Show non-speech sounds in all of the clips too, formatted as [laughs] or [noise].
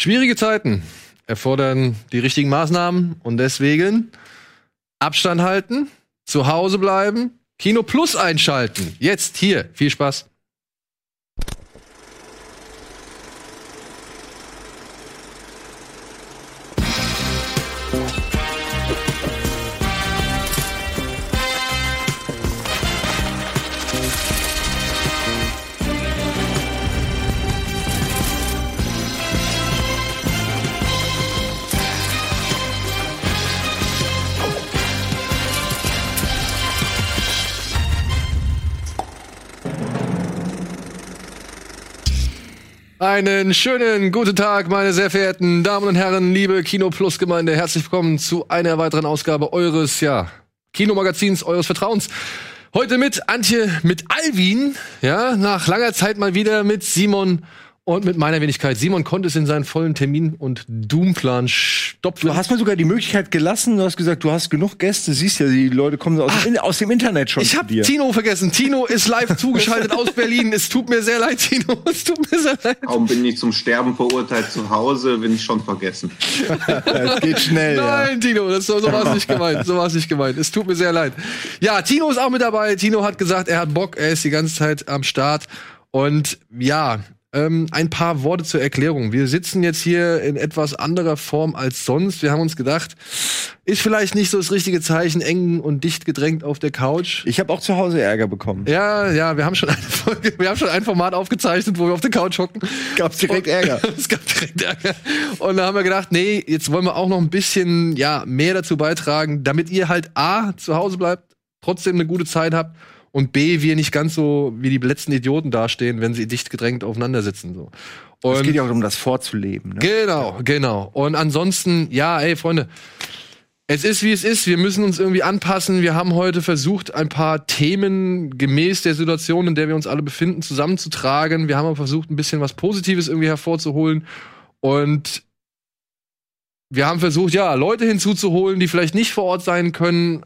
Schwierige Zeiten erfordern die richtigen Maßnahmen und deswegen Abstand halten, zu Hause bleiben, Kino Plus einschalten. Jetzt hier. Viel Spaß. Einen schönen guten Tag, meine sehr verehrten Damen und Herren, liebe Kino Plus Gemeinde. Herzlich willkommen zu einer weiteren Ausgabe eures, ja, Kinomagazins eures Vertrauens. Heute mit Antje, mit Alvin, ja, nach langer Zeit mal wieder mit Simon und mit meiner Wenigkeit. Simon konnte es in seinen vollen Termin- und Doomplan stopfen. Du hast mir sogar die Möglichkeit gelassen. Du hast gesagt, du hast genug Gäste. Siehst ja, die Leute kommen aus, dem, aus dem Internet schon Ich habe Tino vergessen. Tino ist live zugeschaltet aus Berlin. Es tut mir sehr leid, Tino. Es tut mir sehr leid. Kaum bin ich zum Sterben verurteilt zu Hause, bin ich schon vergessen. es geht schnell. Nein, ja. Tino, das, so war es nicht gemeint. So war es nicht gemeint. Es tut mir sehr leid. Ja, Tino ist auch mit dabei. Tino hat gesagt, er hat Bock. Er ist die ganze Zeit am Start. Und ja, ähm, ein paar Worte zur Erklärung. Wir sitzen jetzt hier in etwas anderer Form als sonst. Wir haben uns gedacht, ist vielleicht nicht so das richtige Zeichen, eng und dicht gedrängt auf der Couch. Ich habe auch zu Hause Ärger bekommen. Ja, ja, wir haben schon eine Folge, wir haben schon ein Format aufgezeichnet, wo wir auf der Couch hocken. Gab's direkt Ärger. [laughs] es gab direkt Ärger. Und da haben wir gedacht, nee, jetzt wollen wir auch noch ein bisschen, ja, mehr dazu beitragen, damit ihr halt A, zu Hause bleibt, trotzdem eine gute Zeit habt und B, wir nicht ganz so wie die letzten Idioten dastehen, wenn sie dicht gedrängt aufeinander sitzen. So. Und es geht ja auch darum, das vorzuleben. Ne? Genau, genau. Und ansonsten, ja, ey, Freunde, es ist wie es ist. Wir müssen uns irgendwie anpassen. Wir haben heute versucht, ein paar Themen gemäß der Situation, in der wir uns alle befinden, zusammenzutragen. Wir haben versucht, ein bisschen was Positives irgendwie hervorzuholen. Und wir haben versucht, ja, Leute hinzuzuholen, die vielleicht nicht vor Ort sein können,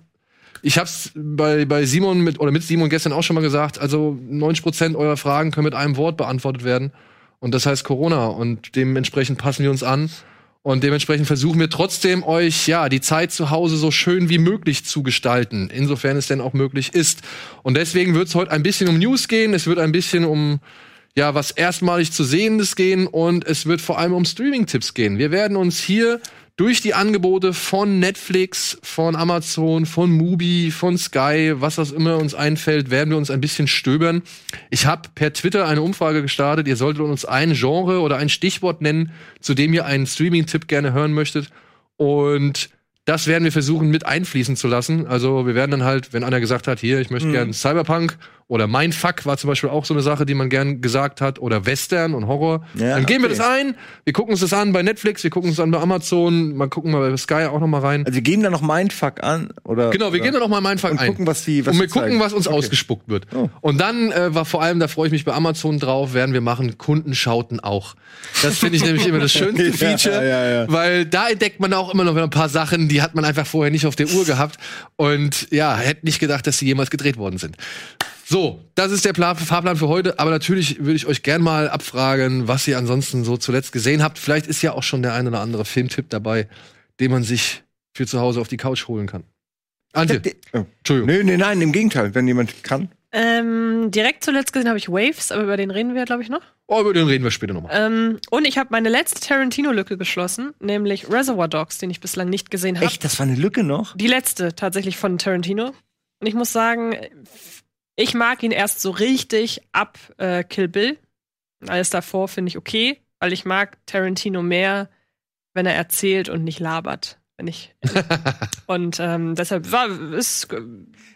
ich habe es bei, bei Simon mit, oder mit Simon gestern auch schon mal gesagt, also 90 Prozent eurer Fragen können mit einem Wort beantwortet werden. Und das heißt Corona. Und dementsprechend passen wir uns an. Und dementsprechend versuchen wir trotzdem euch, ja, die Zeit zu Hause so schön wie möglich zu gestalten, insofern es denn auch möglich ist. Und deswegen wird es heute ein bisschen um News gehen, es wird ein bisschen um, ja, was erstmalig zu sehendes gehen und es wird vor allem um Streaming-Tipps gehen. Wir werden uns hier durch die Angebote von Netflix, von Amazon, von Mubi, von Sky, was das immer uns einfällt, werden wir uns ein bisschen stöbern. Ich habe per Twitter eine Umfrage gestartet. Ihr solltet uns ein Genre oder ein Stichwort nennen, zu dem ihr einen Streaming-Tipp gerne hören möchtet. Und das werden wir versuchen mit einfließen zu lassen. Also wir werden dann halt, wenn einer gesagt hat, hier, ich möchte mhm. gerne Cyberpunk oder Mindfuck war zum Beispiel auch so eine Sache, die man gern gesagt hat. Oder Western und Horror. Ja, Dann geben okay. wir das ein. Wir gucken uns das an bei Netflix, wir gucken uns an bei Amazon, mal gucken mal bei Sky auch noch mal rein. Also wir geben da noch Mindfuck an oder Genau, wir oder? geben da noch mal Mindfuck und ein. Gucken, was die, was und wir gucken, zeigen. was uns okay. ausgespuckt wird. Oh. Und dann äh, war vor allem, da freue ich mich bei Amazon drauf, werden wir machen Kundenschauten auch. Das finde ich [laughs] nämlich immer das schönste Feature, ja, ja, weil da entdeckt man auch immer noch ein paar Sachen, die hat man einfach vorher nicht auf der Uhr gehabt und ja, hätte nicht gedacht, dass sie jemals gedreht worden sind. So, das ist der Plan, Fahrplan für heute. Aber natürlich würde ich euch gern mal abfragen, was ihr ansonsten so zuletzt gesehen habt. Vielleicht ist ja auch schon der ein oder andere Filmtipp dabei, den man sich für zu Hause auf die Couch holen kann. Antje. Oh. Entschuldigung. Nee, nee, nein, im Gegenteil, wenn jemand kann. Ähm, direkt zuletzt gesehen habe ich Waves, aber über den reden wir, glaube ich, noch. Oh, über den reden wir später nochmal. Ähm, und ich habe meine letzte Tarantino-Lücke geschlossen, nämlich Reservoir Dogs, den ich bislang nicht gesehen habe. Echt, das war eine Lücke noch? Die letzte tatsächlich von Tarantino. Und ich muss sagen, ich mag ihn erst so richtig ab äh, Kill Bill. Alles davor finde ich okay, weil ich mag Tarantino mehr, wenn er erzählt und nicht labert. Wenn ich und ähm, deshalb war es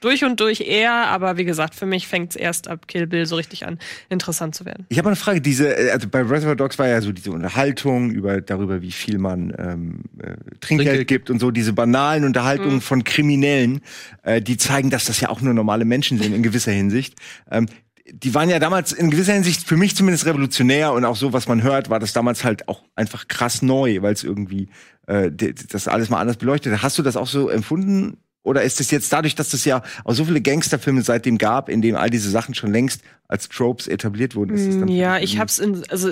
durch und durch eher, aber wie gesagt, für mich fängt es erst ab Kill Bill so richtig an, interessant zu werden. Ich habe eine Frage, diese, äh, also bei Reservoir Dogs war ja so diese Unterhaltung über darüber, wie viel man ähm, äh, Trinkgeld, Trinkgeld gibt und so, diese banalen Unterhaltungen mhm. von Kriminellen, äh, die zeigen, dass das ja auch nur normale Menschen sind in gewisser Hinsicht. Ähm, die waren ja damals in gewisser Hinsicht für mich zumindest revolutionär und auch so, was man hört, war das damals halt auch einfach krass neu, weil es irgendwie äh, das alles mal anders beleuchtet. Hast du das auch so empfunden? Oder ist es jetzt dadurch, dass es ja auch so viele Gangsterfilme seitdem gab, in denen all diese Sachen schon längst als Tropes etabliert wurden? Ist das dann ja, ich hab's in, also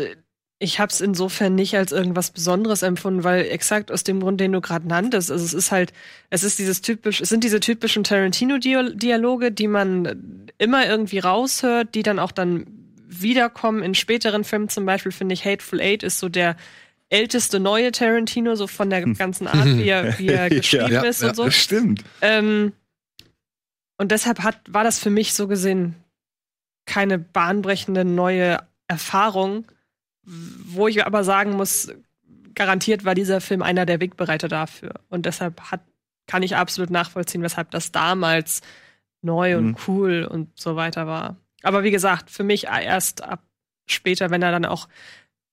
Ich habe es insofern nicht als irgendwas Besonderes empfunden, weil exakt aus dem Grund, den du gerade nanntest, also es ist halt, es ist dieses typisch, es sind diese typischen Tarantino-Dialoge, die man immer irgendwie raushört, die dann auch dann wiederkommen in späteren Filmen. Zum Beispiel finde ich Hateful Eight ist so der älteste neue Tarantino, so von der ganzen Art, wie er, wie er [laughs] geschrieben Ja, ist ja, und so. Das stimmt. Ähm, und deshalb hat, war das für mich so gesehen keine bahnbrechende neue Erfahrung, wo ich aber sagen muss, garantiert war dieser Film einer der Wegbereiter dafür. Und deshalb hat, kann ich absolut nachvollziehen, weshalb das damals neu und Mhm. cool und so weiter war. Aber wie gesagt, für mich erst ab später, wenn er dann auch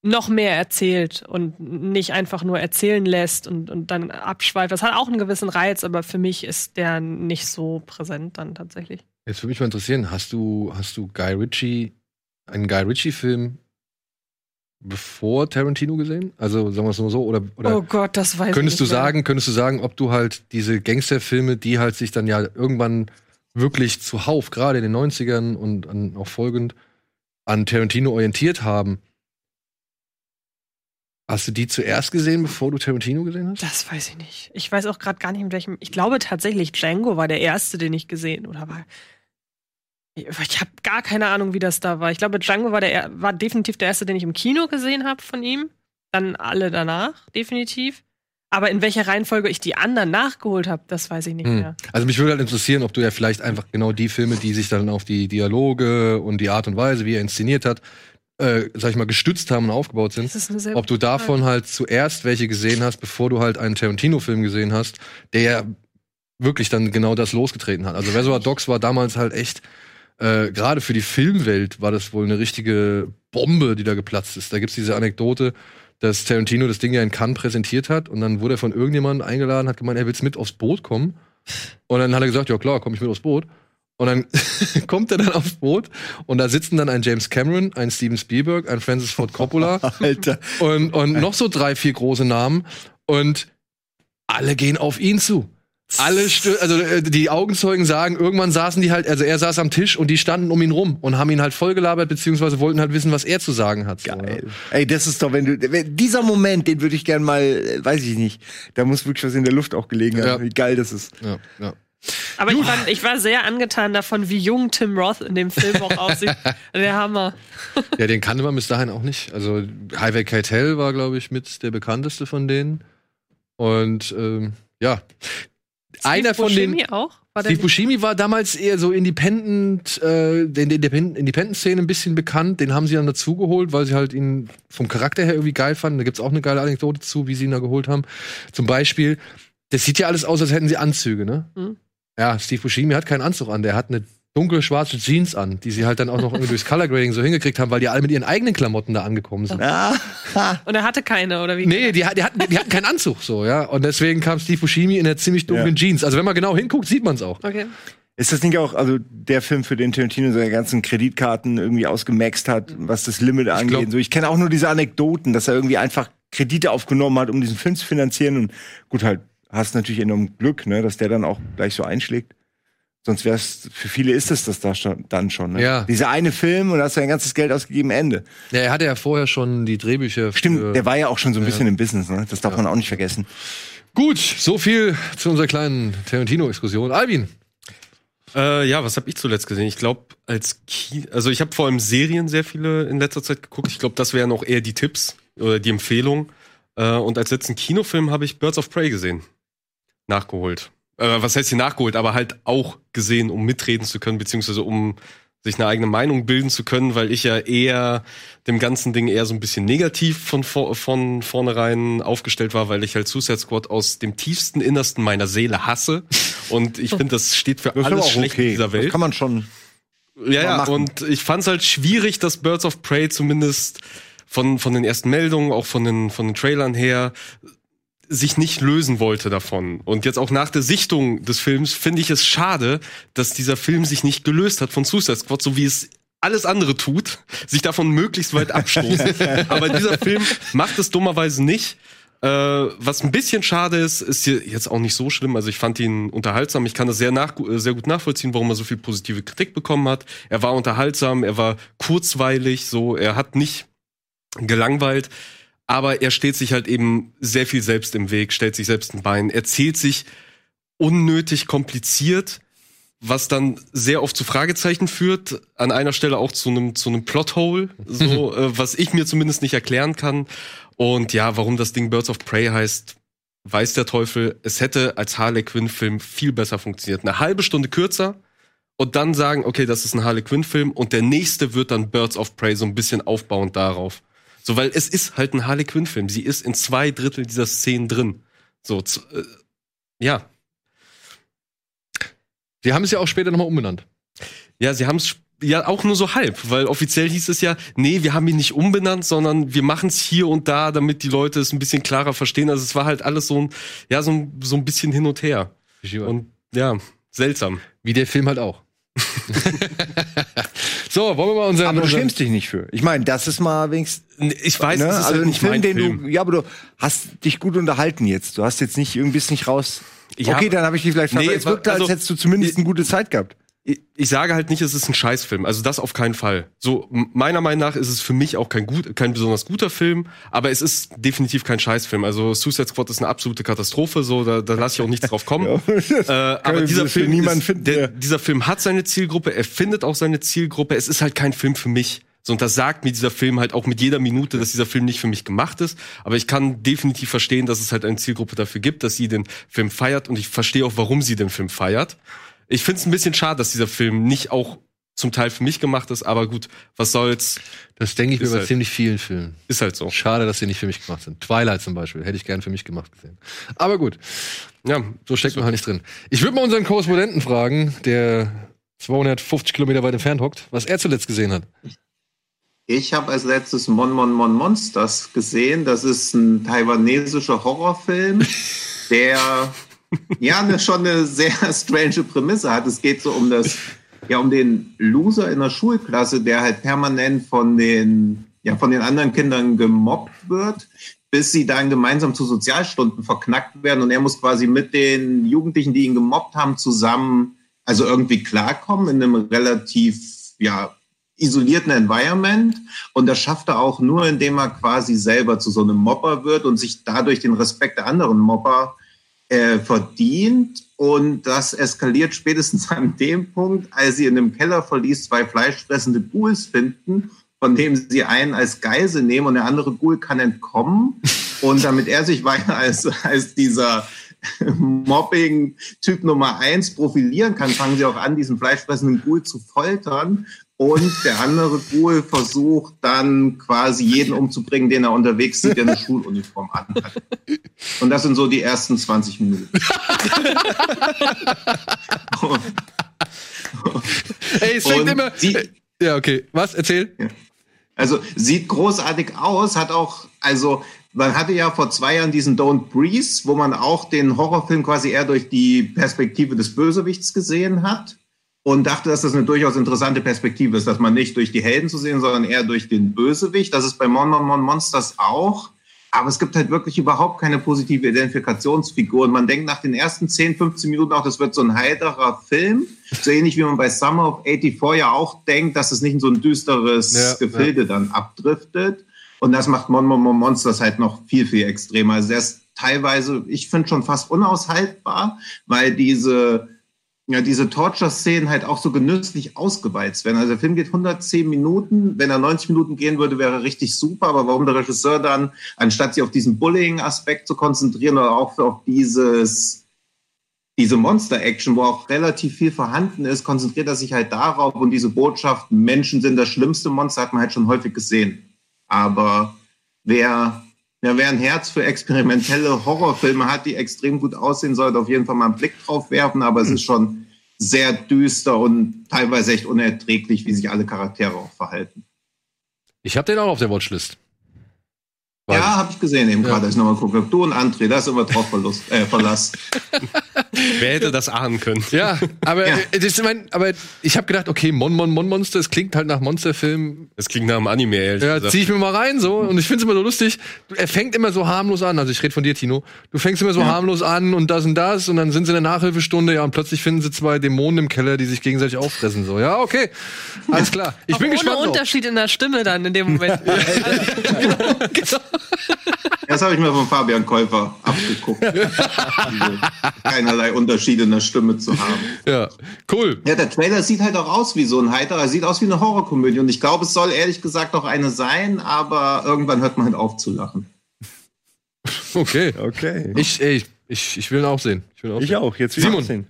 noch mehr erzählt und nicht einfach nur erzählen lässt und, und dann abschweift. Das hat auch einen gewissen Reiz, aber für mich ist der nicht so präsent dann tatsächlich. Jetzt würde mich mal interessieren, hast du, hast du Guy Ritchie, einen Guy Ritchie-Film bevor Tarantino gesehen? Also sagen wir es mal so, oder, oder oh Gott, das weiß könntest ich du nicht mehr. sagen, könntest du sagen, ob du halt diese Gangsterfilme, die halt sich dann ja irgendwann wirklich zuhauf, gerade in den 90ern und an, auch folgend, an Tarantino orientiert haben, hast du die zuerst gesehen, bevor du Tarantino gesehen hast? Das weiß ich nicht. Ich weiß auch gerade gar nicht, in welchem. Ich glaube tatsächlich, Django war der erste, den ich gesehen oder war. Ich, habe gar keine Ahnung, wie das da war. Ich glaube, Django war der er- war definitiv der erste, den ich im Kino gesehen habe von ihm. Dann alle danach, definitiv. Aber in welcher Reihenfolge ich die anderen nachgeholt habe, das weiß ich nicht Hm. mehr. Also mich würde halt interessieren, ob du ja vielleicht einfach genau die Filme, die sich dann auf die Dialoge und die Art und Weise, wie er inszeniert hat, äh, sag ich mal, gestützt haben und aufgebaut sind. Ob du gute Frage. davon halt zuerst welche gesehen hast, bevor du halt einen Tarantino-Film gesehen hast, der ja wirklich dann genau das losgetreten hat. Also Reservoir Dogs war damals halt echt, äh, gerade für die Filmwelt war das wohl eine richtige Bombe, die da geplatzt ist. Da gibt's diese Anekdote, dass Tarantino das Ding ja in Cannes präsentiert hat und dann wurde er von irgendjemandem eingeladen, hat gemeint, er will's mit aufs Boot kommen. Und dann hat er gesagt, ja klar, komm ich mit aufs Boot. Und dann [laughs] kommt er dann aufs Boot und da sitzen dann ein James Cameron, ein Steven Spielberg, ein Francis Ford Coppola [laughs] Alter. und, und noch so drei, vier große Namen und alle gehen auf ihn zu. Alle, also äh, die Augenzeugen sagen, irgendwann saßen die halt, also er saß am Tisch und die standen um ihn rum und haben ihn halt vollgelabert, beziehungsweise wollten halt wissen, was er zu sagen hat. So, Geil. Ey, das ist doch, wenn du, wenn, dieser Moment, den würde ich gern mal, äh, weiß ich nicht, da muss wirklich was in der Luft auch gelegen haben, Ja. wie geil das ist. Ja, ja. Aber ich, fand, ich war sehr angetan davon, wie jung Tim Roth in dem Film auch aussieht. [laughs] Der Hammer. ja, den kannte man bis dahin auch nicht. Also Highway Keitel war, glaube ich, mit der bekannteste von denen. Und ähm, ja, einer von den Buscemi auch? War Steve Buscemi war damals eher so Independent, äh, in der Independent- Independent-Szene ein bisschen bekannt. Den haben sie dann dazugeholt, weil sie halt ihn vom Charakter her irgendwie geil fanden. Da gibt's auch eine geile Anekdote zu, wie sie ihn da geholt haben. Zum Beispiel, das sieht ja alles aus, als hätten sie Anzüge, ne? Mhm. Ja, Steve Buscemi hat keinen Anzug an. Der hat eine dunkle schwarze Jeans an, die sie halt dann auch noch irgendwie durchs Color Grading so hingekriegt haben, weil die alle mit ihren eigenen Klamotten da angekommen sind. Ha. [laughs] Und er hatte keine, oder wie? Nee, die, die, hatten, die hatten keinen Anzug so, ja. Und deswegen kam Steve Buscemi in der ziemlich dunklen Jeans. Also wenn man genau hinguckt, sieht man es auch. Okay. Ist das nicht auch, also der Film, für den Tarantino seine ganzen Kreditkarten irgendwie ausgemaxt hat, was das Limit angeht? glaub- so, ich kenne auch nur diese Anekdoten, dass er irgendwie einfach Kredite aufgenommen hat, um diesen Film zu finanzieren. Und gut, halt, hast natürlich enorm Glück, ne, dass der dann auch gleich so einschlägt. Sonst wäre es, für viele ist es das da schon, dann schon. Ne? Ja. Dieser eine Film und hast du dein ganzes Geld ausgegeben, Ende. Ja, er hatte ja vorher schon die Drehbücher. Stimmt, für- der war ja auch schon so ein bisschen im Business, ne? Das darf man auch nicht vergessen. Gut, so viel zu unserer kleinen Tarantino-Exkursion. Albin, Äh, ja, was habe ich zuletzt gesehen? Ich glaube, als Ki also ich habe vor allem Serien sehr viele in letzter Zeit geguckt. Ich glaube, das wären auch eher die Tipps oder die Empfehlung. Äh, und als letzten Kinofilm habe ich Birds of Prey gesehen. Nachgeholt. Äh, was heißt hier nachgeholt? Aber halt auch gesehen, um mitreden zu können, beziehungsweise um sich eine eigene Meinung bilden zu können, weil ich ja eher dem ganzen Ding eher so ein bisschen negativ von, vor- von vornherein aufgestellt war, weil ich halt Suicide Squad aus dem tiefsten Innersten meiner Seele hasse. Und ich [laughs] finde, das steht für Das alles schlecht in dieser Das Welt. kann man schon. Ja, ja, und ich fand es halt schwierig, dass Birds of Prey zumindest von, von den ersten Meldungen, auch von den, von den Trailern her, sich nicht lösen wollte davon. Und jetzt auch nach der Sichtung des Films finde ich es schade, dass dieser Film sich nicht gelöst hat von Suicide Squad, so wie es alles andere tut, sich davon möglichst weit abstoßen. [laughs] Aber dieser Film macht es dummerweise nicht. Äh, was ein bisschen schade ist, ist hier jetzt auch nicht so schlimm. Also ich fand ihn unterhaltsam. Ich kann das sehr, nach, sehr gut nachvollziehen, warum er so viel positive Kritik bekommen hat. Er war unterhaltsam, er war kurzweilig, so. Er hat nicht gelangweilt. Aber er steht sich halt eben sehr viel selbst im Weg, stellt sich selbst ein Bein, erzählt sich unnötig kompliziert, was dann sehr oft zu Fragezeichen führt, an einer Stelle auch zu einem zu einem Plothole, [laughs] so äh, was ich mir zumindest nicht erklären kann. Und ja, warum das Ding Birds of Prey heißt, weiß der Teufel. Es hätte als Harley Quinn Film viel besser funktioniert. Eine halbe Stunde kürzer und dann sagen, okay, das ist ein Harley Quinn Film und der nächste wird dann Birds of Prey so ein bisschen aufbauend darauf. So, weil es ist halt ein Harley Quinn Film. Sie ist in zwei Drittel dieser Szenen drin. So, äh, ja. Die haben es ja auch später nochmal umbenannt. Ja, sie haben es ja auch nur so halb, weil offiziell hieß es ja, nee, wir haben ihn nicht umbenannt, sondern wir machen es hier und da, damit die Leute es ein bisschen klarer verstehen. Also es war halt alles so ein, ja, so ein, so ein bisschen hin und her. Und ja, seltsam. Wie der Film halt auch. [laughs] so, wollen wir mal unseren. Aber du unseren schämst dich nicht für. Ich meine, das ist mal wenigstens. Ich weiß, ne? es ist also halt ein nicht Film, den Film. du. Ja, aber du hast dich gut unterhalten jetzt. Du hast jetzt nicht irgendwie nicht raus. Ja, okay, dann habe ich dich vielleicht Nee, verwirrt. Es wirkte, also- als hättest du zumindest eine gute Zeit gehabt. Ich, sage halt nicht, es ist ein Scheißfilm. Also das auf keinen Fall. So meiner Meinung nach ist es für mich auch kein gut, kein besonders guter Film, aber es ist definitiv kein Scheißfilm. Also Suicide Squad ist eine absolute Katastrophe. So da, da lasse ich auch nichts drauf kommen. [laughs] Äh, [laughs] aber dieser Film, ist, finden, der, ja. dieser Film hat seine Zielgruppe. Er findet auch seine Zielgruppe. Es ist halt kein Film für mich. So, und das sagt mir dieser Film halt auch mit jeder Minute, dass dieser Film nicht für mich gemacht ist. Aber ich kann definitiv verstehen, dass es halt eine Zielgruppe dafür gibt, dass sie den Film feiert. Und ich verstehe auch, warum sie den Film feiert. Ich finde es ein bisschen schade, dass dieser Film nicht auch zum Teil für mich gemacht ist. Aber gut, was soll's? Das denke ich mir bei halt- ziemlich vielen Filmen. Ist halt so. Schade, dass sie nicht für mich gemacht sind. Twilight zum Beispiel. Hätte ich gern für mich gemacht gesehen. Aber gut, Ja, so steckt man halt nicht drin. Ich würde mal unseren Korrespondenten fragen, der 250 Kilometer weit entfernt hockt, was er zuletzt gesehen hat. Ich habe als letztes Mon Mon Mon Monsters gesehen. Das ist ein taiwanesischer Horrorfilm, [laughs] der ja eine, schon eine sehr [laughs] strange Prämisse hat. Es geht so um das, ja, um den Loser in der Schulklasse, der halt permanent von den, ja, von den anderen Kindern gemobbt wird, bis sie dann gemeinsam zu Sozialstunden verknackt werden und er muss quasi mit den Jugendlichen, die ihn gemobbt haben, zusammen, also irgendwie klarkommen in einem relativ, ja, isolierten Environment und das schafft er auch nur, indem er quasi selber zu so einem Mobber wird und sich dadurch den Respekt der anderen Mobber äh, verdient und das eskaliert spätestens an dem Punkt, als sie in einem Kellerverlies zwei fleischfressende Ghouls finden, von dem sie einen als Geisel nehmen und der andere Ghoul kann entkommen und damit er sich weiter als, als dieser Mobbing-Typ Nummer eins profilieren kann, fangen sie auch an, diesen fleischfressenden Ghoul zu foltern. Und der andere Ghoul versucht dann quasi jeden umzubringen, den er unterwegs sieht, der eine [laughs] Schuluniform anhat. Und das sind so die ersten 20 Minuten. Ey, es klingt immer. sie- ja, okay. Was? Erzähl. Also sieht großartig aus, hat auch, also man hatte ja vor zwei Jahren diesen Don't Breathe, wo man auch den Horrorfilm quasi eher durch die Perspektive des Bösewichts gesehen hat und dachte, dass das eine durchaus interessante Perspektive ist, dass man nicht durch die Helden zu sehen, sondern eher durch den Bösewicht. Das ist bei Mon Mon Mon Monsters auch. Aber es gibt halt wirklich überhaupt keine positive Identifikationsfigur. Und man denkt nach den ersten 10, 15 Minuten auch, das wird so ein heiterer Film. So ähnlich wie man bei Summer of 84 ja auch denkt, dass es nicht in so ein düsteres Ja, Gefilde dann abdriftet. Und das macht Mon Mon Mon Monsters halt noch viel, viel extremer. Also der ist teilweise, ich finde schon fast unaushaltbar, weil diese, ja, diese Torture-Szenen halt auch so genüsslich ausgewalzt werden. Also der Film geht 110 Minuten. Wenn er 90 Minuten gehen würde, wäre richtig super. Aber warum der Regisseur dann, anstatt sich auf diesen Bullying-Aspekt zu konzentrieren oder auch auf dieses, diese Monster-Action, wo auch relativ viel vorhanden ist, konzentriert er sich halt darauf und diese Botschaft, Menschen sind das schlimmste Monster, hat man halt schon häufig gesehen. Aber wer, ja, wer ein Herz für experimentelle Horrorfilme hat, die extrem gut aussehen, sollte auf jeden Fall mal einen Blick drauf werfen. Aber es ist schon sehr düster und teilweise echt unerträglich, wie sich alle Charaktere auch verhalten. Ich habe den auch auf der Watchlist. Ja, habe ich gesehen eben Ja. gerade, ich nochmal gucke. Du und André, das ist immer drauf Verlust, äh, Verlass. [laughs] Wer hätte das ahnen können? Ja, aber, Ja. äh, Das ist mein, aber ich habe gedacht, okay, Mon Mon Mon Monster, das klingt halt nach Monsterfilm. Das klingt nach einem Anime, ehrlich Ja, gesagt. zieh ich mir mal rein so und ich find's immer so lustig. Er fängt immer so harmlos an, also ich rede von dir, Tino. Du fängst immer so Ja. harmlos an und das und das und dann sind sie in der Nachhilfestunde, ja, und plötzlich finden sie zwei Dämonen im Keller, die sich gegenseitig auffressen. So, ja, okay. Alles klar. Ich Auch bin ohne gespannt. drauf. Unterschied in der Stimme dann in dem Moment. [laughs] [laughs] Das habe ich mir von Fabian Käufer abgeguckt. [laughs] Keinerlei Unterschiede in der Stimme zu haben. Ja, cool. Ja, der Trailer sieht halt auch aus wie so ein heiterer, sieht aus wie eine Horrorkomödie. Und ich glaube, es soll ehrlich gesagt auch eine sein, aber irgendwann hört man halt auf zu lachen. Okay. Okay. Ich, ey, ich, ich will ihn auch sehen. Ich, will ihn auch Ich sehen. auch, jetzt Simon. sehen.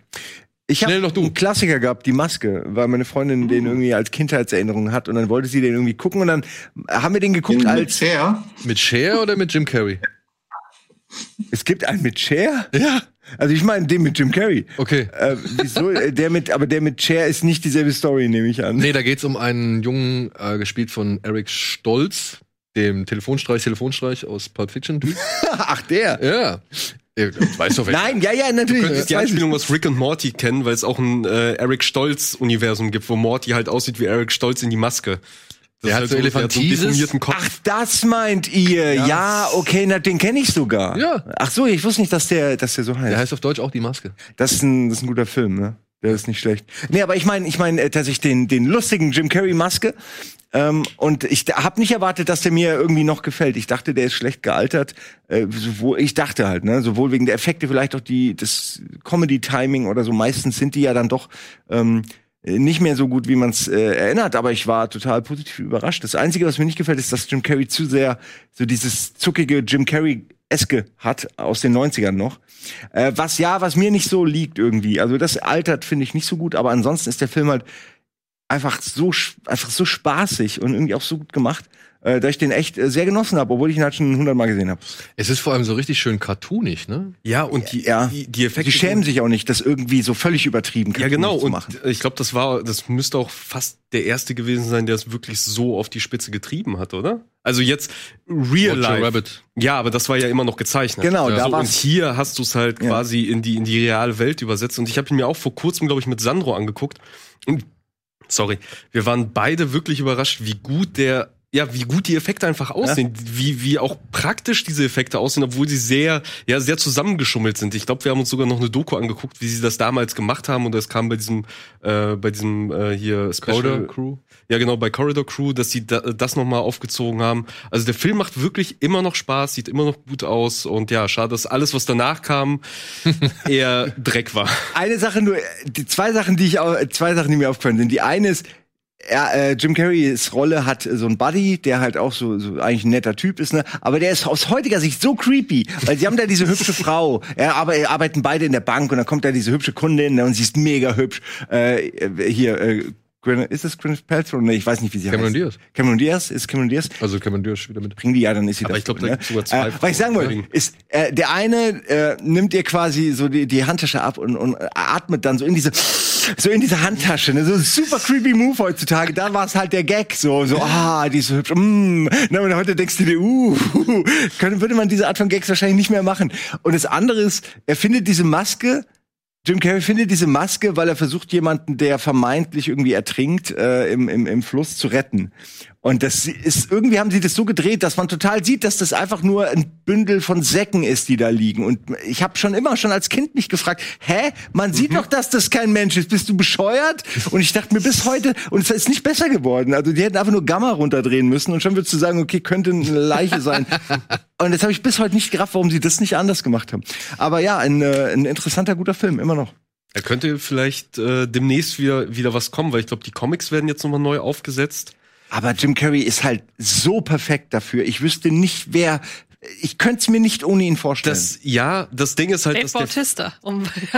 Ich habe einen Klassiker gehabt, die Maske, weil meine Freundin den irgendwie als Kindheitserinnerung hat und dann wollte sie den irgendwie gucken und dann haben wir den geguckt mit als Cher. Mit Cher oder mit Jim Carrey? es gibt einen mit Cher. Ja. Also ich meine den mit Jim Carrey. Okay. Äh, wieso? Der mit, aber der mit Cher ist nicht dieselbe Story, nehme ich an. Nee, da geht's um einen Jungen, äh, gespielt von Eric Stolz, dem Telefonstreich, Telefonstreich aus Pulp Fiction. [laughs] Ach der. ja. Äh, Weißt du, Nein, ja, ja, natürlich. Du könntest die. Anspielung aus Rick und Morty kennen, weil es auch ein äh, Eric Stolz-Universum gibt, wo Morty halt aussieht wie Eric Stolz in die Maske. Das Der hat ist so Elefantiasis. deformierten Kopf. Ach, das meint ihr? Ja, okay, na, den kenne ich sogar. Ja. Ach so, ich wusste nicht, dass der, dass der so heißt. Der heißt auf Deutsch auch die Maske. Das ist ein, das ist ein guter Film, ne? Der ist nicht schlecht. Nee, aber ich meine, ich meine äh, tatsächlich den, den lustigen Jim Carrey Maske. Ähm, und ich habe nicht erwartet, dass der mir irgendwie noch gefällt. Ich dachte, der ist schlecht gealtert. Äh, sowohl, ich dachte halt, ne, sowohl wegen der Effekte, vielleicht auch die das Comedy Timing oder so. Meistens sind die ja dann doch ähm, nicht mehr so gut, wie man es äh, erinnert, aber ich war total positiv überrascht. Das Einzige, was mir nicht gefällt, ist, dass Jim Carrey zu sehr so dieses zuckige Jim Carrey Eske hat aus den 90ern noch. Äh, was ja, was mir nicht so liegt irgendwie. Also das altert finde ich nicht so gut, aber ansonsten ist der Film halt einfach so einfach so spaßig und irgendwie auch so gut gemacht, äh, dass ich den echt äh, sehr genossen habe, obwohl ich ihn halt schon hundertmal gesehen habe. Es ist vor allem so richtig schön cartoonig, ne? Ja, und die, Ja. die, die Effekte. Die schämen sich auch nicht, das irgendwie so völlig übertrieben Ja, genau. zu Und machen. ich glaube, das war, das müsste auch fast der erste gewesen sein, der es wirklich so auf die Spitze getrieben hat, oder? Also jetzt Real Roger Life. Rabbit. Ja, aber das war ja immer noch gezeichnet. Genau, ja. da so, und war's- hier hast du es halt Ja. quasi in die in die reale Welt übersetzt. Und ich habe ihn mir auch vor kurzem, glaube ich, mit Sandro angeguckt. Und sorry, wir waren beide wirklich überrascht, wie gut der ja, wie gut die Effekte einfach aussehen, wie, wie auch praktisch diese Effekte aussehen, obwohl sie sehr, ja, sehr zusammengeschummelt sind. Ich glaube, wir haben uns sogar noch eine Doku angeguckt, wie sie das damals gemacht haben und es kam bei diesem, äh, bei diesem äh, hier Corridor Crew. ja, genau, bei Corridor Crew, dass sie da, das nochmal aufgezogen haben. Also der Film macht wirklich immer noch Spaß, sieht immer noch gut aus und ja, schade, dass alles, was danach kam, [laughs] eher Dreck war. Eine Sache nur, die zwei Sachen, die ich au- zwei Sachen, die mir aufgefallen sind. Die eine ist, er, äh, Jim Carreys Rolle hat äh, so einen Buddy, der halt auch so, so eigentlich ein netter Typ ist, ne? Aber der ist aus heutiger Sicht so creepy, weil sie haben da diese hübsche [laughs] Frau. Er aber arbeiten beide in der Bank und dann kommt da diese hübsche Kundin ne? und sie ist mega hübsch. Äh, äh, hier, äh, Gwyneth- ist das Gwyneth Paltrow? Nee, ich weiß nicht, wie sie Cameron heißt. Diaz. Cameron Diaz ist Cameron Diaz. Also man durch wieder mit. Bringen die ja, dann ist sie Aber das. ich glaub, wohl, da ne? sogar zwei Äh, was ich sagen wollte, ist, äh, der eine äh, nimmt ihr quasi so die, die Handtasche ab und, und atmet dann so in diese so in diese Handtasche, ne? so super creepy Move heutzutage. Da war es halt der Gag, so so ah, die ist so hübsch. Mm. Na, und heute denkst du dir, uh, [laughs] könnte würde man diese Art von Gags wahrscheinlich nicht mehr machen. Und das andere ist, er findet diese Maske Jim Carrey findet diese Maske, weil er versucht, jemanden, der vermeintlich irgendwie ertrinkt, äh, im, im, im Fluss zu retten. Und das ist, irgendwie haben sie das so gedreht, dass man total sieht, dass das einfach nur ein Bündel von Säcken ist, die da liegen. Und ich habe schon immer, schon als Kind mich gefragt, hä, man sieht doch, dass das kein Mensch ist. Bist du bescheuert? Und ich dachte mir bis heute, und es ist nicht besser geworden. Also die hätten einfach nur Gamma runterdrehen müssen und schon würdest du sagen, okay, könnte eine Leiche sein. [laughs] und jetzt habe ich bis heute nicht gerafft, warum sie das nicht anders gemacht haben. Aber ja, ein, äh, ein interessanter, guter Film, immer noch. Er könnte vielleicht äh, demnächst wieder, wieder was kommen, weil ich glaube, die Comics werden jetzt nochmal neu aufgesetzt. Aber Jim Carrey ist halt so perfekt dafür. Ich wüsste nicht, wer ich könnte es mir nicht ohne ihn vorstellen. Das, ja, das Ding ist halt, Dave dass der, Bautista. Um, [laughs]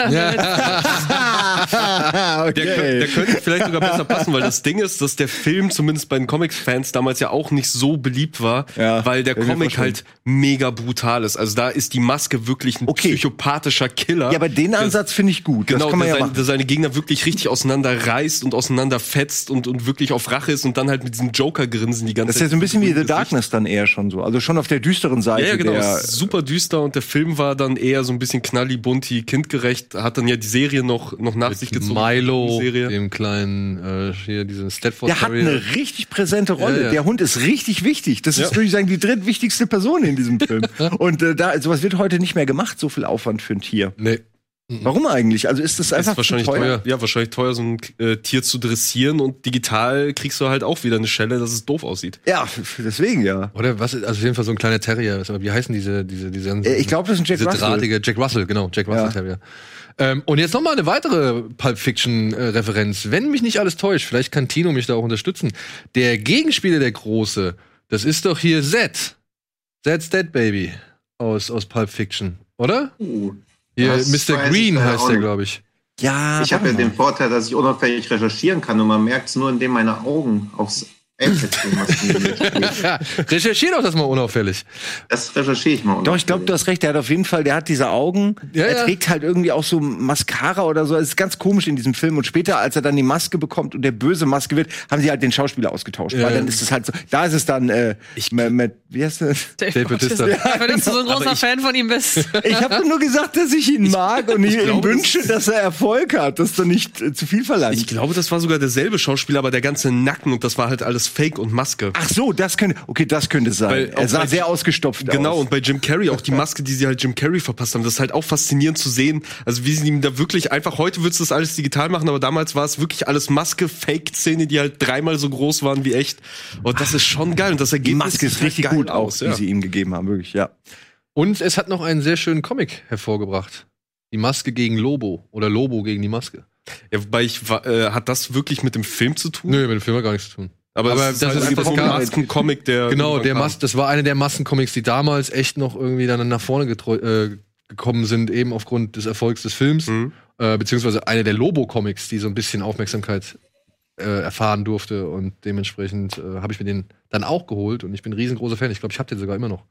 okay. der, der könnte vielleicht sogar besser passen, weil das Ding ist, dass der Film zumindest bei den Comics-Fans damals ja auch nicht so beliebt war, Ja, weil der Comic halt mega brutal ist. Also da ist die Maske wirklich ein Okay. psychopathischer Killer. ja, aber den Ansatz finde ich gut. Genau, das kann man der, ja sein, der seine Gegner wirklich richtig auseinander reißt und auseinander fetzt und, und wirklich auf Rache ist und dann halt mit diesem Joker-Grinsen die ganze Das ist ja so ein bisschen wie The Gesicht. Darkness dann eher schon so. Also schon auf der düsteren Seite. Ja, ja, genau. Der, super düster und der Film war dann eher so ein bisschen knalli, bunti, kindgerecht. Hat dann ja die Serie noch, noch nach sich gezogen. Milo, Die Serie. dem kleinen, äh, hier, diesen Stedford der hat eine richtig präsente Rolle. Ja, ja. Der Hund ist richtig wichtig. Das ist, würde ich sagen, die drittwichtigste Person in diesem [laughs] Film. Und äh, da, sowas wird heute nicht mehr gemacht, so viel Aufwand für ein Tier. Nee. Warum eigentlich? Also ist das einfach ist wahrscheinlich zu teuer. Ja, wahrscheinlich teuer, so ein äh, Tier zu dressieren und digital kriegst du halt auch wieder eine Schelle, dass es doof aussieht. Ja, deswegen ja. Oder was? ist- Also auf jeden Fall so ein kleiner Terrier. Aber Wie heißen diese, diese, diese? Äh, Ich glaube, das ist ein Jack diese Russell. drahtige Jack Russell, genau, Jack Russell Ja. Terrier. Ähm, und jetzt noch mal eine weitere Pulp Fiction äh, Referenz. Wenn mich nicht alles täuscht, vielleicht kann Tino mich da auch unterstützen. Der Gegenspieler der Große, das ist doch hier Z. Zed's Dead Baby aus aus Pulp Fiction, oder? Uh, Hier Das Mr. Green heißt der, glaube ich. Ja, ich habe ja den. Vorteil, dass ich unauffällig recherchieren kann und man merkt es nur, indem meine Augen aufs Ja, [laughs] recherchier doch das mal unauffällig. Das recherchiere ich mal. Doch, ich glaube, du hast recht. Der hat auf jeden Fall, der hat diese Augen. Ja, er ja. trägt halt irgendwie auch so Mascara oder so. Es ist ganz komisch in diesem Film. Und später, als er dann die Maske bekommt und der böse Maske wird, haben sie halt den Schauspieler ausgetauscht. Ja, Weil ja. dann ist es halt so. Da ist es dann, äh, mit, mit, wie heißt das? Dave Dave Bautista. Bautista. Wenn du so ein Aber großer ich- Fan von ihm bist. [laughs] Ich habe nur gesagt, dass ich ihn mag und ich, ihm wünsche, dass er Erfolg hat. Das ist doch nicht äh, zu viel verlangt. Ich glaube, das war sogar derselbe Schauspieler, aber der ganze Nacken und das war halt alles Fake und Maske. Ach so, das könnte, okay, das könnte sein. Weil er sah sehr ausgestopft Genau, aus. und bei Jim Carrey auch die Maske, die sie halt Jim Carrey verpasst haben, das ist halt auch faszinierend zu sehen. Also wie sie ihm da wirklich einfach, heute würdest du das alles digital machen, aber damals war es wirklich alles Maske, Fake-Szene, die halt dreimal so groß waren wie echt. Und das ist schon geil. Und das Die Ergebnis Maske ist sieht halt richtig gut aus, ja. die sie ihm gegeben haben, wirklich, ja. Und es hat noch einen sehr schönen Comic hervorgebracht. Die Maske gegen Lobo oder Lobo gegen die Maske. ja, wobei ich, äh, hat das wirklich mit dem Film zu tun? Nö, mit dem Film hat gar nichts zu tun. Aber, Aber das, das ist ist halt einfach ein Masken-Comic, der Genau, der. Mas das war eine der Massencomics, die damals echt noch irgendwie dann nach vorne äh, gekommen sind, eben aufgrund des Erfolgs des Films. Mhm. Äh, beziehungsweise eine der Lobo-Comics, die so ein bisschen Aufmerksamkeit äh, erfahren durfte. Und dementsprechend äh, habe ich mir den dann auch geholt. Und ich bin ein riesengroßer Fan. Ich glaube, ich habe den sogar immer noch.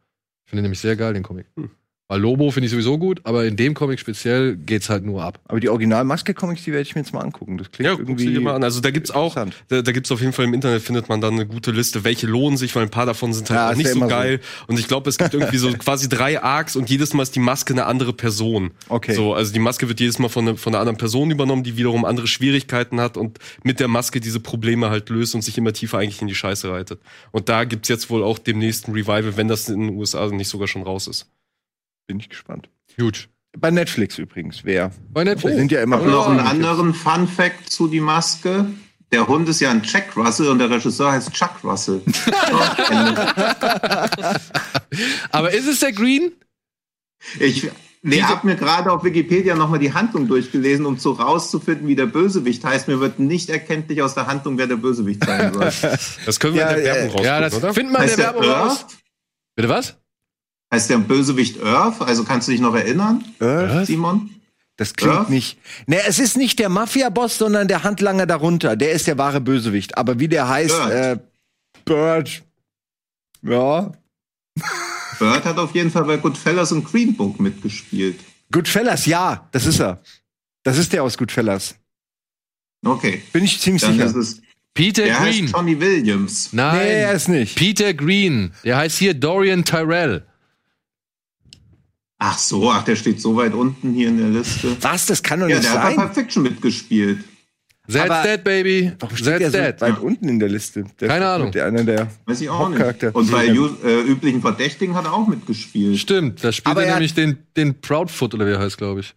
Ich finde den nämlich sehr geil, den Comic. Hm. Weil Lobo finde ich sowieso gut, aber in dem Comic speziell geht's halt nur ab. Aber die Original-Maske-Comics, die werde ich mir jetzt mal angucken. Das klingt Ja, guck irgendwie sie dir mal an. Also da gibt's auch, da, da gibt's auf jeden Fall im Internet findet man dann eine gute Liste, welche lohnen sich, weil ein paar davon sind halt Ja, auch nicht so immer so. geil. Und ich glaube, es gibt irgendwie so [laughs] quasi drei Arcs und jedes Mal ist die Maske eine andere Person. Okay. So, also die Maske wird jedes Mal von, ne, von einer anderen Person übernommen, die wiederum andere Schwierigkeiten hat und mit der Maske diese Probleme halt löst und sich immer tiefer eigentlich in die Scheiße reitet. Und da gibt's jetzt wohl auch demnächst ein Revival, wenn das in den USA nicht sogar schon raus ist. Bin ich gespannt. Gut. Bei Netflix übrigens, wer? Bei Netflix. Wir sind ja immer Und noch einen Oh. anderen Fun Fact zu die Maske. Der Hund ist ja ein Jack Russell und der Regisseur heißt Chuck Russell. [laughs] Aber ist es der Green? ich nee, habe mir gerade auf Wikipedia nochmal die Handlung durchgelesen, um so rauszufinden, wie der Bösewicht heißt. Mir wird nicht erkenntlich aus der Handlung, wer der Bösewicht sein soll. Das können wir Ja, in der ja, Werbung rausfinden, Ja, das oder? finden wir in heißt der der Werbung raus. Bitte was? Heißt der Bösewicht Earth? Also kannst du dich noch erinnern, Äh, Simon? das klingt Ja? nicht. Ne, es ist nicht der Mafia-Boss, sondern der Handlanger darunter. Der ist der wahre Bösewicht. Aber wie der heißt, Bird. äh, Bird. Ja. Bird hat auf jeden Fall bei Goodfellas und Green Book mitgespielt. Goodfellas, ja, das ist er. Das ist der aus Goodfellas. Okay, Bin ich ziemlich dann sicher. ist es. Peter Der Green. heißt Johnny Williams. Nein. Nee, er ist nicht. Peter Green. Der heißt hier Dorian Tyrell. Ach so, ach, der steht so weit unten hier in der Liste. Was? Das kann doch Ja, nicht der hat bei sein. Fiction mitgespielt. That's Aber- dead, baby. Warum steht That's der so dead. weit unten in der Liste? Der Keine Ahnung. Der einer der. Weiß ich auch nicht. Und bei Ja. Äh, üblichen Verdächtigen hat er auch mitgespielt. Stimmt, da spielt Aber er er nämlich den, den Proudfoot oder wie er heißt, glaube ich.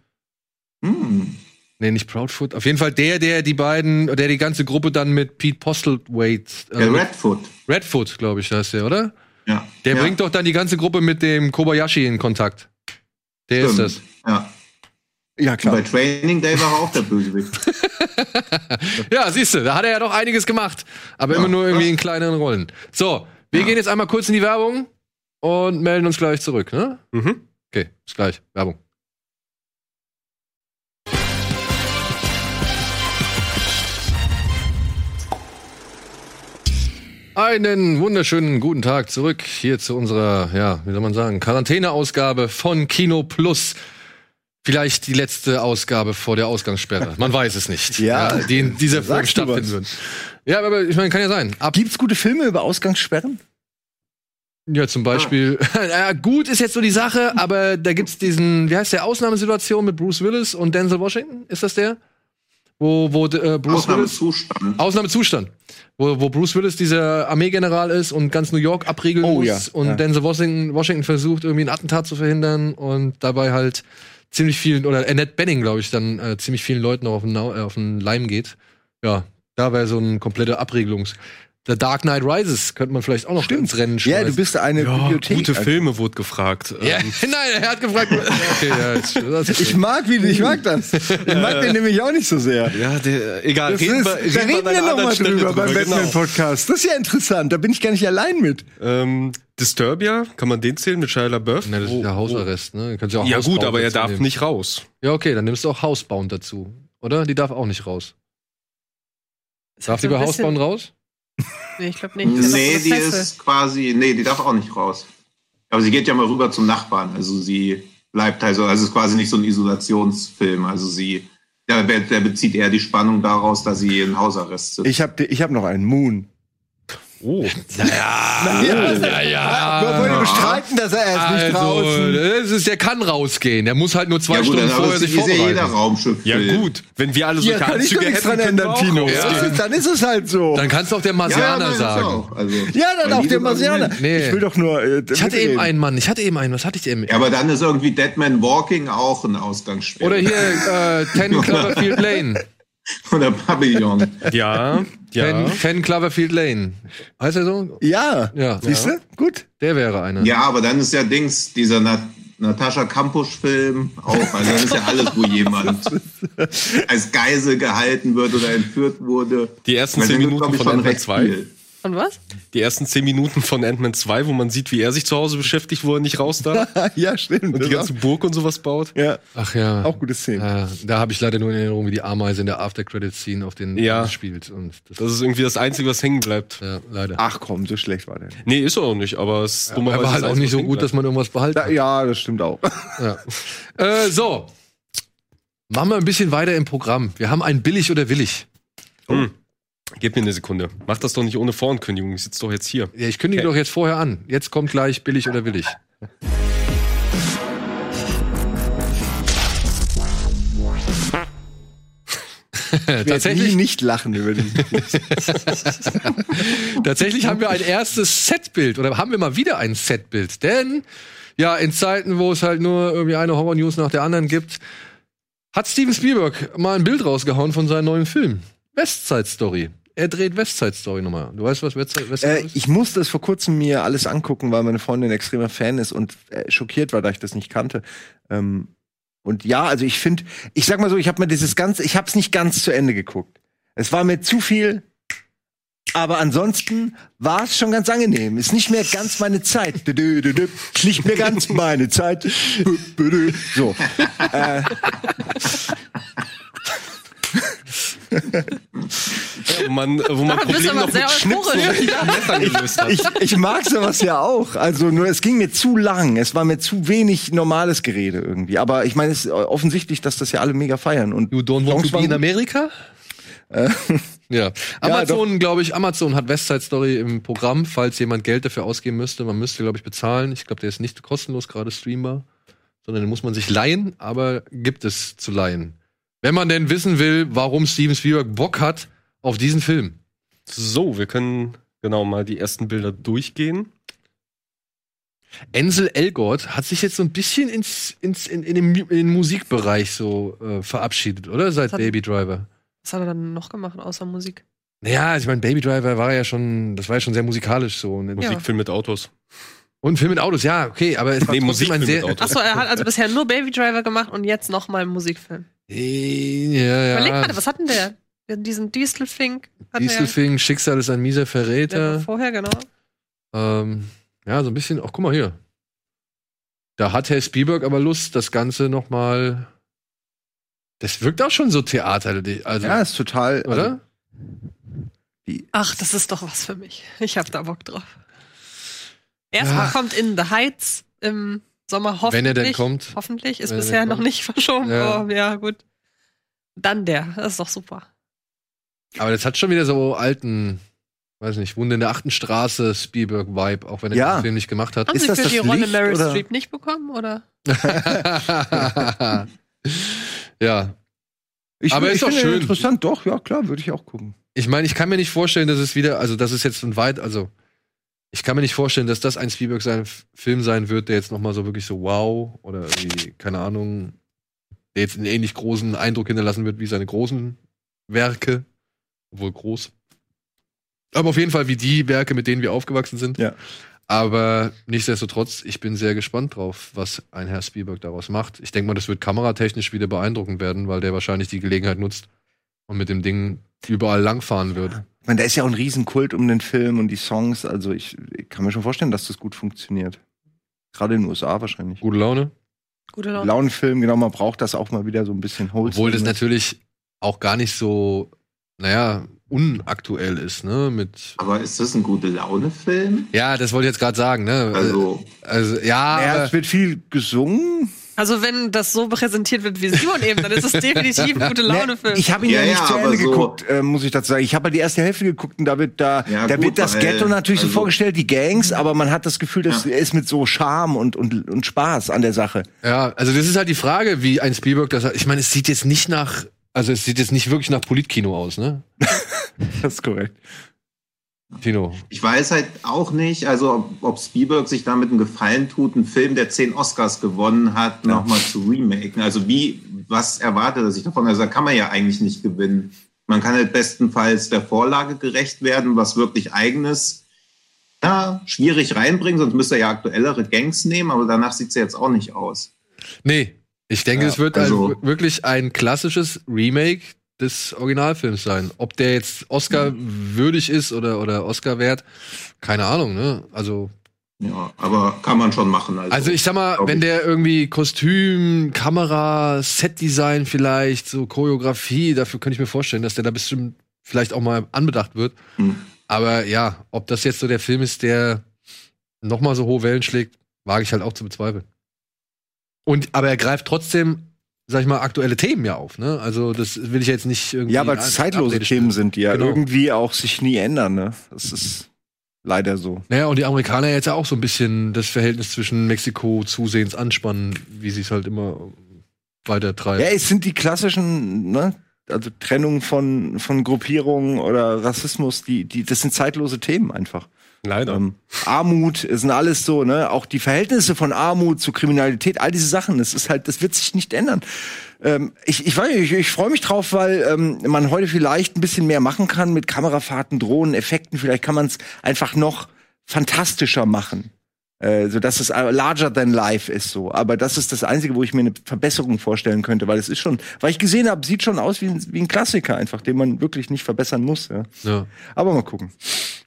Hm. Nee, nicht Proudfoot. Auf jeden Fall der, der die beiden, der die ganze Gruppe dann mit Pete Postlethwaite, Der also Redfoot. Redfoot, glaube ich, heißt der, oder? Ja. Der ja. bringt doch dann die ganze Gruppe mit dem Kobayashi in Kontakt. Der ist Stimmt. das. Ja. Ja, Und bei klar. Training Day war er auch der Bösewicht. [laughs] Ja, siehst du, da hat er ja doch einiges gemacht. Aber Ja, immer nur irgendwie ja. in kleineren Rollen. So, wir Ja. gehen jetzt einmal kurz in die Werbung. und melden uns gleich zurück, ne? Mhm. Okay, bis gleich. Werbung. Einen wunderschönen guten Tag zurück hier zu unserer, ja, wie soll man sagen, Quarantäneausgabe von Kino Plus. Vielleicht die letzte Ausgabe vor der Ausgangssperre. Man weiß es nicht. Ja. die in dieser Folge stattfinden würden. Ja, aber ich meine, kann ja sein. Ab Gibt's gute Filme über Ausgangssperren? Ja, zum Beispiel. [laughs] ja, gut ist jetzt so die Sache, aber da gibt's diesen, wie heißt der, Ausnahmesituation mit Bruce Willis und Denzel Washington? Ist das der? Wo, wo äh, Bruce Willis. Ausnahmezustand. Ausnahmezustand. Wo, wo Bruce Willis dieser Armeegeneral ist und ganz New York abriegeln Oh, muss ja, und ja. Denzel Washington, Washington versucht, irgendwie ein Attentat zu verhindern und dabei halt ziemlich vielen, oder Annette Benning, glaube ich, dann äh, ziemlich vielen Leuten auch auf den, äh, auf den Leim geht. Ja, da wäre so ein komplette Abriegelungs. The Dark Knight Rises könnte man vielleicht auch noch ins Rennen Ja, schmeißen. du bist eine Bibliothek. Gute Also, Filme wurde gefragt. Ja, Ähm, [laughs] nein, er hat gefragt. [laughs] Okay, ja, das ist Ich mag, wie, ich mag das. Ich mag den nämlich auch nicht so sehr. ja, der, egal. Das ist, da an reden einer wir anderen nochmal Stelle drüber beim genau. Batman-Podcast. Das ist ja interessant. Da bin ich gar nicht allein mit. Ähm, Disturbia, kann man den zählen mit Shia LaBeouf? Ne, das ist ja Hausarrest, ne? Du kannst ja auch Oh, Ja gut, Housebound aber er darf nehmen. nicht raus. Ja, okay, dann nimmst du auch Housebound dazu. Oder? Die darf auch nicht raus. Darf die so bei Housebound raus? Nee, ich glaube nicht. Nee, die ist quasi, nee, die darf auch nicht raus. Aber sie geht ja mal rüber zum Nachbarn. Also sie bleibt also, also es ist quasi nicht so ein Isolationsfilm. Also sie, der, der bezieht eher die Spannung daraus, dass sie in Hausarrest sitzt. Ich habe ich hab noch einen Moon. Oh. Ja, ja, ja. Wir wollen bestreiten, dass er erst nicht Also, draußen. das ist, der kann rausgehen. Der muss halt nur zwei ja gut, Stunden vorher sich ist ja jeder vorbereiten. Raumschiff. Ja gut, wenn wir alle Ja, ich doch Anzüge nichts hätten, dran ändern, Tino. dann ist es halt so. Dann kannst du auch der Marsianer sagen. Also, ja, dann auch der Marsianer. Nee. Ich will doch nur. Äh, Ich hatte eben einen Mann. Ich hatte eben einen. Was hatte ich eben? Ja, aber dann ist irgendwie Deadman Walking auch ein Ausgangssperre. Oder hier äh, Ten [laughs] Cloverfield Lane. Oder Pavillon. Ja, ja. Ten Cloverfield Lane. Heißt er so? Ja. Ja. Siehst du? Gut. Der wäre einer. Ja, aber dann ist ja Dings, dieser Nat Natascha Kampusch-Film auch. Also dann ist ja alles, wo jemand [laughs] als Geisel gehalten wird oder entführt wurde. Die ersten zehn Minuten von recht 2. viel. Und was? Die ersten zehn Minuten von Ant-Man 2, wo man sieht, wie er sich zu Hause beschäftigt, wo er nicht raus darf. [laughs] ja, stimmt. Und die ganze Burg und sowas baut. auch, ja, Ach ja. auch gute Szene. Ja, da habe ich leider nur in Erinnerung, wie die Ameise in der After-Credit-Scene auf den Ja. spielt. Und das, Das ist irgendwie das Einzige, was hängen bleibt. ja, leider. Ach komm, so schlecht war der. Nee, ist er auch nicht, aber es ist er war halt auch nicht so gut, dass man irgendwas behalten Da, hat. ja, das stimmt auch. Ja. Äh, so. Machen wir ein bisschen weiter im Programm. Wir haben ein Billig oder Willig. bleibt. Hm. Gib mir eine Sekunde. Mach das doch nicht ohne Vorankündigung. Ich sitze doch jetzt hier. Ja, ich kündige Okay. doch jetzt vorher an. Jetzt kommt gleich Billig oder Willig. Ich [laughs] tatsächlich, nicht lachen über den. [laughs] [laughs] tatsächlich haben wir ein erstes Setbild oder haben wir mal wieder ein Setbild. Denn ja, in Zeiten, wo es halt nur irgendwie eine Horror-News nach der anderen gibt, hat Steven Spielberg mal ein Bild rausgehauen von seinem neuen Film. Westside Story. Er dreht Westside Story nochmal. Du weißt, was Westside, Westside Äh, ist? ich musste es vor kurzem mir alles angucken, weil meine Freundin ein extremer Fan ist und äh, schockiert war, da ich das nicht kannte. Ähm, und ja, also ich finde, ich sag mal so, ich habe mir dieses ganze, ich habe es nicht ganz zu Ende geguckt. Es war mir zu viel, aber ansonsten war es schon ganz angenehm. Ist nicht mehr ganz meine Zeit. Ist nicht mehr ganz meine Zeit. So. Äh, Wo man, wo man du bist Probleme aber noch sehr mit Schnipsen Messern gelöst hat. ich, ich mag sowas ja auch. Also nur es ging mir zu lang. Es war mir zu wenig normales Gerede irgendwie. Aber ich meine, es ist offensichtlich, dass das ja alle mega feiern. Und You don't want to be in waren- America? ja. Amazon, glaube ich, Amazon hat Westside Story im Programm, falls jemand Geld dafür ausgeben müsste. Man müsste, glaube ich, bezahlen. Ich glaube, der ist nicht kostenlos gerade streambar, sondern den muss man sich leihen, aber gibt es zu leihen. Wenn man denn wissen will, warum Steven Spielberg Bock hat auf diesen Film. So, wir können genau mal die ersten Bilder durchgehen. Ansel Elgort hat sich jetzt so ein bisschen ins, ins, in, in, den, in den Musikbereich so äh, verabschiedet, oder? Seit hat- Baby Driver. Was hat er dann noch gemacht, außer Musik? Naja, ich meine, Baby Driver war ja schon, das war ja schon sehr musikalisch so. Ja. Musikfilm mit Autos. Und ein Film mit Autos, ja, okay, aber es war Nee, trotzdem ein Musikfilm sehr. mit Autos. Achso, er hat also bisher nur Baby Driver gemacht und jetzt noch mal einen Musikfilm. Äh, Ja, Überleg ja. mal, was hat denn der? Wir hatten Diesen Dieselfink. hat Dieselfing, Schicksal ist ein mieser Verräter. vorher, genau. Ähm, Ja, so ein bisschen, ach, guck mal hier. Da hat Herr Spielberg aber Lust, das Ganze noch mal. Das wirkt auch schon so Theater, also, Ja, ist total. also, oder? Ach, das ist doch was für mich. Ich hab da Bock drauf. Erstmal Ja. kommt In the Heights im Sommer hoffentlich. Wenn er denn kommt. Hoffentlich. Ist er bisher noch nicht verschoben. Ja. Ja. ja, gut. Dann der. Das ist doch super. Aber das hat schon wieder so alten, weiß nicht, Wunde in der achten Straße Spielberg-Vibe, auch wenn er Ja. den Film nicht gemacht hat. Haben Ist Sie das für das die Rolle Licht, Meryl oder? Streep nicht bekommen? Oder? [laughs] ja. Ich, Aber ich ist doch schön. Interessant, doch, ja, klar, würde ich auch gucken. Ich meine, ich kann mir nicht vorstellen, dass es wieder, also das ist jetzt ein weit, also ich kann mir nicht vorstellen, dass das ein Spielberg sein Film sein wird, der jetzt noch mal so wirklich so wow oder irgendwie keine Ahnung, der jetzt einen ähnlich großen Eindruck hinterlassen wird wie seine großen Werke, obwohl groß. Aber auf jeden Fall wie die Werke, mit denen wir aufgewachsen sind. Ja. Aber nichtsdestotrotz, ich bin sehr gespannt drauf, was ein Herr Spielberg daraus macht. Ich denke mal, das wird kameratechnisch wieder beeindruckend werden, weil der wahrscheinlich die Gelegenheit nutzt und mit dem Ding überall langfahren wird. Ich meine, da ist ja auch ein Riesenkult um den Film und die Songs. Also ich, ich kann mir schon vorstellen, dass das gut funktioniert. Gerade in den USA wahrscheinlich. Gute Laune. Gute Laune. Launenfilm, genau, man braucht das auch mal wieder so ein bisschen wholesome. Obwohl das natürlich auch gar nicht so, naja, unaktuell ist, ne? Mit. Aber ist das ein gute Laune-Film? Ja, das wollte ich jetzt gerade sagen, ne? Also, also ja, Ja, aber, es wird viel gesungen. Also wenn das so präsentiert wird wie Simon eben, dann ist es definitiv [laughs] ein gute Laune-Film. Ich habe ihn ja, Ja, nicht ja, zu Ende so- geguckt, äh, muss ich dazu sagen. Ich habe halt die erste Hälfte geguckt und da wird da, Ja, da gut, wird das weil- Ghetto natürlich so also- vorgestellt, die Gangs, aber man hat das Gefühl, das Ja. ist mit so Charme und, und, und Spaß an der Sache. ja, also das ist halt die Frage, wie ein Spielberg das. Ich meine, es sieht jetzt nicht nach, also es sieht jetzt nicht wirklich nach Politkino aus, ne? [laughs] Das ist korrekt. Tino. ich weiß halt auch nicht, also ob, ob Spielberg sich damit einen Gefallen tut, einen Film, der zehn Oscars gewonnen hat, Ja. nochmal zu remaken. Also wie, was erwartet er sich davon? Also da kann man ja eigentlich nicht gewinnen. Man kann halt bestenfalls der Vorlage gerecht werden, was wirklich eigenes, ja, schwierig reinbringen, sonst müsste er ja aktuellere Gangs nehmen, aber danach sieht es ja jetzt auch nicht aus. Nee, ich denke, Ja, es wird also- also wirklich ein klassisches Remake des Originalfilms sein. Ob der jetzt Oscar würdig ist oder, oder Oscar wert, keine Ahnung, ne? Also Ja, aber kann man schon machen. Also, Also ich sag mal, wenn der irgendwie Kostüm, Kamera, Setdesign vielleicht, so Choreografie, dafür könnte ich mir vorstellen, dass der da bestimmt vielleicht auch mal anbedacht wird. Hm. Aber ja, ob das jetzt so der Film ist, der noch mal so hohe Wellen schlägt, wage ich halt auch zu bezweifeln. Und aber er greift trotzdem, sag ich mal, aktuelle Themen ja auf, ne? Also das will ich jetzt nicht irgendwie. Ja, weil es zeitlose Themen sind, die ja Genau. irgendwie auch sich nie ändern. Ne? Das ist leider so. Naja, und die Amerikaner jetzt ja auch so ein bisschen das Verhältnis zwischen Mexiko zusehends anspannen, wie sie es halt immer weiter treiben. Ja, es sind die klassischen, ne? Also Trennung von, von Gruppierungen oder Rassismus, die, die, das sind zeitlose Themen einfach. Leider. Ähm, Armut es sind alles so, ne? Auch die Verhältnisse von Armut zu Kriminalität, all diese Sachen, das ist halt, das wird sich nicht ändern. Ähm, ich ich, weiß nicht, ich, ich freue mich drauf, weil ähm, man heute vielleicht ein bisschen mehr machen kann mit Kamerafahrten, Drohnen, Effekten. Vielleicht kann man es einfach noch fantastischer machen. Äh, so dass es larger than life ist so. Aber das ist das Einzige, wo ich mir eine Verbesserung vorstellen könnte, weil es ist schon, weil ich gesehen habe, sieht schon aus wie ein, wie ein Klassiker einfach, den man wirklich nicht verbessern muss. Ja. Ja. Aber mal gucken.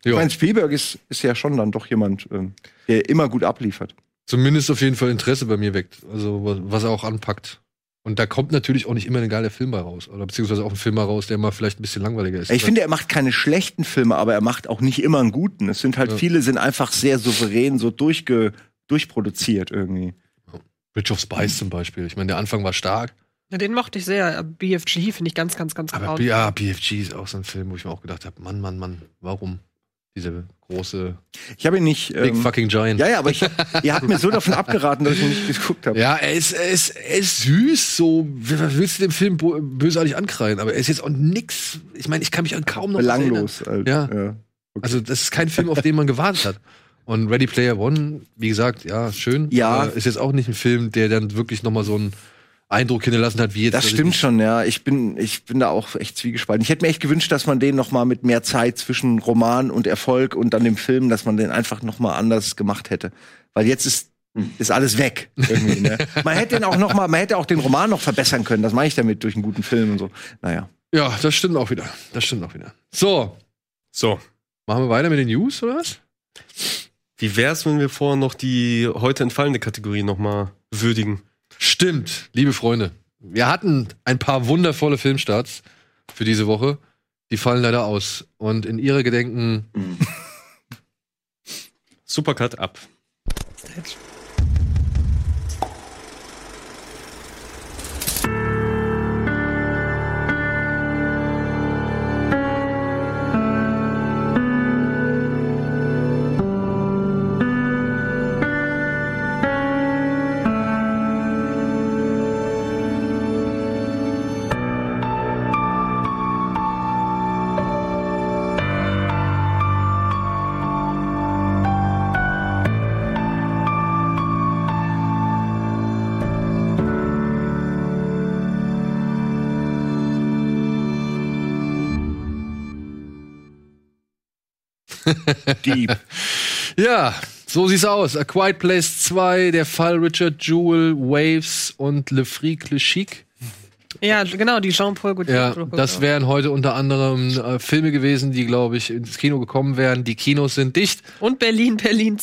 Ich Ja. meine, Spielberg ist, ist ja schon dann doch jemand, ähm, der immer gut abliefert. Zumindest auf jeden Fall Interesse bei mir weckt. Also, was, was er auch anpackt. Und da kommt natürlich auch nicht immer ein geiler Film bei raus. Oder beziehungsweise auch ein Film raus, der mal vielleicht ein bisschen langweiliger ist. Ich finde, er macht keine schlechten Filme, aber er macht auch nicht immer einen guten. Es sind halt Ja. viele, sind einfach sehr souverän, so durchge, durchproduziert irgendwie. Bridge of Spies zum Beispiel. Ich meine, der Anfang war stark. Ja, den mochte ich sehr. BFG finde ich ganz, ganz, ganz Aber ja, BFG ist auch so ein Film, wo ich mir auch gedacht habe, Mann, Mann, Mann, warum? Diese große Ich habe ihn nicht. Big Ähm, fucking Giant. ja, ja, aber ich, ihr habt mir so davon abgeraten, dass ich ihn nicht geguckt habe. Ja, er ist, er ist, er ist süß, so, was willst du dem Film bösartig ankreien? Aber er ist jetzt auch nix, ich meine, ich kann mich an kaum noch. Belanglos. Halt. Ja. ja. Also, das ist kein Film, auf den man gewartet hat. Und Ready Player One, wie gesagt, ja, schön. Ja. Ist jetzt auch nicht ein Film, der dann wirklich noch mal so einen Eindruck hinterlassen hat, wie jetzt. Das stimmt schon, ja. Ich bin, ich bin da auch echt zwiegespalten. Ich hätte mir echt gewünscht, dass man den noch mal mit mehr Zeit zwischen Roman und Erfolg und dann dem Film, dass man den einfach noch mal anders gemacht hätte. Weil jetzt ist, ist alles weg. Irgendwie, ne? [laughs] Man hätte den auch noch mal, man hätte auch den Roman noch verbessern können. Das meine ich damit durch einen guten Film und so. Naja. Ja, das stimmt auch wieder. Das stimmt auch wieder. So, So. machen wir weiter mit den News, oder was? Wie wär's, wenn wir vorher noch die heute entfallene Kategorie nochmal würdigen? Stimmt, liebe Freunde. Wir hatten ein paar wundervolle Filmstarts für diese Woche. Die fallen leider aus. Und in ihre Gedenken Supercut ab. [laughs] Deep. Ja, so sieht's aus. A Quiet Place 2, der Fall Richard Jewell, Waves und Le Fric Le Chic. Ja, genau, die Jean-Paul Gaultier. Ja, das wären heute unter anderem äh, Filme gewesen, die, glaube ich, ins Kino gekommen wären. Die Kinos sind dicht. Und Berlin, Berlin,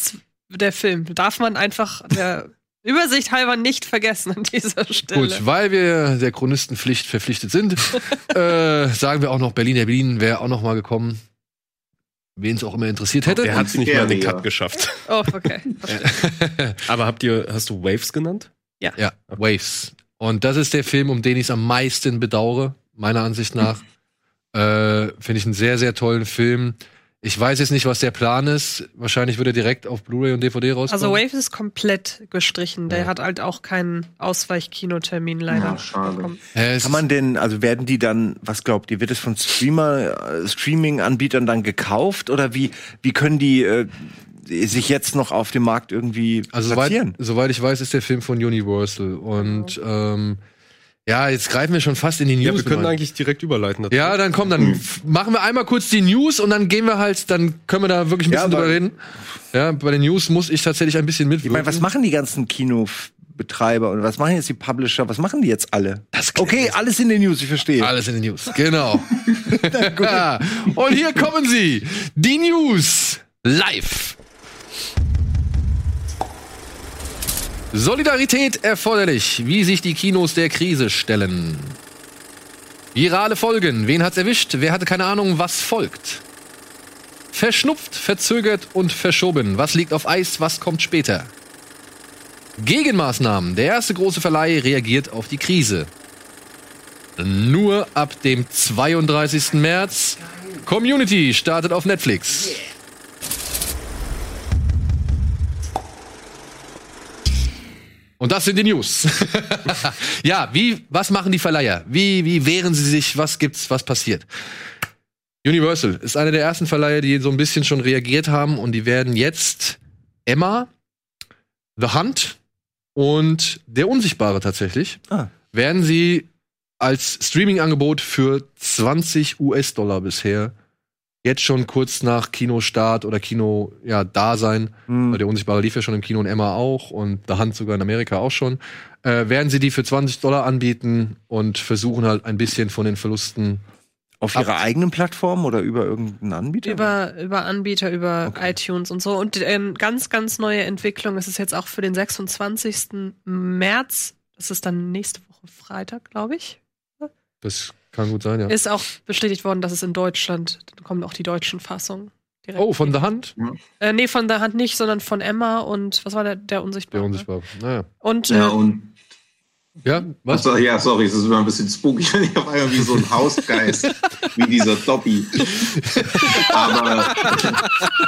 der Film. Darf man einfach der [laughs] Übersicht halber nicht vergessen an dieser Stelle. Gut, weil wir der Chronistenpflicht verpflichtet sind, [laughs] äh, sagen wir auch noch Berlin. Der Berlin wäre auch noch mal gekommen. Wen es auch immer interessiert hätte. Der hat's nicht mal in den. Cut geschafft. Oh, okay. [laughs] Aber habt ihr, hast du Waves genannt? Ja, Waves. Und das ist der Film, um den ich es am meisten bedauere, meiner Ansicht nach. [laughs] äh, Finde ich einen sehr, sehr tollen Film. Ich weiß jetzt nicht, was der Plan ist. Wahrscheinlich wird er direkt auf Blu-ray und DVD rauskommen. Also Wave ist komplett gestrichen. Der Ja. hat halt auch keinen Ausweichkinotermin leider. Ja, schade. Kann man denn, also werden die dann, was glaubt ihr, wird es von Streamer, äh, Streaming-Anbietern dann gekauft oder wie, wie können die äh, sich jetzt noch auf dem Markt irgendwie Also soweit, platzieren? soweit ich weiß, ist der Film von Universal. Und ähm, ja, jetzt greifen wir schon fast in die News. Ja, wir können rein. eigentlich direkt überleiten. dazu. Ja, dann komm, dann f- machen wir einmal kurz die News und dann gehen wir halt, dann können wir da wirklich ein Ja, bisschen drüber aber- reden. Ja, bei den News muss ich tatsächlich ein bisschen mit. Ich meine, was machen die ganzen Kinobetreiber und was machen jetzt die Publisher? Was machen die jetzt alle? Okay, alles in den News, ich verstehe. Alles in den News, genau. [laughs] ja. [laughs] Und hier kommen sie, die News live. Solidarität erforderlich, wie sich die Kinos der Krise stellen. Virale Folgen, wen hat's erwischt? Wer hatte keine Ahnung, was folgt? Verschnupft, verzögert und verschoben. Was liegt auf Eis, was kommt später? Gegenmaßnahmen. Der erste große Verleih reagiert auf die Krise. Nur ab dem 32. März. Community startet auf Netflix. Und das sind die News. [laughs] ja, wie, was machen die Verleiher? Wie, wie wehren sie sich? Was gibt's? Was passiert? Universal ist einer der ersten Verleiher, die so ein bisschen schon reagiert haben und die werden jetzt Emma, The Hunt und Der Unsichtbare tatsächlich, Ah. werden sie als Streaming-Angebot für 20 US-Dollar bisher jetzt schon kurz nach Kinostart oder Kino ja Dasein, Hm. weil der Unsichtbare lief ja schon im Kino und Emma auch und The Hunt sogar in Amerika auch schon, äh, werden sie die für 20 Dollar anbieten und versuchen halt ein bisschen von den Verlusten Auf ihrer eigenen Plattform oder über irgendeinen Anbieter? Über, über Anbieter, über Okay. iTunes und so. Und ähm, ganz, ganz neue Entwicklung. Es ist jetzt auch für den 26. März. Das ist dann nächste Woche Freitag, glaube ich. Das kann gut sein, ja. Ist auch bestätigt worden, dass es in Deutschland, dann kommen auch die deutschen Fassungen. direkt. Oh, von The Hand? Äh, nee, von der Hand nicht, sondern von Emma und was war der, der Unsichtbare? Der Unsichtbare. Naja. Und Ja, äh, und Ja, was? Achso, ja, sorry, es ist immer ein bisschen spooky, [laughs] wenn ich auf einmal wie so ein Hausgeist, wie dieser Dobby. [laughs] Aber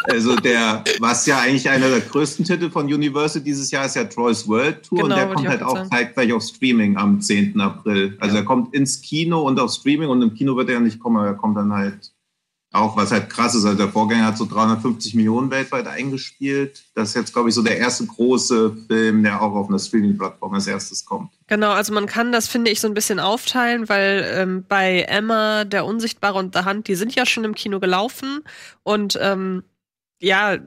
also der, was ja eigentlich einer der größten Titel von Universal dieses Jahr ist ja Troy's World Tour und Genau, der wollte kommt halt auch sagen. zeitgleich auf Streaming am 10. April. Also er kommt ins Kino und auf Streaming und im Kino wird er ja nicht kommen, aber er kommt dann halt auch, was halt krass ist. Also der Vorgänger hat so 350 Millionen weltweit eingespielt. Das ist jetzt, glaube ich, so der erste große Film, der auch auf einer Streaming-Plattform als erstes kommt. Genau, also man kann das, finde ich, so ein bisschen aufteilen, weil ähm, bei Emma, der Unsichtbare und der Hand, die sind ja schon im Kino gelaufen und ähm, ja,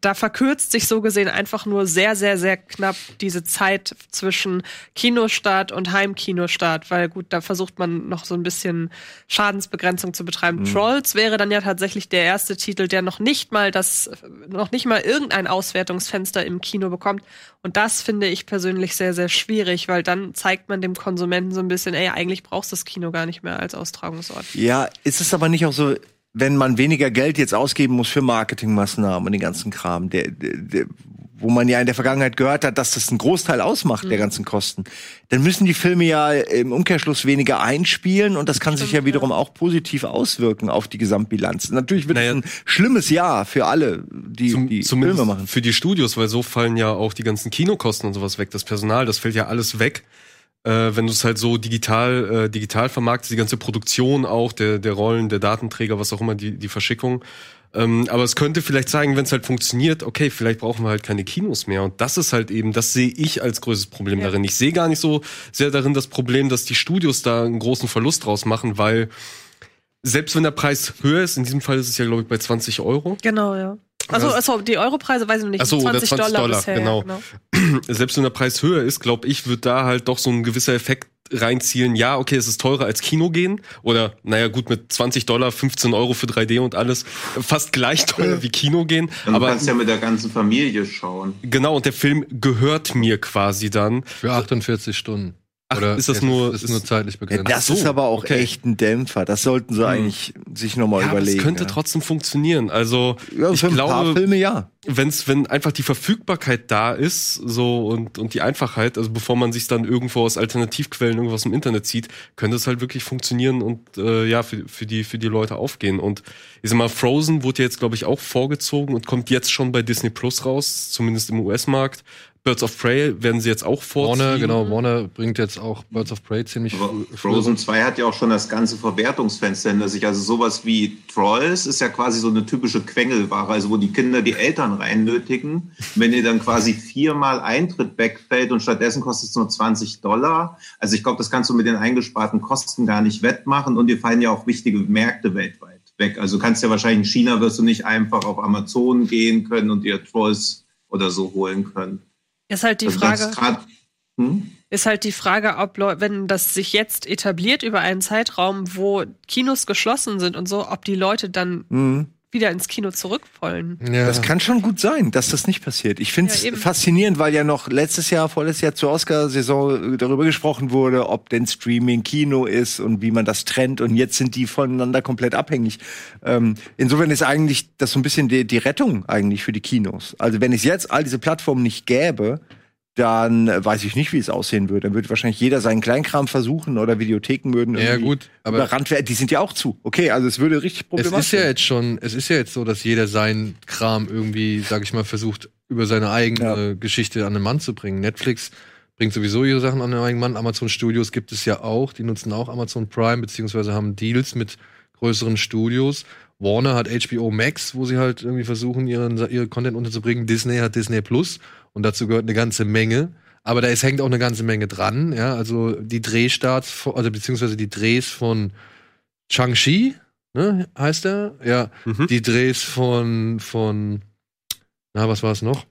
da verkürzt sich so gesehen einfach nur sehr, sehr, sehr knapp diese Zeit zwischen Kinostart und Heimkinostart, weil gut, da versucht man noch so ein bisschen Schadensbegrenzung zu betreiben. Mhm. Trolls wäre dann ja tatsächlich der erste Titel, der noch nicht mal das, noch nicht mal irgendein Auswertungsfenster im Kino bekommt. Und das finde ich persönlich sehr, sehr schwierig, weil dann zeigt man dem Konsumenten so ein bisschen, ey, eigentlich brauchst du das Kino gar nicht mehr als Austragungsort. Ja, ist es aber nicht auch so, wenn man weniger Geld jetzt ausgeben muss für Marketingmaßnahmen und den ganzen Kram, der, der, der, wo man ja in der Vergangenheit gehört hat, dass das einen Großteil ausmacht der ganzen Kosten, dann müssen die Filme ja im Umkehrschluss weniger einspielen und das kann sich ja wiederum auch positiv auswirken auf die Gesamtbilanz. Natürlich wird Naja. es ein schlimmes Jahr für alle, die, Zum, die zumindest Filme machen. für die Studios, weil so fallen ja auch die ganzen Kinokosten und sowas weg. Das Personal, das fällt ja alles weg. Äh, wenn du es halt so digital, äh, digital vermarktest, die ganze Produktion auch, der, der Rollen, der Datenträger, was auch immer, die, die Verschickung. Ähm, aber es könnte vielleicht zeigen, wenn es halt funktioniert, okay, vielleicht brauchen wir halt keine Kinos mehr. Und das ist halt eben, das sehe ich als größtes Problem Ja. darin. Ich sehe gar nicht so sehr darin das Problem, dass die Studios da einen großen Verlust draus machen, weil selbst wenn der Preis höher ist, in diesem Fall ist es ja, glaube ich, bei 20 Euro, Genau, ja. Also, Ja. also die Europreise weiß ich noch nicht. Ach so, oder 20, 20 Dollar, Dollar, bisher, genau. genau. [clears throat] selbst wenn der Preis höher ist, glaube ich, wird da halt doch so ein gewisser Effekt reinzielen. Ja, okay, es ist teurer als Kino gehen. Oder, naja, gut, mit 20 Dollar, 15 Euro für 3D und alles, fast gleich [laughs] teuer wie Kino gehen. Du Aber kannst ja mit der ganzen Familie schauen. genau, und der Film gehört mir quasi dann. Für 48 Stunden. Ach, ist das nur- ist, ist nur zeitlich Ja, begrenzt. das so, ist aber auch okay. echt ein Dämpfer. Das sollten sie eigentlich sich nochmal Ja, aber überlegen. es könnte ja. trotzdem funktionieren. Also, ja, ich glaube, Filme ja. wenn's, wenn einfach die Verfügbarkeit da ist, so und, und die Einfachheit, also bevor man sich dann irgendwo aus Alternativquellen irgendwas im Internet zieht, könnte es halt wirklich funktionieren und äh, ja, für, für, die, für die Leute aufgehen. Und ich sag mal, Frozen wurde ja jetzt, glaube ich, auch vorgezogen und kommt jetzt schon bei Disney Plus raus, zumindest im US-Markt. Birds of Prey werden sie jetzt auch vorziehen. Warner, genau, Warner bringt jetzt auch Birds of Prey ziemlich Aber Frozen 2 hat ja auch schon das ganze Verwertungsfenster hinter sich. Also sowas wie Trolls ist ja quasi so eine typische Quengelware, also wo die Kinder die Eltern rein nötigen. Wenn ihr dann quasi viermal Eintritt wegfällt und stattdessen kostet es nur 20 Dollar. Also ich glaube, das kannst du mit den eingesparten Kosten gar nicht wettmachen und dir fallen ja auch wichtige Märkte weltweit weg. Also du kannst ja wahrscheinlich in China wirst du nicht einfach auf Amazon gehen können und dir Trolls oder so holen können. Ist halt die Also Frage. grad- hm? ist halt die Frage, ob Leu wenn das sich jetzt etabliert über einen Zeitraum, wo Kinos geschlossen sind und so, ob die Leute dann Mhm. Wieder ins Kino zurück wollen. Ja. Das kann schon gut sein, dass das nicht passiert. Ich finde es Ja, faszinierend, weil ja noch letztes Jahr, vorletztes Jahr zur Oscar-Saison äh, darüber gesprochen wurde, ob denn Streaming Kino ist und wie man das trennt. Und jetzt sind die voneinander komplett abhängig. Ähm, insofern ist eigentlich das so ein bisschen die, die Rettung eigentlich für die Kinos. Also wenn es jetzt all diese Plattformen nicht gäbe, dann weiß ich nicht, wie es aussehen würde. Dann würde wahrscheinlich jeder seinen Kleinkram versuchen oder Videotheken würden Ja, irgendwie gut, aber- überrannt werden. Die sind ja auch zu. Okay, also es würde richtig Es problematisch ist ja jetzt schon, es ist ja jetzt so, dass jeder seinen Kram irgendwie, sag ich mal, versucht, über seine eigene Geschichte an den Mann zu bringen. Netflix bringt sowieso ihre Sachen an den eigenen Mann. Amazon Studios gibt es ja auch. Die nutzen auch Amazon Prime, beziehungsweise haben Deals mit größeren Studios. Warner hat HBO Max, wo sie halt irgendwie versuchen, ihren, ihre Content unterzubringen. Disney hat Disney Plus und dazu gehört eine ganze Menge. Aber da ist, hängt auch eine ganze Menge dran, ja. Also die Drehstarts, also beziehungsweise die Drehs von Shang-Chi, ne, heißt er? Ja. Mhm. Die Drehs von, von, na, was war es noch?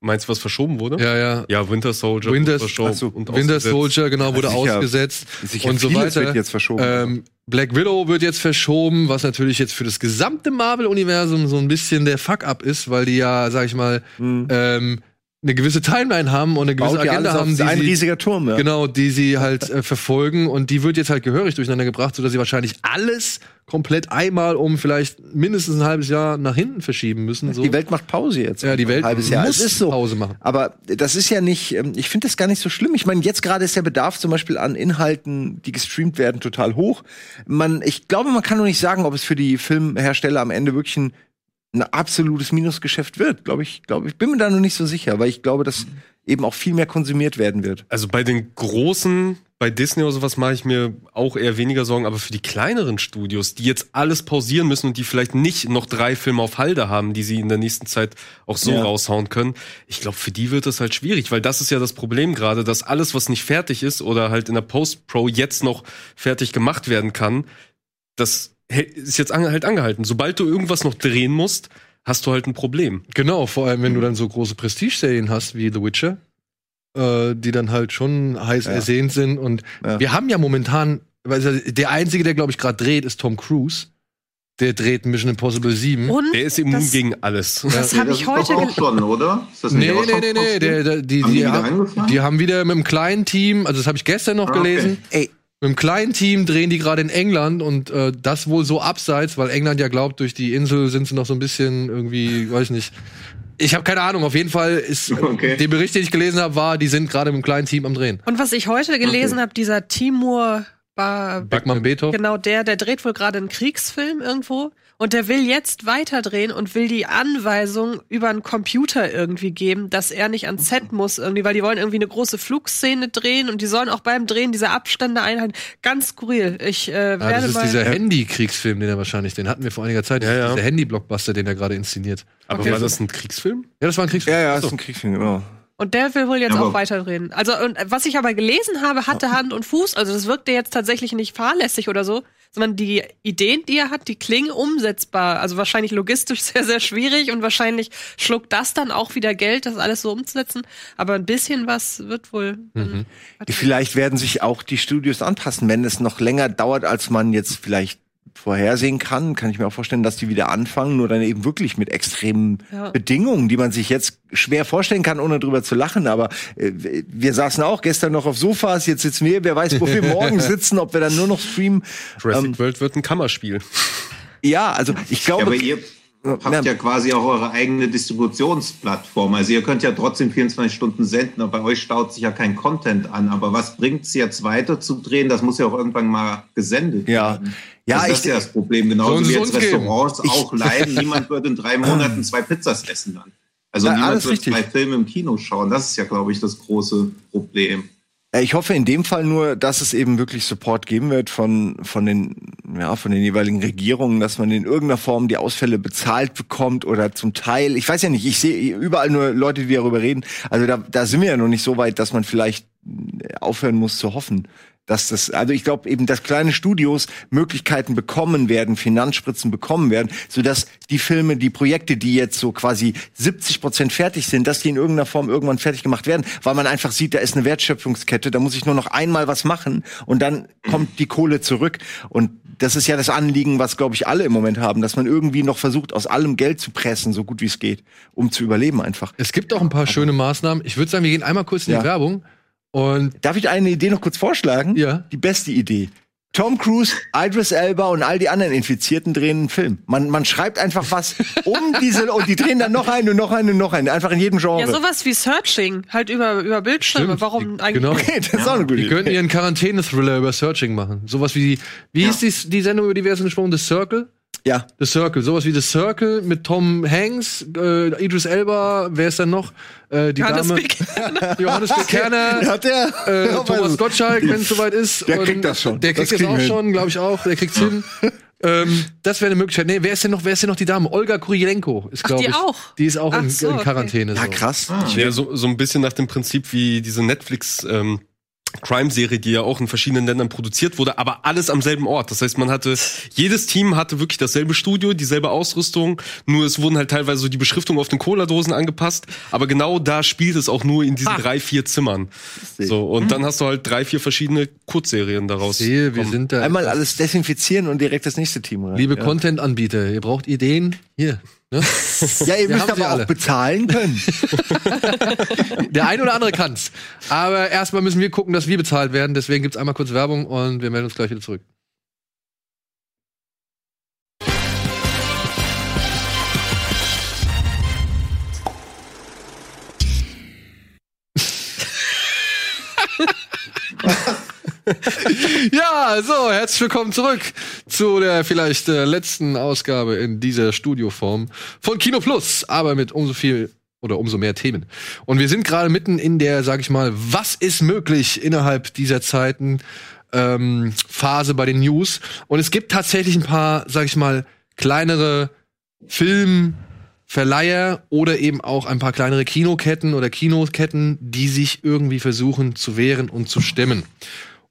Meinst du, was verschoben wurde? Ja, ja. Ja, Winter Soldier Winter- wurde verschoben so, und Winter. Soldier, genau, wurde sicher. ausgesetzt. Sicher und so weiter. wird jetzt verschoben. Ähm, Black Widow wird jetzt verschoben, was natürlich jetzt für das gesamte Marvel-Universum so ein bisschen der Fuck-up ist, weil die ja, sag ich mal, Mhm. ähm, eine gewisse Timeline haben und eine gewisse Baut Agenda haben, die ein sie, riesiger Turm, ja. genau, die sie halt äh, verfolgen und die wird jetzt halt gehörig durcheinander gebracht, sodass sie wahrscheinlich alles komplett einmal um vielleicht mindestens ein halbes Jahr nach hinten verschieben müssen. So. Die Welt macht Pause jetzt. ja, die Welt Ein halbes Jahr. muss es ist so. Pause machen. Aber das ist ja nicht, ähm, ich finde das gar nicht so schlimm. Ich meine, jetzt gerade ist der Bedarf zum Beispiel an Inhalten, die gestreamt werden, total hoch. Man, ich glaube, man kann nur nicht sagen, ob es für die Filmhersteller am Ende wirklich ein, ein absolutes Minusgeschäft wird. Glaube ich, glaube ich, bin mir da noch nicht so sicher, weil ich glaube, dass eben auch viel mehr konsumiert werden wird. Also bei den großen, bei Disney oder sowas mache ich mir auch eher weniger Sorgen, aber für die kleineren Studios, die jetzt alles pausieren müssen und die vielleicht nicht noch drei Filme auf Halde haben, die sie in der nächsten Zeit auch so Ja. raushauen können, ich glaube, für die wird es halt schwierig, weil das ist ja das Problem gerade, dass alles, was nicht fertig ist oder halt in der Post-Pro jetzt noch fertig gemacht werden kann, das ist jetzt ange halt angehalten. Sobald du irgendwas noch drehen musst, hast du halt ein Problem. Genau, vor allem wenn du dann so große Prestige-Serien hast wie The Witcher, äh, die dann halt schon heiß Ja. ersehnt sind. Und Ja. wir haben ja momentan, also der einzige, der glaube ich gerade dreht, ist Tom Cruise. Der dreht Mission Impossible 7. Und Der ist immun das, gegen alles. das habe das ich ist heute doch auch schon, oder? Ist das nicht Nee, nee, nee, nee, der, der, die, Haben die die, haben, die haben wieder mit einem kleinen Team, also das habe ich gestern noch Ah, okay. gelesen, Ey, mit einem kleinen Team drehen die gerade in England und äh, das wohl so abseits, weil England ja glaubt, durch die Insel sind sie noch so ein bisschen irgendwie, weiß ich nicht. Ich habe keine Ahnung, auf jeden Fall ist Okay. der Bericht, den ich gelesen habe, war, die sind gerade mit einem kleinen Team am Drehen. Und was ich heute gelesen Okay. habe, dieser Timur Ba- Beckmann Beethoven. Genau, der, der dreht wohl gerade einen Kriegsfilm irgendwo und der will jetzt weiterdrehen und will die Anweisung über einen Computer irgendwie geben, dass er nicht ans Set muss irgendwie, weil die wollen irgendwie eine große Flugszene drehen und die sollen auch beim Drehen diese Abstände einhalten. Ganz skurril. Ich äh, Ah, werde das ist mal. dieser Handy-Kriegsfilm, den er wahrscheinlich, den hatten wir vor einiger Zeit. Ja, ja. Dieser Handy-Blockbuster, den er gerade inszeniert. Aber Okay. war das ein Kriegsfilm? Ja, das war ein Kriegsfilm. ja, ja, Achso. ist ein Kriegsfilm, genau. Und der will wohl jetzt Aber- auch weiterdrehen. Also, und äh, was ich aber gelesen habe, hatte Hand und Fuß. Also, das wirkte jetzt tatsächlich nicht fahrlässig oder so, sondern die Ideen, die er hat, die klingen umsetzbar. Also, wahrscheinlich logistisch [laughs] sehr, sehr schwierig und wahrscheinlich schluckt das dann auch wieder Geld, das alles so umzusetzen. Aber ein bisschen was wird wohl. Mhm. Vielleicht werden sich auch die Studios anpassen, wenn es noch länger dauert, als man jetzt vielleicht vorhersehen kann, kann ich mir auch vorstellen, dass die wieder anfangen, nur dann eben wirklich mit extremen Ja. Bedingungen, die man sich jetzt schwer vorstellen kann, ohne drüber zu lachen. Aber äh, wir saßen auch gestern noch auf Sofas, jetzt sitzen wir, wer weiß, wo wir [laughs] morgen sitzen, ob wir dann nur noch streamen. Jurassic Ähm, World wird ein Kammerspiel. Ja, also ich Ja, glaube, aber ihr habt ja quasi auch eure eigene Distributionsplattform. Also ihr könnt ja trotzdem 24 Stunden senden, aber bei euch staut sich ja kein Content an. Aber was bringt es jetzt weiter zu drehen? Das muss ja auch irgendwann mal gesendet Ja. werden. Ja, das ist ich- ja das Problem. Genauso wie es jetzt uns geben? Restaurants auch leiden. Niemand wird in drei [laughs] Monaten zwei Pizzas essen dann. Also Ja, niemand wird richtig. zwei Filme im Kino schauen. Das ist ja, glaube ich, das große Problem. Äh, Ich hoffe in dem Fall nur, dass es eben wirklich Support geben wird von, von den, ja, von den jeweiligen Regierungen, dass man in irgendeiner Form die Ausfälle bezahlt bekommt oder zum Teil. Ich weiß ja nicht, ich sehe überall nur Leute, die darüber reden. Also da, da sind wir ja noch nicht so weit, dass man vielleicht aufhören muss zu hoffen. Dass das, also ich glaube eben, dass kleine Studios Möglichkeiten bekommen werden, Finanzspritzen bekommen werden, sodass die Filme, die Projekte, die jetzt so quasi 70 Prozent fertig sind, dass die in irgendeiner Form irgendwann fertig gemacht werden, weil man einfach sieht, da ist eine Wertschöpfungskette, da muss ich nur noch einmal was machen und dann kommt die Kohle zurück. Und das ist ja das Anliegen, was glaube ich alle im Moment haben, dass man irgendwie noch versucht, aus allem Geld zu pressen, so gut wie es geht, um zu überleben einfach. Es gibt auch ein paar schöne Maßnahmen. Ich würde sagen, wir gehen einmal kurz in Ja. die Werbung. Und Darf ich eine Idee noch kurz vorschlagen? Ja. Die beste Idee. Tom Cruise, Idris Elba und all die anderen Infizierten drehen einen Film. Man, man schreibt einfach was um diese und die drehen dann noch einen und noch einen und noch einen. Einfach in jedem Genre. Ja, sowas wie Searching, halt über, über Bildschirme. Stimmt, Warum die- eigentlich? genau. [laughs] Okay, das ist auch eine gute die Idee. könnten ihren Quarantäne-Thriller über Searching machen. Sowas wie, wie hieß die, die Sendung, über die wir jetzt gesprochen haben? The Circle? Ja. The Circle, sowas wie The Circle mit Tom Hanks, äh, Idris Elba, wer ist dann noch? Äh, die Johannes Dame. Beck. [laughs] Johannes Bekerner. [laughs] Hat der? Äh, [laughs] Ja, Thomas Gottschalk, wenn es soweit ist. Der Und kriegt das schon. Der kriegt Das das, auch wir schon, glaube ich auch. Der kriegt's hin. ähm, das wäre eine Möglichkeit. Nee, wer ist denn noch, wer ist denn noch die Dame? Olga Kurilenko ist, glaube die ich. auch? Die ist auch Ach in, so, in okay. Quarantäne. Ja, so. krass. Ja, so, so ein bisschen nach dem Prinzip wie diese Netflix ähm, Crime-Serie, die ja auch in verschiedenen Ländern produziert wurde, aber alles am selben Ort. Das heißt, man hatte, jedes Team hatte wirklich dasselbe Studio, dieselbe Ausrüstung, nur es wurden halt teilweise so die Beschriftung auf den Cola-Dosen angepasst, aber genau da spielt es auch nur in diesen drei, vier Zimmern. So, und dann hast du halt drei, vier verschiedene Kurzserien daraus. Sehe, wir sind da. Einmal alles desinfizieren und direkt das nächste Team rein. Liebe ja. Content-Anbieter, ihr braucht Ideen. Hier. Ne? Ja, ihr Wir müsst aber alle. auch bezahlen können. [laughs] Der eine oder andere kann's. Aber erstmal müssen wir gucken, dass wir bezahlt werden. Deswegen gibt's einmal kurz Werbung und wir melden uns gleich wieder zurück. [laughs] Ja, so, herzlich willkommen zurück zu der vielleicht äh, letzten Ausgabe in dieser Studioform von Kino Plus, aber mit umso viel oder umso mehr Themen. Und wir sind gerade mitten in der, sag ich mal, was ist möglich innerhalb dieser Zeiten ähm, Phase bei den News. Und es gibt tatsächlich ein paar, sag ich mal, kleinere Filmverleiher oder eben auch ein paar kleinere Kinoketten oder Kinoketten, die sich irgendwie versuchen zu wehren und zu stemmen.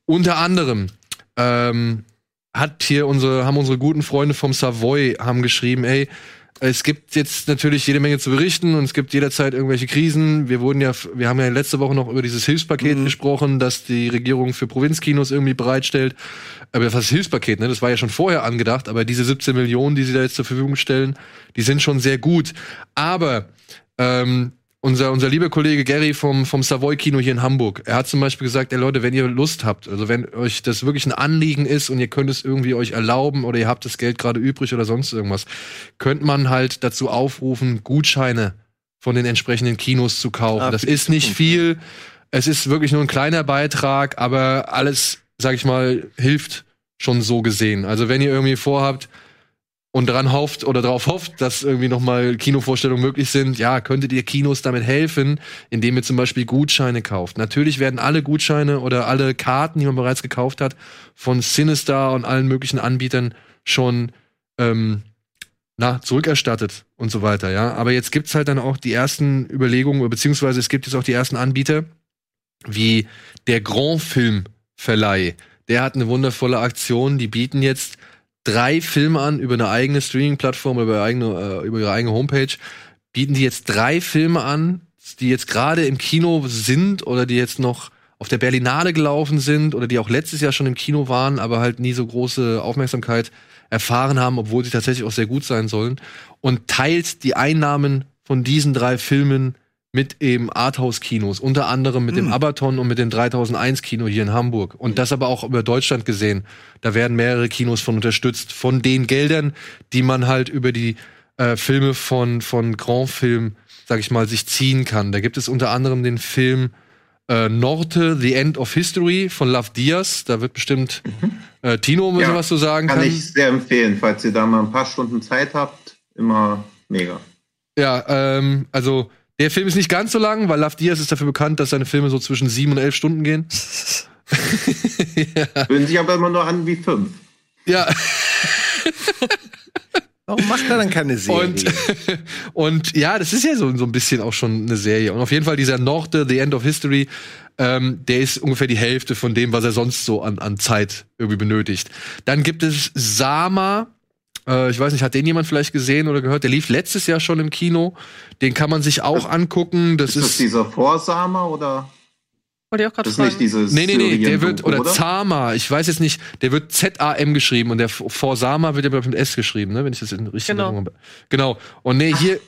Unter anderem ähm, hat hier unsere, haben unsere guten Freunde vom Savoy haben geschrieben, ey, es gibt jetzt natürlich jede Menge zu berichten und es gibt jederzeit irgendwelche Krisen. Wir wurden ja, wir haben ja letzte Woche noch über dieses Hilfspaket Mhm. gesprochen, das die Regierung für Provinzkinos irgendwie bereitstellt. Aber was Hilfspaket, ne? Das war ja schon vorher angedacht, aber diese 17 Millionen, die sie da jetzt zur Verfügung stellen, die sind schon sehr gut. Aber ähm, unser, unser lieber Kollege Gary vom, vom Savoy Kino hier in Hamburg, er hat zum Beispiel gesagt, ey Leute, wenn ihr Lust habt, also wenn euch das wirklich ein Anliegen ist und ihr könnt es irgendwie euch erlauben oder ihr habt das Geld gerade übrig oder sonst irgendwas, könnte man halt dazu aufrufen, Gutscheine von den entsprechenden Kinos zu kaufen. Ah, das ist nicht viel, es ist wirklich nur ein kleiner Beitrag, aber alles, sag ich mal, hilft schon so gesehen. Also wenn ihr irgendwie vorhabt, und dran hofft oder darauf hofft, dass irgendwie nochmal Kinovorstellungen möglich sind, ja, könntet ihr Kinos damit helfen, indem ihr zum Beispiel Gutscheine kauft. Natürlich werden alle Gutscheine oder alle Karten, die man bereits gekauft hat, von Sinistar und allen möglichen Anbietern schon ähm, na, zurückerstattet und so weiter, ja. Aber jetzt gibt's halt dann auch die ersten Überlegungen, beziehungsweise es gibt jetzt auch die ersten Anbieter, wie der Grand Film Verleih. Der hat eine wundervolle Aktion, die bieten jetzt drei Filme an über eine eigene Streaming-Plattform, über, eigene, äh, über ihre eigene Homepage, bieten die jetzt drei Filme an, die jetzt gerade im Kino sind oder die jetzt noch auf der Berlinale gelaufen sind oder die auch letztes Jahr schon im Kino waren, aber halt nie so große Aufmerksamkeit erfahren haben, obwohl sie tatsächlich auch sehr gut sein sollen. Und teilt die Einnahmen von diesen drei Filmen mit eben Arthouse-Kinos, unter anderem mit dem Abaton und mit dem 3001-Kino hier in Hamburg. Und das aber auch über Deutschland gesehen. Da werden mehrere Kinos von unterstützt, von den Geldern, die man halt über die äh, Filme von, von Grand Film, sag ich mal, sich ziehen kann. Da gibt es unter anderem den Film äh, Norte, The End of History von Love Diaz. Da wird bestimmt äh, Tino ein Ja, was zu sagen Kann kann. ich sehr empfehlen, falls ihr da mal ein paar Stunden Zeit habt. Immer mega. Ja, ähm, also der Film ist nicht ganz so lang, weil Love Diaz ist dafür bekannt, dass seine Filme so zwischen sieben und elf Stunden gehen. [laughs] Fühlen sich aber immer nur an wie fünf. Ja, Warum macht er dann keine Serie? und, [laughs] und ja, das ist ja so, so ein bisschen auch schon eine Serie. Und auf jeden Fall dieser Norte, The End of History, ähm, der ist ungefähr die Hälfte von dem, was er sonst so an, an Zeit irgendwie benötigt. Dann gibt es Sama. Äh, ich weiß nicht, hat den jemand vielleicht gesehen oder gehört? Der lief letztes Jahr schon im Kino. Den kann man sich auch angucken. Das Ist das ist. dieser Vorsamer oder Wollte ich auch gerade das ist nicht fragen. dieses Nee, nee, nee, der wird, Syrien-Doku, oder Zama, ich weiß jetzt nicht, der wird Z-A-M geschrieben und der V- Forsama wird ja mit S geschrieben, ne, wenn ich das in richtig Genau. Habe. Genau. Und nee, hier,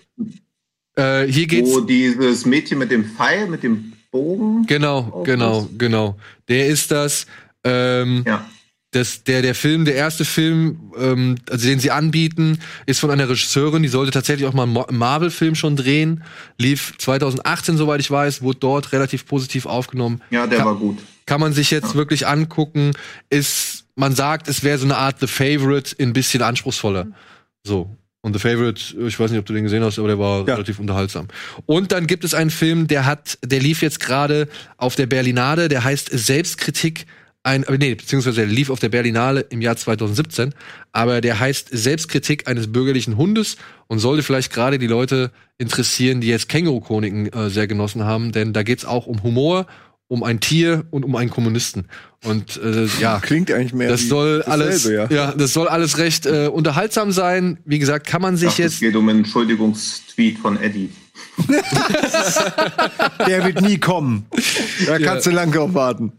äh, hier geht's, Wo dieses Mädchen mit dem Pfeil, mit dem Bogen. genau, genau, das? genau. Der ist das, ähm, Ja. Das, der, der Film, der erste Film, ähm, also den sie anbieten, ist von einer Regisseurin, die sollte tatsächlich auch mal einen Marvel-Film schon drehen, lief 2018, soweit ich weiß, wurde dort relativ positiv aufgenommen. ja, der Ka- war gut. kann man sich jetzt wirklich angucken. Ist, man sagt, es wäre so eine Art The Favorite, ein bisschen anspruchsvoller. So. Und The Favorite, ich weiß nicht, ob du den gesehen hast, aber der war Ja. relativ unterhaltsam. Und dann gibt es einen Film, der hat, der lief jetzt gerade auf der Berlinade, der heißt Selbstkritik. Ein, äh, nee, beziehungsweise lief auf der Berlinale im Jahr 2017, aber der heißt Selbstkritik eines bürgerlichen Hundes und sollte vielleicht gerade die Leute interessieren, die jetzt Känguru-Chroniken äh, sehr genossen haben, denn da geht's auch um Humor, um ein Tier und um einen Kommunisten. Und äh, ja, Klingt eigentlich mehr das soll dasselbe, alles, ja. ja. das soll alles recht äh, unterhaltsam sein. Wie gesagt, kann man sich Ach, es jetzt geht um einen Entschuldigungstweet von Eddie. [laughs] Der wird nie kommen. Da kannst du lange drauf warten.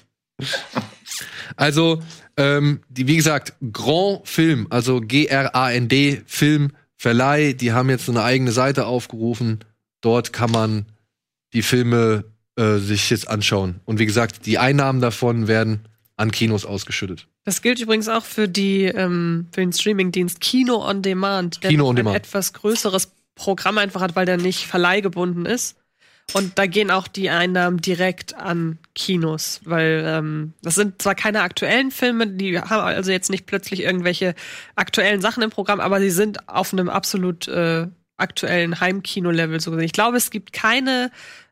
Also, ähm, die, wie gesagt, Grand Film, also G-R-A-N-D, Film, Verleih, die haben jetzt so eine eigene Seite aufgerufen. Dort kann man die Filme äh, sich jetzt anschauen. Und wie gesagt, die Einnahmen davon werden an Kinos ausgeschüttet. Das gilt übrigens auch für die ähm, für den Streamingdienst Kino on Demand, der Kino on ein Demand. etwas größeres Programm einfach hat, weil der nicht verleihgebunden ist. Und da gehen auch die Einnahmen direkt an Kinos, weil ähm, das sind zwar keine aktuellen Filme, die haben also jetzt nicht plötzlich irgendwelche aktuellen Sachen im Programm, aber sie sind auf einem absolut äh, aktuellen Heimkino-Level so gesehen. Ich glaube, es gibt keine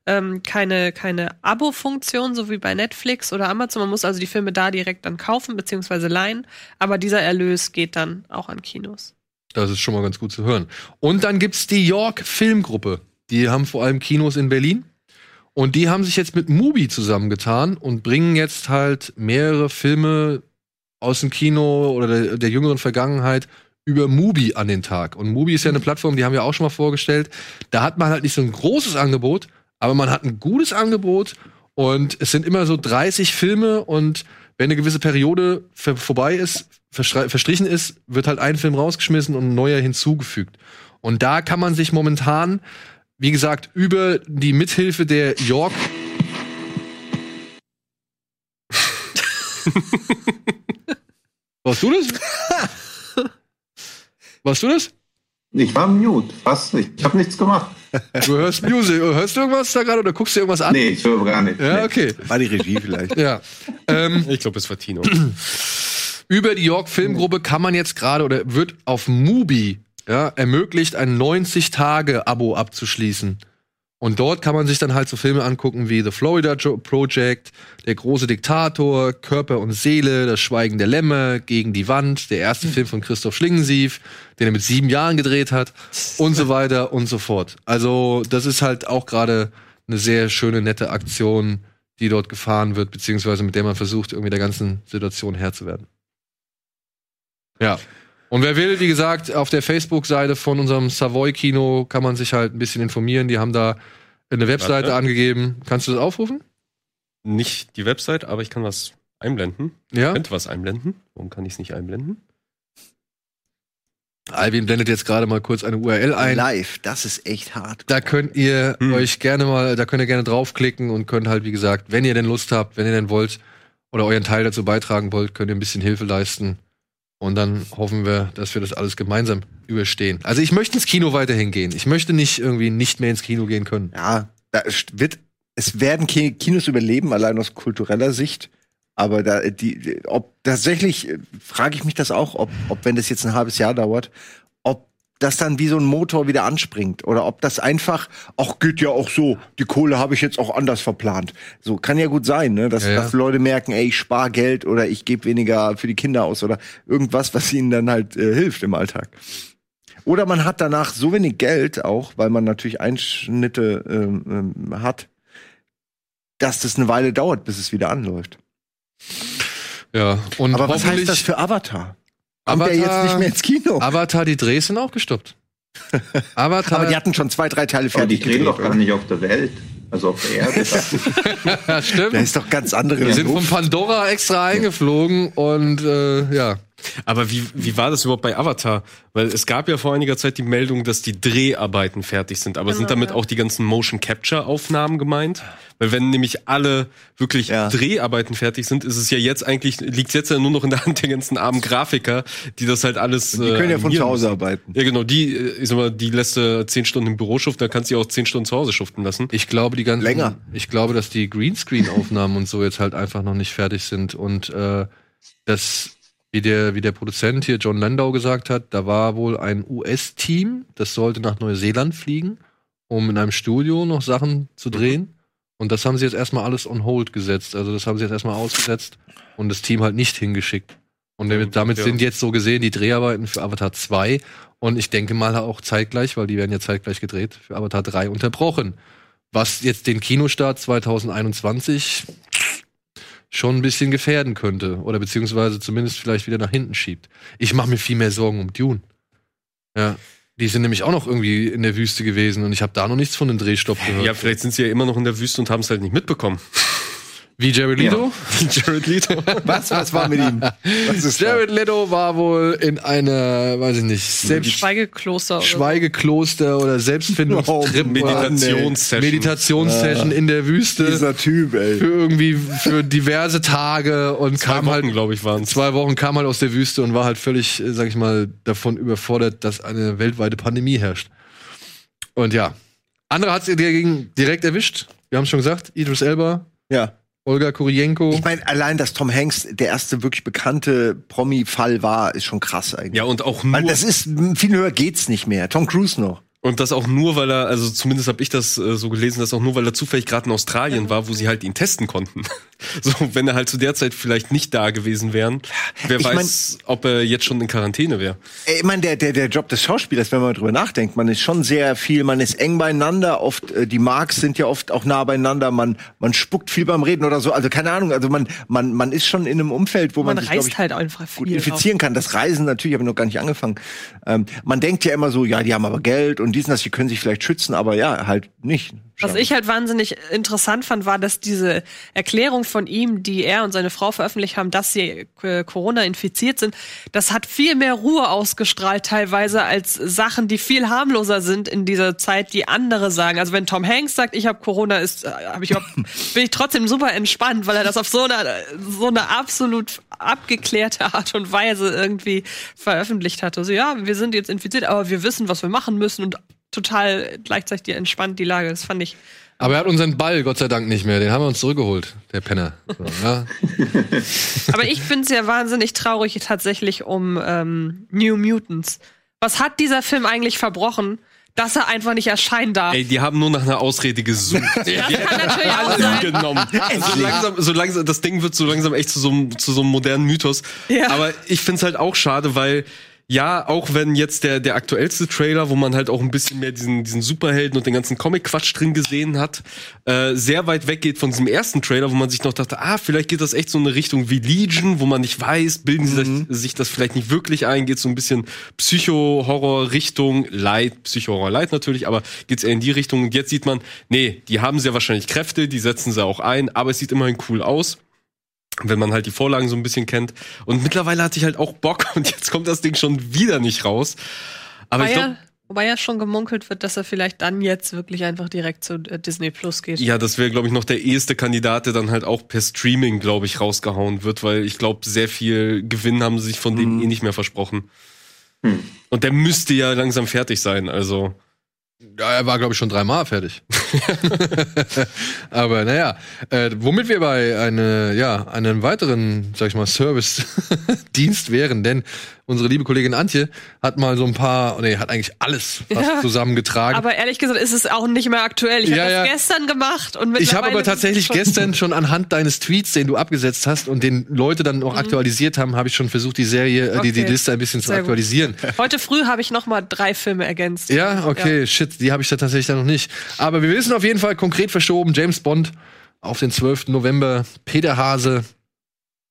ähm, keine, keine Abo-Funktion, so wie bei Netflix oder Amazon. Man muss also die Filme da direkt dann kaufen bzw. leihen. Aber dieser Erlös geht dann auch an Kinos. Das ist schon mal ganz gut zu hören. Und dann gibt's die York Filmgruppe. Die haben vor allem Kinos in Berlin. Und die haben sich jetzt mit Mubi zusammengetan und bringen jetzt halt mehrere Filme aus dem Kino oder der, der jüngeren Vergangenheit über Mubi an den Tag. Und Mubi ist ja eine Plattform, die haben wir auch schon mal vorgestellt. Da hat man halt nicht so ein großes Angebot, aber man hat ein gutes Angebot und es sind immer so 30 Filme und wenn eine gewisse Periode vorbei ist, verstrichen ist, wird halt ein Film rausgeschmissen und ein neuer hinzugefügt. Und da kann man sich momentan, wie gesagt, über die Mithilfe der York Warst du das? Warst du das? Ich war mute. Was? Ich habe nichts gemacht. Du hörst Music. Hörst du irgendwas da gerade oder guckst du irgendwas an? Nee, ich höre gar nicht. Ja, okay. War die Regie vielleicht. Ja. Ähm, Ich glaube, es war Tino. [clears throat] über die York Filmgruppe kann man jetzt gerade oder wird auf Mubi ja, ermöglicht, ein 90-Tage-Abo abzuschließen. Und dort kann man sich dann halt so Filme angucken wie The Florida Project, Der große Diktator, Körper und Seele, Das Schweigen der Lämmer, Gegen die Wand, der erste Film von Christoph Schlingensief, den er mit sieben Jahren gedreht hat und so weiter und so fort. Also das ist halt auch gerade eine sehr schöne, nette Aktion, die dort gefahren wird, beziehungsweise mit der man versucht, irgendwie der ganzen Situation Herr zu werden. Ja. Und wer will, wie gesagt, auf der Facebook-Seite von unserem Savoy-Kino kann man sich halt ein bisschen informieren. Die haben da eine Webseite Warte. angegeben. Kannst du das aufrufen? Nicht die Website, aber ich kann was einblenden. Ja. Ich könnte was einblenden. Warum kann ich es nicht einblenden? Alvin blendet jetzt gerade mal kurz eine URL ein. Live, das ist echt hart. Da könnt ihr Hm. euch gerne mal, da könnt ihr gerne draufklicken und könnt halt, wie gesagt, wenn ihr denn Lust habt, wenn ihr denn wollt oder euren Teil dazu beitragen wollt, könnt ihr ein bisschen Hilfe leisten. Und dann hoffen wir, dass wir das alles gemeinsam überstehen. Also ich möchte ins Kino weiterhin gehen. Ich möchte nicht irgendwie nicht mehr ins Kino gehen können. Ja, da wird, es werden Ki- Kinos überleben, allein aus kultureller Sicht. Aber da, die, ob tatsächlich, äh, frage ich mich das auch, ob, ob, wenn das jetzt ein halbes Jahr dauert, das dann wie so ein Motor wieder anspringt oder ob das einfach, ach, geht ja auch so, die Kohle habe ich jetzt auch anders verplant. So, kann ja gut sein, ne, dass, Ja, ja. dass Leute merken, ey, ich spare Geld oder ich gebe weniger für die Kinder aus oder irgendwas, was ihnen dann halt äh, hilft im Alltag. Oder man hat danach so wenig Geld auch, weil man natürlich Einschnitte ähm, ähm, hat, dass das eine Weile dauert, bis es wieder anläuft. Ja. Und Aber was heißt das für Avatar? Kommt der Avatar- jetzt nicht mehr ins Kino? Avatar, die Drehs sind auch gestoppt. [laughs] Avatar, Aber die hatten schon zwei, drei Teile Aber die fertig drehen doch gar nicht auf der Welt. Also auf der Erde. ja, [laughs] [laughs] stimmt. Da ist doch ganz andere Wir sind von. Pandora extra eingeflogen und äh, ja. Aber wie, wie war das überhaupt bei Avatar? Weil es gab ja vor einiger Zeit die Meldung, dass die Dreharbeiten fertig sind. Aber sind Genau, damit ja. auch die ganzen Motion Capture Aufnahmen gemeint? Weil wenn nämlich alle wirklich Ja. Dreharbeiten fertig sind, ist es ja jetzt eigentlich, liegt jetzt ja nur noch in der Hand der ganzen armen Grafiker, die das halt alles. Die können ja von zu Hause arbeiten. Ja, genau, die, äh, ich sag mal, die lässt du zehn Stunden im Büro schuften, dann kannst du sie auch zehn Stunden zu Hause schuften lassen. Ich glaube, die ganzen, Länger. Ich glaube, dass die Greenscreen-Aufnahmen und so jetzt halt einfach noch nicht fertig sind und äh, das, wie der, wie der Produzent hier John Landau gesagt hat, da war wohl ein US-Team, das sollte nach Neuseeland fliegen, um in einem Studio noch Sachen zu drehen. Und das haben sie jetzt erstmal alles on hold gesetzt. Also das haben sie jetzt erstmal ausgesetzt und das Team halt nicht hingeschickt. Und damit, damit Ja. sind jetzt so gesehen die Dreharbeiten für Avatar 2 und ich denke mal auch zeitgleich, weil die werden ja zeitgleich gedreht, für Avatar 3 unterbrochen. Was jetzt den Kinostart 2021 schon ein bisschen gefährden könnte. Oder beziehungsweise zumindest vielleicht wieder nach hinten schiebt. Ich mache mir viel mehr Sorgen um Dune. Ja. Die sind nämlich auch noch irgendwie in der Wüste gewesen und ich habe da noch nichts von einem Drehstopp gehört. Ja, vielleicht sind sie ja immer noch in der Wüste und haben es halt nicht mitbekommen. Wie Jared Leto? [laughs] Jared Leto. Was, was war mit ihm? Jared Leto war wohl in einer, weiß ich nicht, Selbst Schweigekloster. oder. Schweigekloster oder Selbstfindungstrip. [laughs] Oh, Meditationssession. Meditationssession in der Wüste. Dieser Typ, für ey. irgendwie für diverse Tage und Zwei kam Wochen, halt glaube ich, waren es. zwei Wochen kam halt aus der Wüste und war halt völlig, äh, sag ich mal, davon überfordert, dass eine weltweite Pandemie herrscht. Und ja, andere hat es dagegen direkt erwischt. Wir haben schon gesagt, Idris Elba, Ja. Olga Kurienko. Ich meine, allein, dass Tom Hanks der erste wirklich bekannte Promi-Fall war, ist schon krass eigentlich. Ja, und auch nur, Weil das ist, viel höher geht's nicht mehr. Tom Cruise noch. Und das auch nur, weil er, also zumindest habe ich das äh, so gelesen, dass auch nur, weil er zufällig gerade in Australien war, wo sie halt ihn testen konnten. [laughs] So, wenn er halt zu der Zeit vielleicht nicht da gewesen wären, wer Ich weiß, ob er jetzt schon in Quarantäne wäre. Ich meine, der, der, der Job des Schauspielers, wenn man drüber nachdenkt, man ist schon sehr viel, man ist eng beieinander, oft, äh, die Marks sind ja oft auch nah beieinander, man, man spuckt viel beim Reden oder so, also keine Ahnung, also man, man, man ist schon in einem Umfeld, wo man, Man sich, reist ich, halt einfach viel. gut infizieren kann. Das Reisen natürlich, habe ich noch gar nicht angefangen. Ähm, man denkt ja immer so, ja, die haben aber Geld und dies und das, die können sich vielleicht schützen, aber ja, halt nicht. Was ich halt wahnsinnig interessant fand, war, dass diese Erklärung von ihm, die er und seine Frau veröffentlicht haben, dass sie äh, Corona infiziert sind, das hat viel mehr Ruhe ausgestrahlt teilweise als Sachen, die viel harmloser sind in dieser Zeit, die andere sagen. Also wenn Tom Hanks sagt, ich habe Corona, ist, äh, hab ich [laughs] bin ich trotzdem super entspannt, weil er das auf so eine so eine absolut abgeklärte Art und Weise irgendwie veröffentlicht hatte. So ja, wir sind jetzt infiziert, aber wir wissen, was wir machen müssen und total gleichzeitig entspannt die Lage. Das fand ich Aber er hat unseren Ball, Gott sei Dank, nicht mehr. Den haben wir uns zurückgeholt, der Penner. So, ja. [laughs] Aber ich finde es ja wahnsinnig traurig tatsächlich um ähm, New Mutants. Was hat dieser Film eigentlich verbrochen, dass er einfach nicht erscheinen darf? Ey, die haben nur nach einer Ausrede gesucht. [laughs] das kann natürlich auch Alles sein. genommen. [laughs] So langsam, so langsam, das Ding wird so langsam echt zu so einem, zu so einem modernen Mythos. Ja. Aber ich find's halt auch schade, weil ja, auch wenn jetzt der, der aktuellste Trailer, wo man halt auch ein bisschen mehr diesen, diesen Superhelden und den ganzen Comic-Quatsch drin gesehen hat, äh, sehr weit weggeht von diesem ersten Trailer, wo man sich noch dachte, ah, vielleicht geht das echt so in eine Richtung wie Legion, wo man nicht weiß, bilden sie sich, sich das vielleicht nicht wirklich ein, geht so ein bisschen Psycho-Horror-Richtung, Light, Psycho-Horror-Light natürlich, aber geht's eher in die Richtung. Und jetzt sieht man, nee, die haben sehr wahrscheinlich Kräfte, die setzen sie auch ein, aber es sieht immerhin cool aus wenn man halt die Vorlagen so ein bisschen kennt. Und mittlerweile hatte ich halt auch Bock [laughs] und jetzt kommt das Ding schon wieder nicht raus. Aber Wobei ich glaube, ja, wobei ja schon gemunkelt wird, dass er vielleicht dann jetzt wirklich einfach direkt zu äh, Disney Plus geht. ja, das wäre, glaube ich, noch der eheste Kandidat, der dann halt auch per Streaming, glaube ich, rausgehauen wird, weil ich glaube, sehr viel Gewinn haben sie sich von dem eh nicht mehr versprochen. Und der müsste ja langsam fertig sein, also. Ja, er war, glaube ich, schon dreimal fertig. [laughs] Aber naja, äh, womit wir bei eine, ja, einem weiteren, sag ich mal, Service-Dienst wären, denn unsere liebe Kollegin Antje hat mal so ein paar, nee, hat eigentlich alles fast Ja. zusammengetragen. Aber ehrlich gesagt ist es auch nicht mehr aktuell. Ich Ja, habe ja. das gestern gemacht und ich habe aber tatsächlich schon- gestern schon anhand deines Tweets, den du abgesetzt hast und den Leute dann noch aktualisiert haben, habe ich schon versucht, die Serie, äh, die, die Mhm. Liste ein bisschen zu Sehr gut. aktualisieren. Heute früh habe ich noch mal drei Filme ergänzt. Ja, okay, shit, die habe ich da tatsächlich dann noch nicht. Aber wir wissen auf jeden Fall konkret verschoben, James Bond auf den 12. November, Peter Hase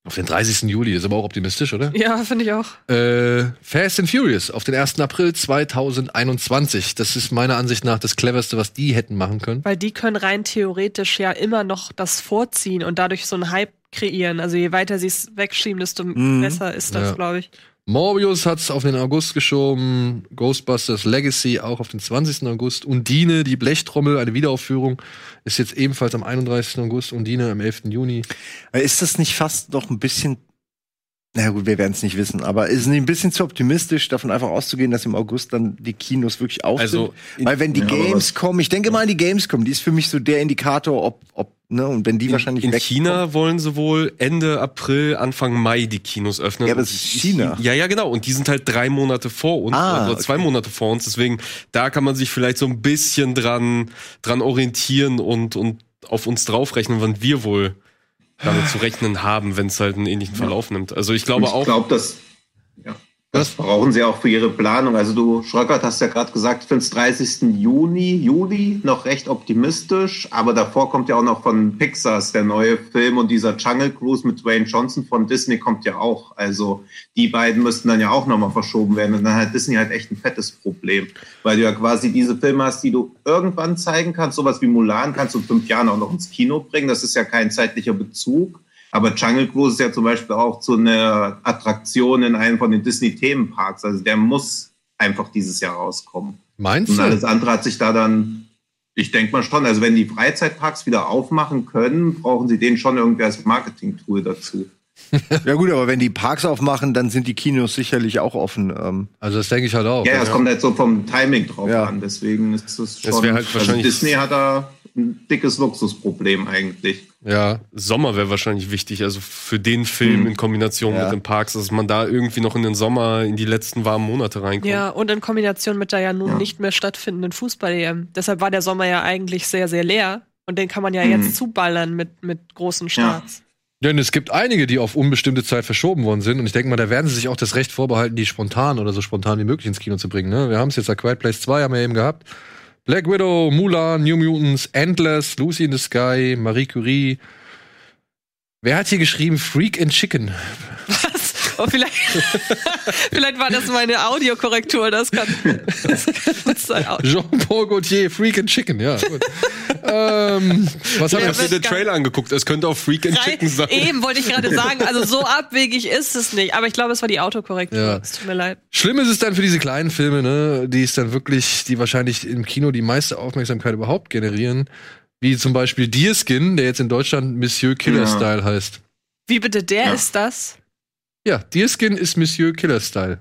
auf den 30. Juli, ist aber auch optimistisch, oder? Ja, finde ich auch. Äh, Fast and Furious auf den 1. April 2021. Das ist meiner Ansicht nach das cleverste, was die hätten machen können. Weil die können rein theoretisch ja immer noch das vorziehen und dadurch so einen Hype kreieren. Also je weiter sie es wegschieben, desto besser ist das, Ja. glaube ich. Morbius hat's auf den August geschoben, Ghostbusters Legacy auch auf den 20. August, Undine, die Blechtrommel, eine Wiederaufführung, ist jetzt ebenfalls am 31. August, Undine am 11. Juni. Ist das nicht fast noch ein bisschen, na gut, wir werden es nicht wissen, aber ist es nicht ein bisschen zu optimistisch, davon einfach auszugehen, dass im August dann die Kinos wirklich auf Also, sind? Weil wenn die Ja, Games kommen, ich denke mal an die Gamescom, die ist für mich so der Indikator, ob, ob, ne, und wenn die wahrscheinlich in China wollen sie wohl Ende April, Anfang Mai die Kinos öffnen. Ja, aber es ist China. Ja, ja, genau. Und die sind halt drei Monate vor uns, Ah, oder zwei okay. Monate vor uns. Deswegen, da kann man sich vielleicht so ein bisschen dran, dran orientieren und, und auf uns draufrechnen, wann wir wohl damit zu rechnen haben, wenn es halt einen ähnlichen Verlauf nimmt. Also ich glaube ich auch. glaube, das, ja, das brauchen sie auch für ihre Planung. Also du, Schröckert, hast ja gerade gesagt, für den 30. Juni, Juli noch recht optimistisch, aber davor kommt ja auch noch von Pixars der neue Film und dieser Jungle Cruise mit Dwayne Johnson von Disney kommt ja auch. Also die beiden müssten dann ja auch nochmal verschoben werden und dann hat Disney halt echt ein fettes Problem, weil du ja quasi diese Filme hast, die du irgendwann zeigen kannst, sowas wie Mulan kannst du in fünf Jahren auch noch ins Kino bringen, das ist ja kein zeitlicher Bezug. Aber Jungle Cruise ist ja zum Beispiel auch so eine Attraktion in einem von den Disney-Themenparks. Also der muss einfach dieses Jahr rauskommen. Meinst Und alles du? andere hat sich da dann, ich denke mal schon, also wenn die Freizeitparks wieder aufmachen können, brauchen sie den schon irgendwie als Marketing-Tool dazu. [laughs] Ja gut, aber wenn die Parks aufmachen, dann sind die Kinos sicherlich auch offen. Ähm, Also das denke ich halt auch. Ja, es kommt halt so vom Timing drauf Ja. an. Deswegen ist es schon. Das halt also Disney hat da ein dickes Luxusproblem eigentlich. Ja, Sommer wäre wahrscheinlich wichtig, also für den Film Hm. in Kombination Ja. mit den Parks, dass man da irgendwie noch in den Sommer, in die letzten warmen Monate reinkommt. Ja, und in Kombination mit der ja nun Ja. nicht mehr stattfindenden Fußball-EM. Deshalb war der Sommer ja eigentlich sehr, sehr leer. Und den kann man ja Mhm. jetzt zuballern mit, mit großen Starts. Denn es gibt einige, die auf unbestimmte Zeit verschoben worden sind. Und ich denke mal, da werden sie sich auch das Recht vorbehalten, die spontan oder so spontan wie möglich ins Kino zu bringen. Ne? Wir haben es jetzt, A Quiet Place 2 haben wir eben gehabt. Black Widow, Mulan, New Mutants, Endless, Lucy in the Sky, Marie Curie. Wer hat hier geschrieben Freak and Chicken? Oh, vielleicht, [laughs] vielleicht war das meine Audiokorrektur. Das kann, das kann sein. Jean-Paul Gaultier, Freak and Chicken, ja. Ähm, was wir? habe mir den Trailer angeguckt. Es könnte auch Freak and Chicken sein. Eben wollte ich gerade sagen, also so [laughs] abwegig ist es nicht. Aber ich glaube, es war die Autokorrektur. Ja. Es tut mir leid. Schlimm ist es dann für diese kleinen Filme, ne, die es dann wirklich, die wahrscheinlich im Kino die meiste Aufmerksamkeit überhaupt generieren. Wie zum Beispiel Deerskin, der jetzt in Deutschland Monsieur Killer Ja. Style heißt. Wie bitte, der Ja. ist das? Ja, Deerskin ist Monsieur Killer Style.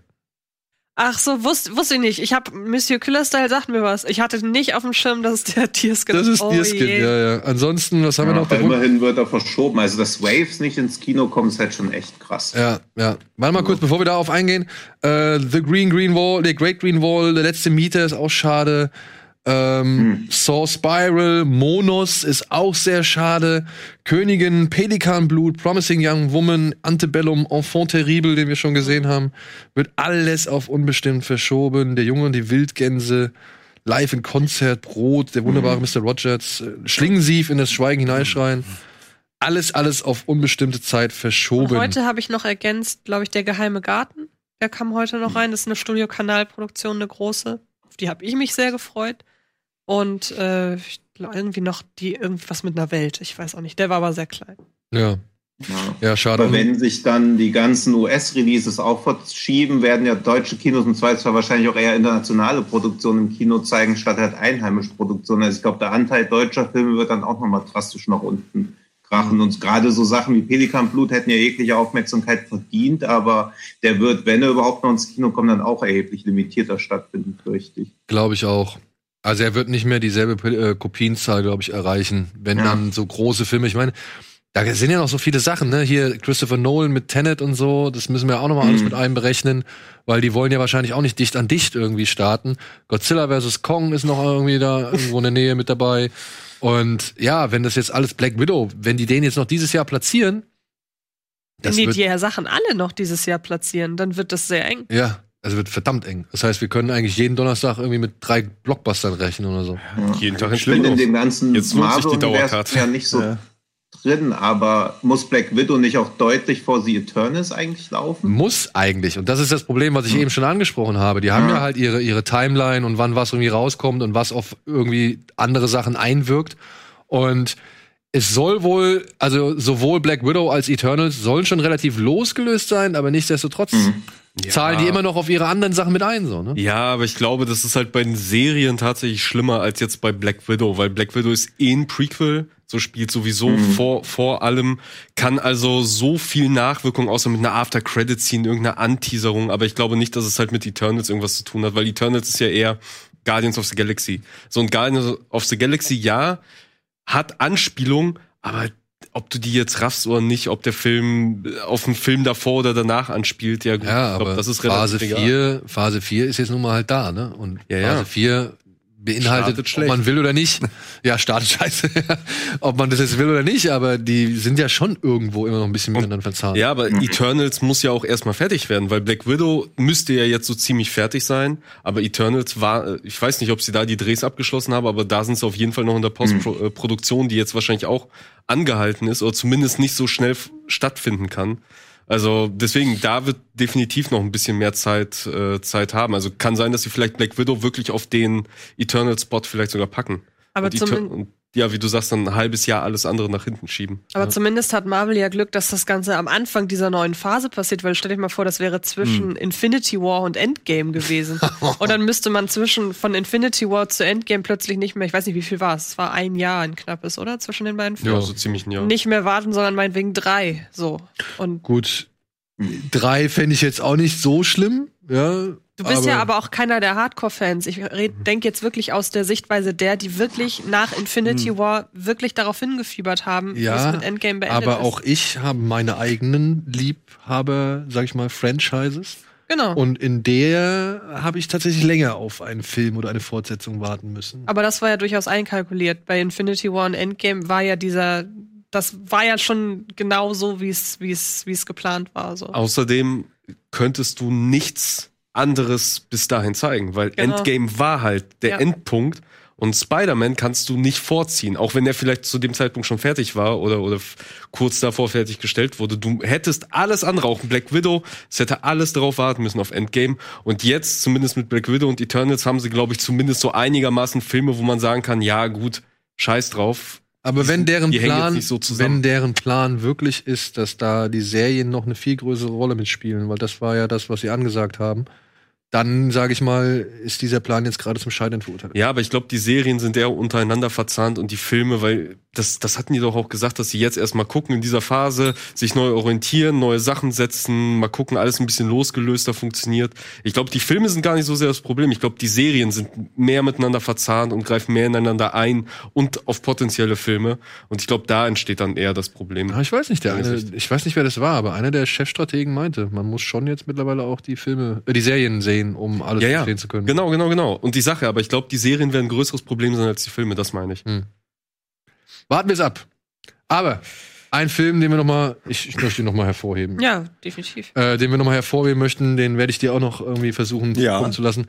Ach so, wusste wusste ich nicht. Ich habe Monsieur Killerstyle sagt mir was. Ich hatte nicht auf dem Schirm, dass es der Tierskin Das ist oh Deerskin, je. ja, ja. Ansonsten, was haben wir Ja, noch? aber da? immerhin wird er verschoben. Also, dass Waves nicht ins Kino kommt, ist halt schon echt krass. Ja, ja. Warte mal kurz, bevor wir darauf eingehen. Äh, The Green Green Wall, The Great Green Wall, der letzte Mieter ist auch schade. Ähm, Saw Spiral, Monos ist auch sehr schade. Königin, Pelikanblut, Promising Young Woman, Antebellum, Enfant Terrible, den wir schon gesehen haben, wird alles auf unbestimmt verschoben. Der Junge und die Wildgänse, Live in Konzert, Brot, der wunderbare Mr. Rogers, äh, Schlingensief in das Schweigen hineinschreien. Alles, alles auf unbestimmte Zeit Und verschoben. heute habe ich noch ergänzt, glaube ich, der geheime Garten. Der kam heute noch rein. Das ist eine Studiokanalproduktion, eine große. Auf die habe ich mich sehr gefreut. Und äh, irgendwie noch die irgendwas mit einer Welt. Ich weiß auch nicht. Der war aber sehr klein. Ja, Ja. ja, schade. Aber wenn sich dann die ganzen US-Releases auch verschieben, werden ja deutsche Kinos im Zweifelsfall wahrscheinlich auch eher internationale Produktionen im Kino zeigen, statt halt einheimische Produktionen. Also ich glaube, der Anteil deutscher Filme wird dann auch nochmal drastisch nach unten krachen. Und gerade so Sachen wie Pelikanblut hätten ja jegliche Aufmerksamkeit verdient, aber der wird, wenn er überhaupt noch ins Kino kommt, dann auch erheblich limitierter stattfinden, fürchte ich. Glaube ich auch. Also er wird nicht mehr dieselbe äh, Kopienzahl, glaube ich, erreichen, wenn Ja. dann so große Filme. Ich meine, da sind ja noch so viele Sachen, ne? Hier Christopher Nolan mit Tenet und so, das müssen wir auch noch mal alles Mhm. mit einberechnen, weil die wollen ja wahrscheinlich auch nicht dicht an dicht irgendwie starten. Godzilla vs. Kong ist noch irgendwie da irgendwo in der Nähe mit dabei. Und ja, wenn das jetzt alles Black Widow, wenn die den jetzt noch dieses Jahr platzieren, Wenn das die wird, die Sachen alle noch dieses Jahr platzieren, dann wird das sehr eng. ja, also wird verdammt eng. Das heißt, wir können eigentlich jeden Donnerstag irgendwie mit drei Blockbustern rechnen oder so. Jeden Tag ein Ich bin in dem ganzen Jetzt Dauerkarte. ja nicht so Ja. drin, aber muss Black Widow nicht auch deutlich vor The Eternals eigentlich laufen? Muss eigentlich. Und das ist das Problem, was ich eben schon angesprochen habe. Die haben Ja. ja halt ihre, ihre Timeline und wann was irgendwie rauskommt und was auf irgendwie andere Sachen einwirkt. Und es soll wohl, also sowohl Black Widow als Eternals sollen schon relativ losgelöst sein, aber nichtsdestotrotz zahlen die immer noch auf ihre anderen Sachen mit ein, so, ne? Ja, aber ich glaube, das ist halt bei den Serien tatsächlich schlimmer als jetzt bei Black Widow, weil Black Widow ist eh ein Prequel, so spielt sowieso vor, vor allem, kann also so viel Nachwirkung, außer mit einer After-Credit-Scene, irgendeiner Anteaserung, aber ich glaube nicht, dass es halt mit Eternals irgendwas zu tun hat, weil Eternals ist ja eher Guardians of the Galaxy. So ein Guardians of the Galaxy, ja, hat Anspielung, aber ob du die jetzt raffst oder nicht, ob der Film äh, auf einen Film davor oder danach anspielt, ja gut, Ja, ich glaub, aber das ist Phase relativ egal. 4, Phase 4 ist jetzt nun mal halt da, ne? Und Ja, ja. Phase 4 beinhaltet, ob man will oder nicht. Ja, startet scheiße. [laughs] ob man das jetzt will oder nicht, aber die sind ja schon irgendwo immer noch ein bisschen miteinander verzahnt. Ja, aber Eternals muss ja auch erstmal fertig werden, weil Black Widow müsste ja jetzt so ziemlich fertig sein. Aber Eternals war, äh, ich weiß nicht, ob sie da die Drehs abgeschlossen haben, aber da sind sie auf jeden Fall noch in der Postproduktion, die jetzt wahrscheinlich auch angehalten ist oder zumindest nicht so schnell stattfinden kann. Also deswegen, da wird definitiv noch ein bisschen mehr Zeit, äh, Zeit haben. Also kann sein, dass sie vielleicht Black Widow wirklich auf den Eternal-Spot vielleicht sogar packen. Aber und, zumin- und ja, wie du sagst, dann ein halbes Jahr alles andere nach hinten schieben. Aber zumindest hat Marvel ja Glück, dass das Ganze am Anfang dieser neuen Phase passiert, weil stell dir mal vor, das wäre zwischen Hm. Infinity War und Endgame gewesen. [laughs] und dann müsste man zwischen von Infinity War zu Endgame plötzlich nicht mehr, ich weiß nicht, wie viel war es? Es war ein Jahr, ein knappes, oder? Zwischen den beiden Ja, Filmen. so ziemlich ein Jahr. Nicht mehr warten, sondern meinetwegen drei. So. Und Gut. Drei fände ich jetzt auch nicht so schlimm, ja. du bist ja aber auch keiner der Hardcore-Fans. Ich denke jetzt wirklich aus der Sichtweise der, die wirklich nach Infinity War wirklich darauf hingefiebert haben. Ja, mit Endgame beendet aber ist. auch ich habe meine eigenen Liebhaber, sag ich mal, Franchises. Genau. Und in der habe ich tatsächlich länger auf einen Film oder eine Fortsetzung warten müssen. Aber das war ja durchaus einkalkuliert. Bei Infinity War und Endgame war ja dieser, das war ja schon genau so, wie es, wie es, wie es geplant war. So. Außerdem könntest du nichts anderes bis dahin zeigen, weil Genau. Endgame war halt der Ja. Endpunkt und Spider-Man kannst du nicht vorziehen, auch wenn der vielleicht zu dem Zeitpunkt schon fertig war oder, oder kurz davor fertiggestellt wurde. Du hättest alles andere, auch Black Widow, es hätte alles darauf warten müssen auf Endgame und jetzt, zumindest mit Black Widow und Eternals, haben sie, glaube ich, zumindest so einigermaßen Filme, wo man sagen kann, ja gut, scheiß drauf. Aber wenn deren Plan, so wenn deren Plan wirklich ist, dass da die Serien noch eine viel größere Rolle mitspielen, weil das war ja das, was sie angesagt haben, dann sage ich mal, ist dieser Plan jetzt gerade zum Scheitern verurteilt. Ja, aber ich glaube, die Serien sind eher untereinander verzahnt und die Filme, weil das, das hatten die doch auch gesagt, dass sie jetzt erstmal gucken in dieser Phase, sich neu orientieren, neue Sachen setzen, mal gucken, alles ein bisschen losgelöster funktioniert. Ich glaube, die Filme sind gar nicht so sehr das Problem. Ich glaube, die Serien sind mehr miteinander verzahnt und greifen mehr ineinander ein und auf potenzielle Filme. Und ich glaube, da entsteht dann eher das Problem. Ah, ich weiß nicht, der eine, ich weiß nicht, wer das war, aber einer der Chefstrategen meinte, man muss schon jetzt mittlerweile auch die Filme, äh, die Serien sehen, um alles Ja, ja, verstehen zu können. genau, genau, genau. Und die Sache, aber ich glaube, die Serien werden ein größeres Problem sein als die Filme, das meine ich. Warten wir es ab. Aber ein Film, den wir noch mal, ich, ich möchte ihn noch mal hervorheben. Ja, definitiv. äh, den wir nochmal hervorheben möchten, den werde ich dir auch noch irgendwie versuchen Ja. kommen zu lassen.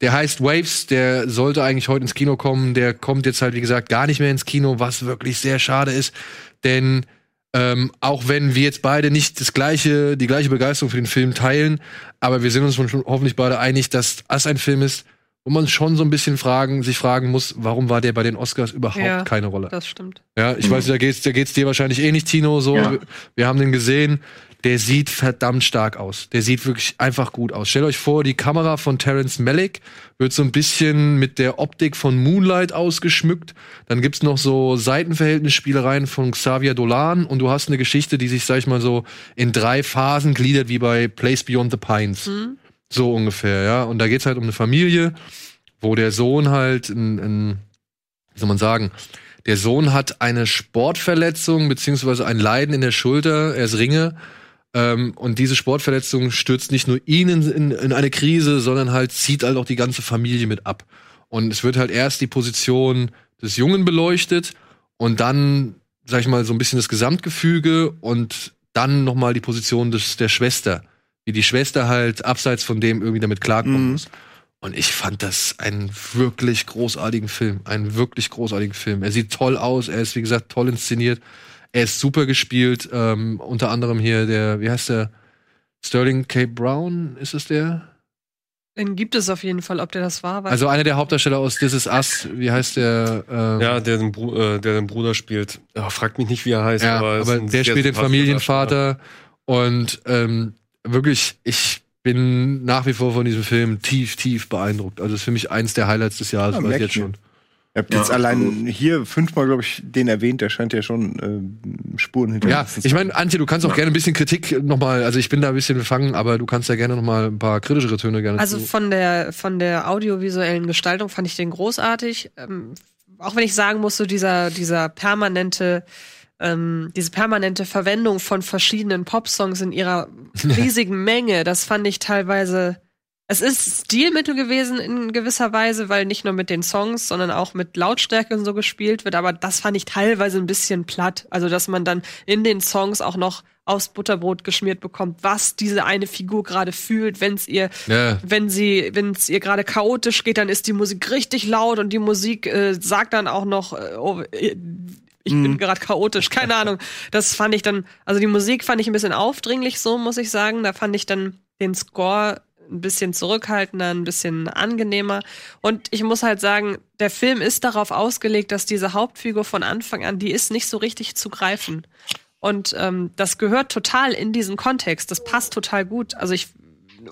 Der heißt Waves, der sollte eigentlich heute ins Kino kommen, der kommt jetzt halt, wie gesagt, gar nicht mehr ins Kino, was wirklich sehr schade ist, denn ähm, auch wenn wir jetzt beide nicht das gleiche, die gleiche Begeisterung für den Film teilen, aber wir sind uns schon hoffentlich beide einig, dass das ein Film ist, wo man schon so ein bisschen fragen, sich fragen muss, warum war der bei den Oscars überhaupt Ja. keine Rolle? Das stimmt. Ja, ich weiß, da geht's, da geht's dir wahrscheinlich eh nicht, Tino. So, Ja. wir, wir haben den gesehen. Der sieht verdammt stark aus. Der sieht wirklich einfach gut aus. Stellt euch vor, die Kamera von Terrence Malick wird so ein bisschen mit der Optik von Moonlight ausgeschmückt. Dann gibt's noch so Seitenverhältnisspielereien von Xavier Dolan und du hast eine Geschichte, die sich, sag ich mal so, in drei Phasen gliedert, wie bei Place Beyond the Pines. So ungefähr, ja. Und da geht's halt um eine Familie, wo der Sohn halt ein, ein wie soll man sagen, der Sohn hat eine Sportverletzung beziehungsweise ein Leiden in der Schulter, er ist Ringe. Ähm, und diese Sportverletzung stürzt nicht nur ihn in, in, in eine Krise, sondern halt zieht halt auch die ganze Familie mit ab. Und es wird halt erst die Position des Jungen beleuchtet und dann, sag ich mal, so ein bisschen das Gesamtgefüge und dann noch mal die Position des, der Schwester. Wie die Schwester halt abseits von dem irgendwie damit klarkommen Mhm. muss. Und ich fand das einen wirklich großartigen Film. Einen wirklich großartigen Film. Er sieht toll aus, er ist, wie gesagt, toll inszeniert. Er ist super gespielt. Ähm, unter anderem hier der, wie heißt der? Sterling K. Brown, ist es der? Den gibt es auf jeden Fall, ob der das war. Also einer der Hauptdarsteller aus This Is Us, wie heißt der? Ähm, Ja, der den, Bru äh, der den Bruder spielt. Ja, fragt mich nicht, wie er heißt. Ja, aber, aber, der spielt den Familienvater und ähm, wirklich, ich bin nach wie vor von diesem Film tief, tief beeindruckt. Also es ist für mich eins der Highlights des Jahres, Ja, weiß ich jetzt schon. Ihr habt Ja, jetzt allein hier fünfmal, glaube ich, den erwähnt. Der scheint ja schon äh, Spuren hinter Ja, ich meine, Antje, du kannst auch gerne ein bisschen Kritik nochmal, also ich bin da ein bisschen befangen, aber du kannst ja gerne nochmal ein paar kritischere Töne gerne Also von der, von der audiovisuellen Gestaltung fand ich den großartig. Ähm, auch wenn ich sagen muss, so dieser, dieser permanente, ähm, diese permanente Verwendung von verschiedenen Popsongs in ihrer [laughs] riesigen Menge, das fand ich teilweise. Es ist Stilmittel gewesen in gewisser Weise, weil nicht nur mit den Songs, sondern auch mit Lautstärke und so gespielt wird. Aber das fand ich teilweise ein bisschen platt. Also, dass man dann in den Songs auch noch aufs Butterbrot geschmiert bekommt, was diese eine Figur gerade fühlt, wenn es ihr ja, wenn sie, wenn es ihr gerade chaotisch geht, dann ist die Musik richtig laut und die Musik äh, sagt dann auch noch, äh, oh, äh, ich bin gerade chaotisch, keine Ahnung. Das fand ich dann, also die Musik fand ich ein bisschen aufdringlich, so muss ich sagen. Da fand ich dann den Score ein bisschen zurückhaltender, ein bisschen angenehmer. Und ich muss halt sagen, der Film ist darauf ausgelegt, dass diese Hauptfigur von Anfang an, die ist nicht so richtig zu greifen. Und ähm, das gehört total in diesen Kontext. Das passt total gut. Also ich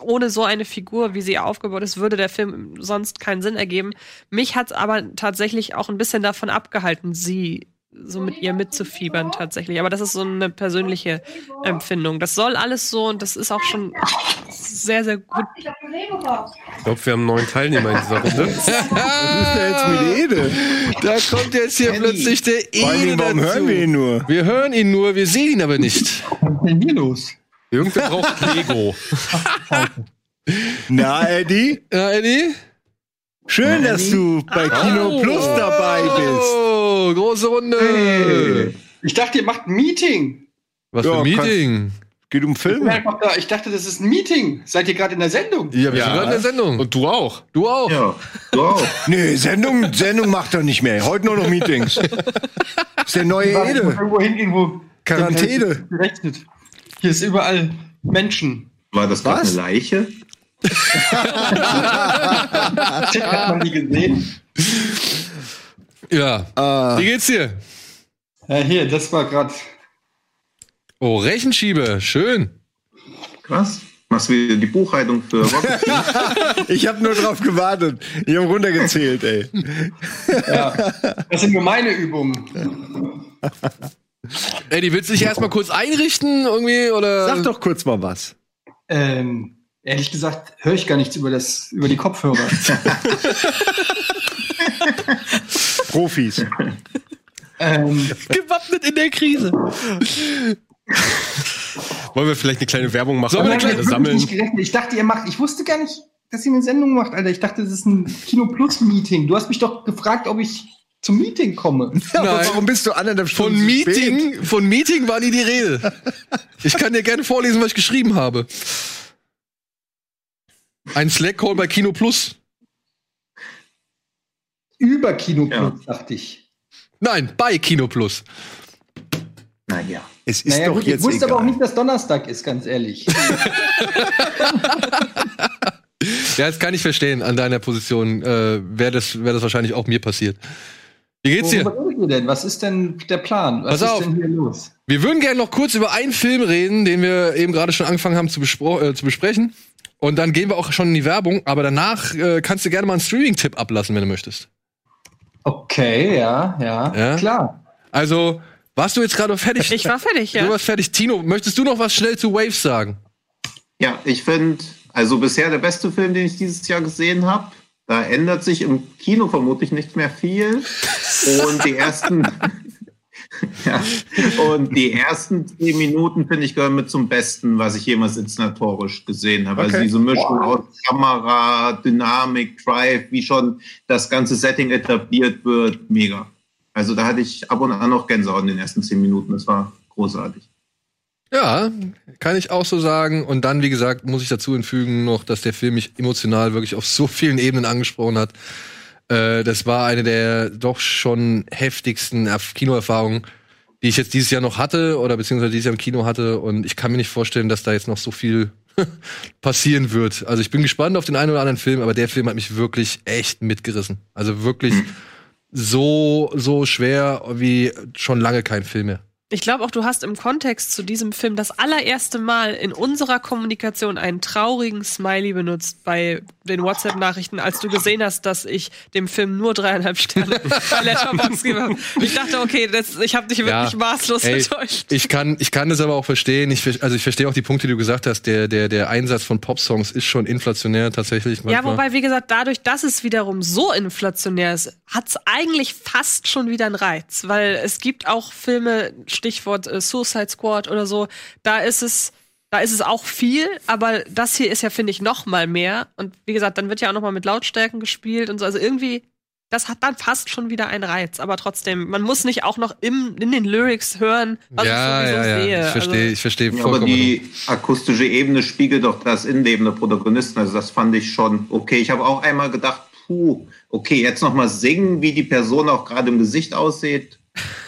ohne so eine Figur, wie sie aufgebaut ist, würde der Film sonst keinen Sinn ergeben. Mich hat's aber tatsächlich auch ein bisschen davon abgehalten, sie so mit ihr mitzufiebern tatsächlich. Aber das ist so eine persönliche Empfindung. Das soll alles so und das ist auch schon sehr, sehr gut. Ich glaube, wir haben einen neuen Teilnehmer in dieser Runde. [laughs] Was ist denn jetzt mit Ede? da kommt jetzt hier plötzlich der Ede warum dazu. hören wir ihn nur? Wir hören ihn nur, wir sehen ihn aber nicht. Was ist denn hier los? Irgendwer braucht Lego. [laughs] Na, Eddie? Ja, Eddie? Schön, dass du bei Kino Plus dabei bist. Oh, große Runde. Ich dachte, ihr macht ein Meeting. Was Ja, für ein Meeting? Geht um da. Ich dachte, das ist ein Meeting. Seid ihr gerade in der Sendung? Ja, wir Ja. sind gerade in der Sendung. Und du auch. du auch. Ja, du auch. [laughs] Nee, Sendung, Sendung macht er nicht mehr. Heute nur noch Meetings. [laughs] ist der neue Ede. irgendwo hingehen, wo Quarantäne. gerechnet. Hier ist überall Menschen. War das Was? eine Leiche? [laughs] Das hat man nie gesehen. Ja. Ah, Wie geht's dir? Ja, hier, das war gerade. Oh, Rechenschiebe. Schön. Krass. Machst wieder die Buchhaltung für [laughs] ich habe nur drauf gewartet. Ich habe runtergezählt, ey. Ja, das sind nur meine Übungen. Eddie, willst du dich erstmal kurz einrichten irgendwie oder? Sag doch kurz mal was. Ähm, ehrlich gesagt, höre ich gar nichts über, das, über die Kopfhörer. [laughs] Profis. ähm, gewappnet in der Krise. Wollen wir vielleicht eine kleine Werbung machen? Sollen wir eine wirklich sammeln? nicht gerechnet. Ich dachte, ihr macht. Ich wusste gar nicht, dass ihr eine Sendung macht, Alter. Ich dachte, das ist ein Kino Plus Meeting. Du hast mich doch gefragt, ob ich zum Meeting komme. [laughs] Aber Nein. warum bist du anderthalb Von Stunden spät? Meeting, von Meeting war nie die Rede. [laughs] Ich kann dir gerne vorlesen, was ich geschrieben habe. Ein Slack-Call bei Kino Plus. Über Kino Ja. Plus, dachte ich. Nein, bei Kino Plus. naja. Es ist Naja, doch gut, ich jetzt wusste aber auch egal. nicht, dass Donnerstag ist, ganz ehrlich. [laughs] Ja, das kann ich verstehen. An deiner Position äh, wäre das, wär das wahrscheinlich auch mir passiert. Wie geht's dir? Was ist denn der Plan? Was Pass auf. ist denn hier los? Wir würden gerne noch kurz über einen Film reden, den wir eben gerade schon angefangen haben zu, äh, zu besprechen. Und dann gehen wir auch schon in die Werbung. Aber danach äh, kannst du gerne mal einen Streaming-Tipp ablassen, wenn du möchtest. Okay, ja, ja, Ja? klar. Also, warst du jetzt gerade fertig? Ich war fertig, Du ja. warst fertig. Tino, möchtest du noch was schnell zu Waves sagen? Ja, ich finde, also bisher der beste Film, den ich dieses Jahr gesehen habe. Da ändert sich im Kino vermutlich nicht mehr viel. [laughs] Und die ersten, [laughs] ja, und die ersten zehn Minuten, finde ich, gehören mit zum Besten, was ich jemals inszenatorisch gesehen habe. Also Okay. diese Mischung aus Kamera, Dynamik, Drive, wie schon das ganze Setting etabliert wird, mega. Also da hatte ich ab und an noch Gänsehaut in den ersten zehn Minuten. Das war großartig. Ja, kann ich auch so sagen. Und dann, wie gesagt, muss ich dazu hinfügen noch, dass der Film mich emotional wirklich auf so vielen Ebenen angesprochen hat. Äh, das war eine der doch schon heftigsten Erf- Kinoerfahrungen, die ich jetzt dieses Jahr noch hatte oder beziehungsweise dieses Jahr im Kino hatte. Und ich kann mir nicht vorstellen, dass da jetzt noch so viel [laughs] passieren wird. Also ich bin gespannt auf den einen oder anderen Film, aber der Film hat mich wirklich echt mitgerissen. Also wirklich so, so schwer wie schon lange kein Film mehr. Ich glaube auch, du hast im Kontext zu diesem Film das allererste Mal in unserer Kommunikation einen traurigen Smiley benutzt bei den WhatsApp-Nachrichten, als du gesehen hast, dass ich dem Film nur dreieinhalb Sterne [laughs] bei Letterboxd gebe. Ich dachte, okay, das, ich habe dich wirklich Ja. maßlos Ey, enttäuscht. Ich kann, ich kann das aber auch verstehen. Ich, also ich verstehe auch die Punkte, die du gesagt hast. Der, der, der Einsatz von Popsongs ist schon inflationär tatsächlich. Ja, manchmal. wobei, wie gesagt, dadurch, dass es wiederum so inflationär ist, hat's eigentlich fast schon wieder einen Reiz. Weil es gibt auch Filme, Stichwort äh, Suicide Squad oder so, da ist es, da ist es auch viel, aber das hier ist ja, finde ich, noch mal mehr. Und wie gesagt, dann wird ja auch noch mal mit Lautstärken gespielt und so. Also irgendwie, das hat dann fast schon wieder einen Reiz. Aber trotzdem, man muss nicht auch noch im, in den Lyrics hören, was ja, ich sowieso ja, ja. sehe. Ich verstehe, Also, ich verstehe Ja, aber vollkommen. die akustische Ebene spiegelt doch das Innenleben der Protagonisten. Also das fand ich schon okay. Ich habe auch einmal gedacht, puh, okay, jetzt noch mal singen, wie die Person auch gerade im Gesicht aussieht.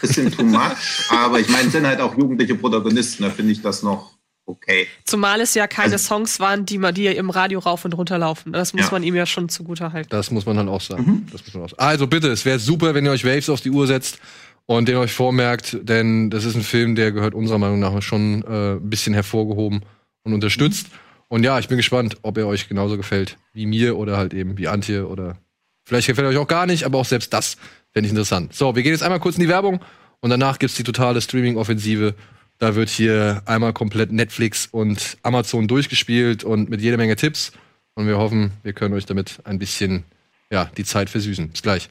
Bisschen too much. aber ich meine, es sind halt auch jugendliche Protagonisten. Da finde ich das noch okay. Zumal es ja keine Also- Songs waren, die, man, die im Radio rauf und runter laufen. Das muss Ja. man ihm ja schon zugute halten. Das muss man halt auch sagen. Das muss man auch sagen. Also bitte, es wäre super, wenn ihr euch Waves auf die Uhr setzt und den euch vormerkt, denn das ist ein Film, der gehört unserer Meinung nach schon äh, ein bisschen hervorgehoben und unterstützt. Und ja, ich bin gespannt, ob er euch genauso gefällt wie mir oder halt eben wie Antje oder vielleicht gefällt er euch auch gar nicht, aber auch selbst das fände ich interessant. So, wir gehen jetzt einmal kurz in die Werbung und danach gibt's die totale Streaming-Offensive. Da wird hier einmal komplett Netflix und Amazon durchgespielt und mit jede Menge Tipps. Und wir hoffen, wir können euch damit ein bisschen ja, die Zeit versüßen. Bis gleich.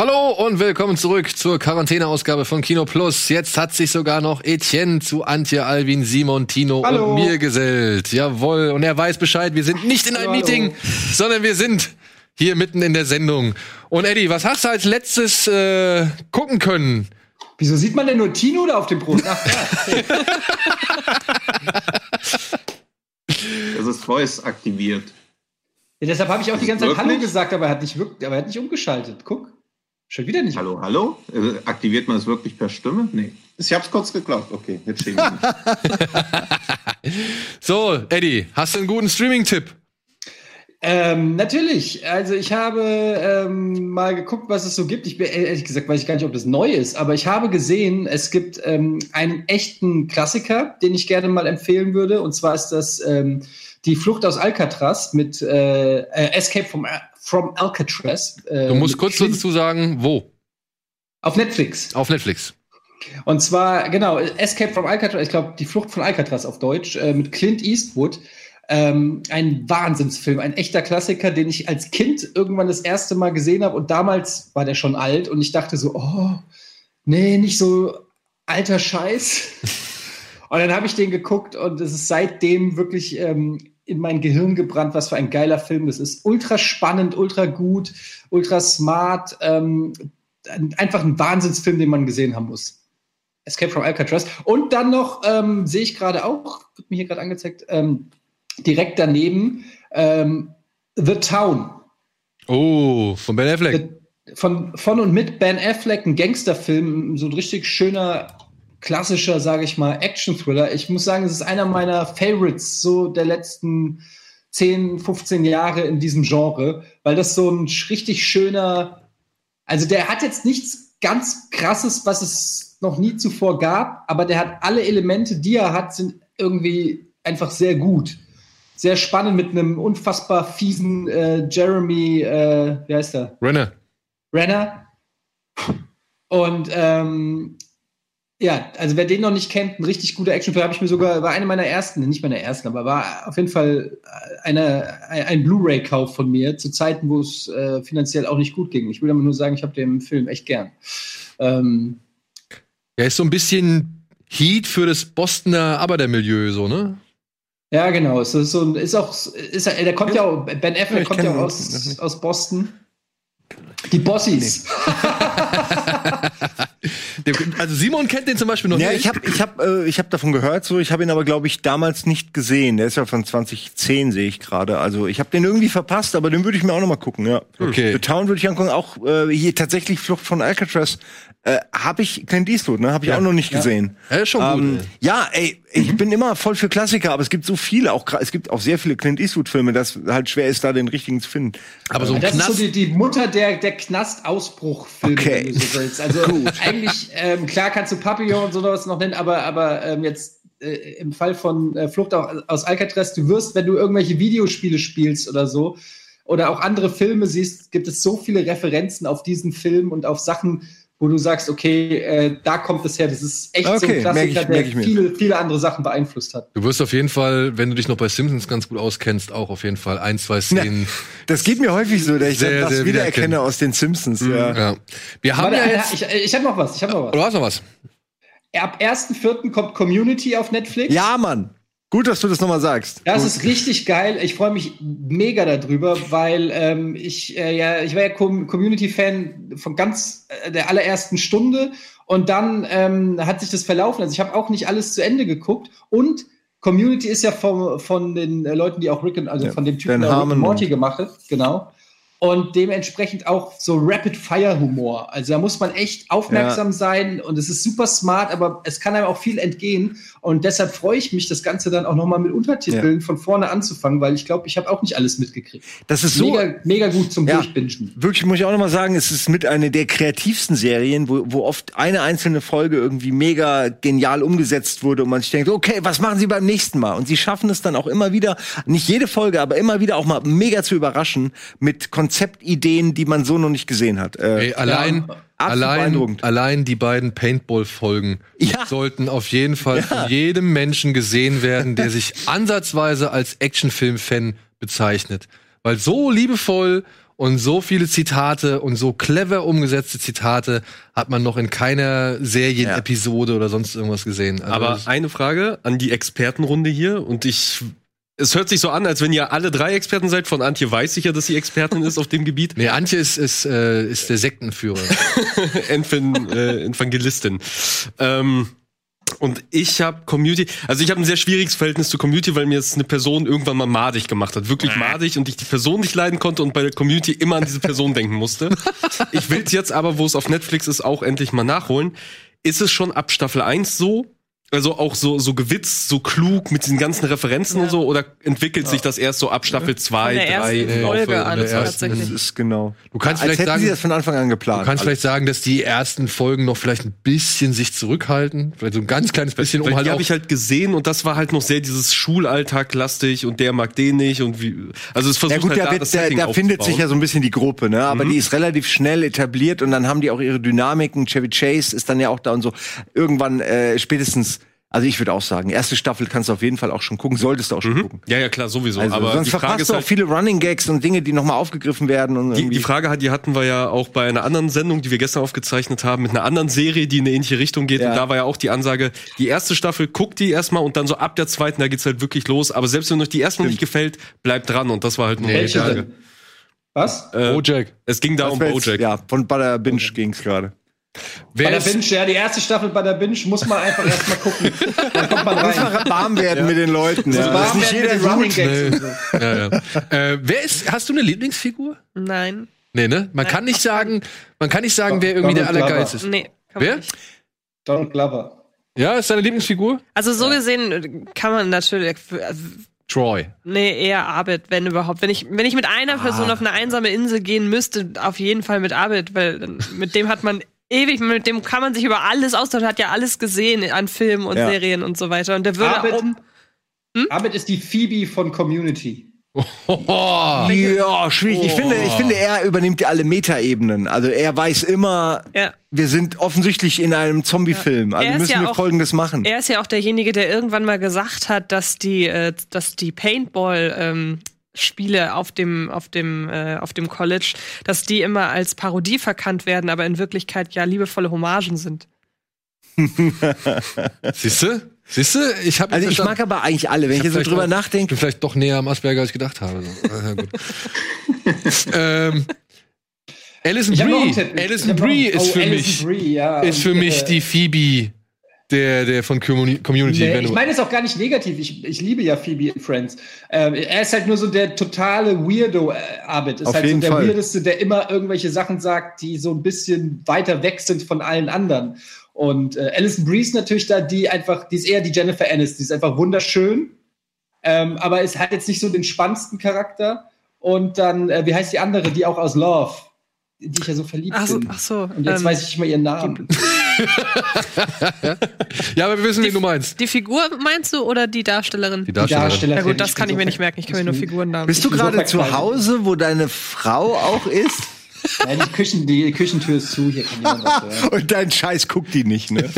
Hallo und willkommen zurück zur Quarantäneausgabe von Kino Plus. Jetzt hat sich sogar noch Etienne zu Antje, Alvin, Simon, Tino Hallo. und mir gesellt. Jawohl. Und er weiß Bescheid. Wir sind nicht in einem Hallo. Meeting, sondern wir sind hier mitten in der Sendung. Und Eddie, was hast du als letztes äh, gucken können? Wieso sieht man denn nur Tino da auf dem Brot? Ach, ja. [laughs] Das ist Voice aktiviert. ja, deshalb habe ich auch die ganze Zeit Wirklich? Hallo gesagt, aber er hat nicht, aber er hat nicht umgeschaltet. Guck. Schon wieder nicht. Hallo, hallo? Äh, aktiviert man es wirklich per Stimme? Nee. Ich hab's kurz geglaubt. Okay, jetzt schäme ich mich. So, Eddie, hast du einen guten Streaming-Tipp? Ähm, natürlich. Also ich habe ähm, mal geguckt, was es so gibt. Ich bin ehrlich gesagt, weiß ich gar nicht, ob das neu ist, aber ich habe gesehen, es gibt ähm, einen echten Klassiker, den ich gerne mal empfehlen würde. Und zwar ist das ähm, die Flucht aus Alcatraz mit äh, äh, Escape from, from Alcatraz. Äh, Du musst kurz Clint- dazu sagen, wo? auf Netflix. Auf Netflix. Und zwar, genau, Escape from Alcatraz, ich glaube, die Flucht von Alcatraz auf Deutsch, äh, mit Clint Eastwood. Ähm, ein Wahnsinnsfilm, ein echter Klassiker, den ich als Kind irgendwann das erste Mal gesehen habe. Und damals war der schon alt und ich dachte so, oh, nee, nicht so alter Scheiß. [laughs] und dann habe ich den geguckt und es ist seitdem wirklich ähm, in mein Gehirn gebrannt, was für ein geiler Film das ist. Ultra spannend, ultra gut, ultra smart. Ähm, ein- einfach ein Wahnsinnsfilm, den man gesehen haben muss. Escape from Alcatraz. Und dann noch, ähm, sehe ich gerade auch, wird mir hier gerade angezeigt, ähm, direkt daneben, ähm, The Town. Oh, von Ben Affleck. Von, von und mit Ben Affleck, ein Gangsterfilm, so ein richtig schöner, klassischer, sage ich mal, Action-Thriller. Ich muss sagen, es ist einer meiner Favorites so der letzten 10, 15 Jahre in diesem Genre, weil das so ein richtig schöner, also der hat jetzt nichts ganz krasses, was es noch nie zuvor gab, aber der hat alle Elemente, die er hat, sind irgendwie einfach sehr gut. Sehr spannend mit einem unfassbar fiesen äh, Jeremy, äh, wie heißt er? Renner. Renner. Und ähm, ja, also wer den noch nicht kennt, ein richtig guter Actionfilm, habe ich mir sogar, war eine meiner ersten, nicht meiner ersten, aber war auf jeden Fall eine, ein, Blu-ray-Kauf von mir zu Zeiten, wo es äh, finanziell auch nicht gut ging. Ich will aber nur sagen, ich habe den Film echt gern. Ähm, Der ist so ein bisschen Heat für das Bostoner Arbeitermilieu, so, ne? ja, genau. Es ist, so, ist auch, ist, er- der kommt ja, auch, Ben Ja, Affleck kommt ja aus, aus Boston. Die Bossies. Der- [laughs] [laughs] [laughs] Also Simon kennt den zum Beispiel noch Ja, nicht. ich habe ich hab, äh, ich hab davon gehört, so ich habe ihn aber glaube ich damals nicht gesehen. Der ist ja von 2010 sehe ich gerade. Also ich habe den irgendwie verpasst, aber den würde ich mir auch noch mal gucken. Ja. Okay. The Town würde ich angucken. Auch äh, hier tatsächlich Flucht von Alcatraz äh, habe ich Clint Eastwood, ne? Habe ich Ja. auch noch nicht gesehen. Ja, ist schon gut. Ähm, ey. ja, ey, ich bin immer voll für Klassiker, aber es gibt so viele, auch es gibt auch sehr viele Clint Eastwood-Filme, dass halt schwer ist, da den richtigen zu finden. Aber so ein Das ist so Knast. die, die Mutter der, der Knast-Ausbruch-Filme, Okay. wenn du so willst. Also [laughs] [laughs] [laughs] eigentlich, ähm, klar kannst du Papillon und sowas noch nennen, aber, aber ähm, jetzt äh, im Fall von äh, Flucht au- aus Alcatraz, du wirst, wenn du irgendwelche Videospiele spielst oder so, oder auch andere Filme siehst, gibt es so viele Referenzen auf diesen Film und auf Sachen, wo du sagst, okay, äh, da kommt es her. Das ist echt so Okay, ein Klassiker, ich- der ich mir. viele, viele andere Sachen beeinflusst hat. Du wirst auf jeden Fall, wenn du dich noch bei Simpsons ganz gut auskennst, auch auf jeden Fall ein, zwei Szenen. Das geht mir häufig so, dass ich Sehr, das sehr wiedererkenne aus den Simpsons. Ja. Ja. Wir haben Warte, ja jetzt. ich, ich habe noch was, ich habe noch was. Du hast noch was. Ab 1.4. kommt Community auf Netflix. ja, Mann. Gut, dass du das nochmal sagst. Das Gut. ist richtig geil. Ich freue mich mega darüber, weil ähm, ich äh, ja, ich war ja Com Community-Fan von ganz äh, der allerersten Stunde und dann ähm, hat sich das verlaufen. Also ich habe auch nicht alles zu Ende geguckt und Community ist ja vom, von den Leuten, die auch Rick und, also Ja, von dem Typen, der Rick Morty gemacht hat, genau. Und dementsprechend auch so Rapid-Fire-Humor. Also da muss man echt aufmerksam sein und es ist super smart, aber es kann einem auch viel entgehen. Und deshalb freue ich mich, das Ganze dann auch nochmal mit Untertiteln von vorne anzufangen, weil ich glaube, ich habe auch nicht alles mitgekriegt. Das ist so. Mega, mega gut zum Ja. Durchbingen. Wirklich muss ich auch noch mal sagen, es ist mit einer der kreativsten Serien, wo, wo oft eine einzelne Folge irgendwie mega genial umgesetzt wurde und man sich denkt, okay, was machen sie beim nächsten Mal? Und sie schaffen es dann auch immer wieder, nicht jede Folge, aber immer wieder auch mal mega zu überraschen mit Konzeptideen, die man so noch nicht gesehen hat. Äh, Ey, allein, absolut allein, allein die beiden Paintball-Folgen Ja. sollten auf jeden Fall von jedem Menschen gesehen werden, der sich [laughs] ansatzweise als Actionfilm-Fan bezeichnet. Weil so liebevoll und so viele Zitate und so clever umgesetzte Zitate hat man noch in keiner Serienepisode oder sonst irgendwas gesehen. Also Aber eine Frage an die Expertenrunde hier und ich es hört sich so an, als wenn ihr alle drei Experten seid. Von Antje weiß ich ja, dass sie Expertin ist auf dem Gebiet. nee, Antje ist, ist, äh, ist der Sektenführer. [laughs] Evan, äh, Evangelistin. Ähm, und ich habe Community, also ich habe ein sehr schwieriges Verhältnis zu Community, weil mir es eine Person irgendwann mal madig gemacht hat. Wirklich madig und ich die Person nicht leiden konnte und bei der Community immer an diese Person denken musste. Ich will es jetzt aber, wo es auf Netflix ist, auch endlich mal nachholen. Ist es schon ab Staffel 1 so? Also auch so, so gewitzt, so klug mit diesen ganzen Referenzen Ja. und so? Oder entwickelt sich das erst so ab Staffel 2, Von der 3 ersten im Laufe Folge an, der ersten- tatsächlich. Das ist genau. Du kannst Als vielleicht sagen- sie das von Anfang an geplant. Du kannst vielleicht sagen, dass die ersten Folgen noch vielleicht ein bisschen sich zurückhalten. Vielleicht so ein ganz kleines bisschen, um halt die habe ich halt gesehen und das war halt noch sehr dieses Schulalltag-lastig und der mag den nicht und wie. Also es versucht Ja gut, halt da, wird, das da, Setting da findet sich ja so ein bisschen die Gruppe, ne? Aber die ist relativ schnell etabliert und dann haben die auch ihre Dynamiken. Chevy Chase ist dann ja auch da und so. Irgendwann äh, spätestens, also ich würde auch sagen, erste Staffel kannst du auf jeden Fall auch schon gucken, solltest du auch schon gucken. Ja, ja, klar, sowieso. Also, Aber sonst die Frage verpasst ist du auch halt, viele Running Gags und Dinge, die nochmal aufgegriffen werden. Und die, die Frage hat, die hatten wir ja auch bei einer anderen Sendung, die wir gestern aufgezeichnet haben, mit einer anderen Serie, die in eine ähnliche Richtung geht. Ja. Und da war ja auch die Ansage, die erste Staffel guckt die erstmal und dann so ab der zweiten, da geht's halt wirklich los. Aber selbst wenn euch die erste noch nicht gefällt, bleibt dran. Und das war halt nur Nee, die. Frage. denn? Was? Äh, Bojack. es ging da um Bojack. Ja, von Butter Binge ging's gerade. Bei Wer der ist, Binge, ja, die erste Staffel bei der Binge muss man einfach erstmal gucken. Dann kommt man rein. warm werden mit den Leuten. Ja. Warm nicht mit jeder den Running. Gags so. ja, ja. äh, wer ist, hast du eine Lieblingsfigur? Nein. Nee, ne? Man kann nicht sagen, man kann nicht sagen, wer irgendwie der Donald Glover. Allergeilste ist. Nee. Wer? nicht. Donald Glover. Ja, ist deine Lieblingsfigur? Also so gesehen äh, kann man natürlich. Also, Troy. nee, eher Arbeit, wenn überhaupt. Wenn ich, wenn ich mit einer Person auf eine einsame Insel gehen müsste, auf jeden Fall mit Arbeit, weil mit dem hat man ewig, mit dem kann man sich über alles austauschen, hat ja alles gesehen an Filmen und Ja. Serien und so weiter. Und der würde Arbeit, um. Arbeit ist die Phoebe von Community. Oh, [laughs] Ja, schwierig. Ich finde, ich finde, er übernimmt ja alle Metaebenen. Also er weiß immer, Ja. wir sind offensichtlich in einem Zombie-Film. Also müssen ja wir auch- Folgendes machen. Er ist ja auch derjenige, der irgendwann mal gesagt hat, dass die, äh, dass die Paintball ähm, Spiele auf dem auf dem äh, auf dem College, dass die immer als Parodie verkannt werden, aber in Wirklichkeit ja liebevolle Hommagen sind. [laughs] siehst du? Siehst du? Ich habe Also ich mag aber eigentlich alle. Wenn ich, jetzt so drüber Ich nachdenke, bin vielleicht doch näher am Asperger, als ich gedacht habe. So. Ah, [laughs] ähm, Alison Ich Brie. Ich Alison noch- Brie ist oh, für mich ja. ist für mich äh, die Phoebe der der von Communi- Community. Nee, wenn ich meine es auch gar nicht negativ. Ich, ich liebe ja Phoebe in Friends. Ähm, er ist halt nur so der totale Weirdo, äh, Arbeit. Ist Auf halt so jeden der Fall. Weirdeste, der immer irgendwelche Sachen sagt, die so ein bisschen weiter weg sind von allen anderen. Und äh, Alison Brie ist natürlich da, die einfach, die ist eher die Jennifer Aniston. Die ist einfach wunderschön, ähm, aber es hat jetzt nicht so den spannendsten Charakter. Und dann, äh, wie heißt die andere, die auch aus Love, die ich ja so verliebt Ach so, bin. ach so. Und jetzt ähm, weiß ich nicht mal ihren Namen. [laughs] ja, aber wir wissen, die, wen du meinst. Die Figur meinst du oder die Darstellerin? Die Darstellerin. Darsteller- Na gut, das Ich kann ich mir nicht merken. Ich kann mir nur Figurennamen. bist du gerade zu. Hause, wo deine Frau auch ist? Ja, die, Küchen, die Küchentür ist zu, hier kann niemand was hören. [laughs] Und dein Scheiß guckt die nicht, ne?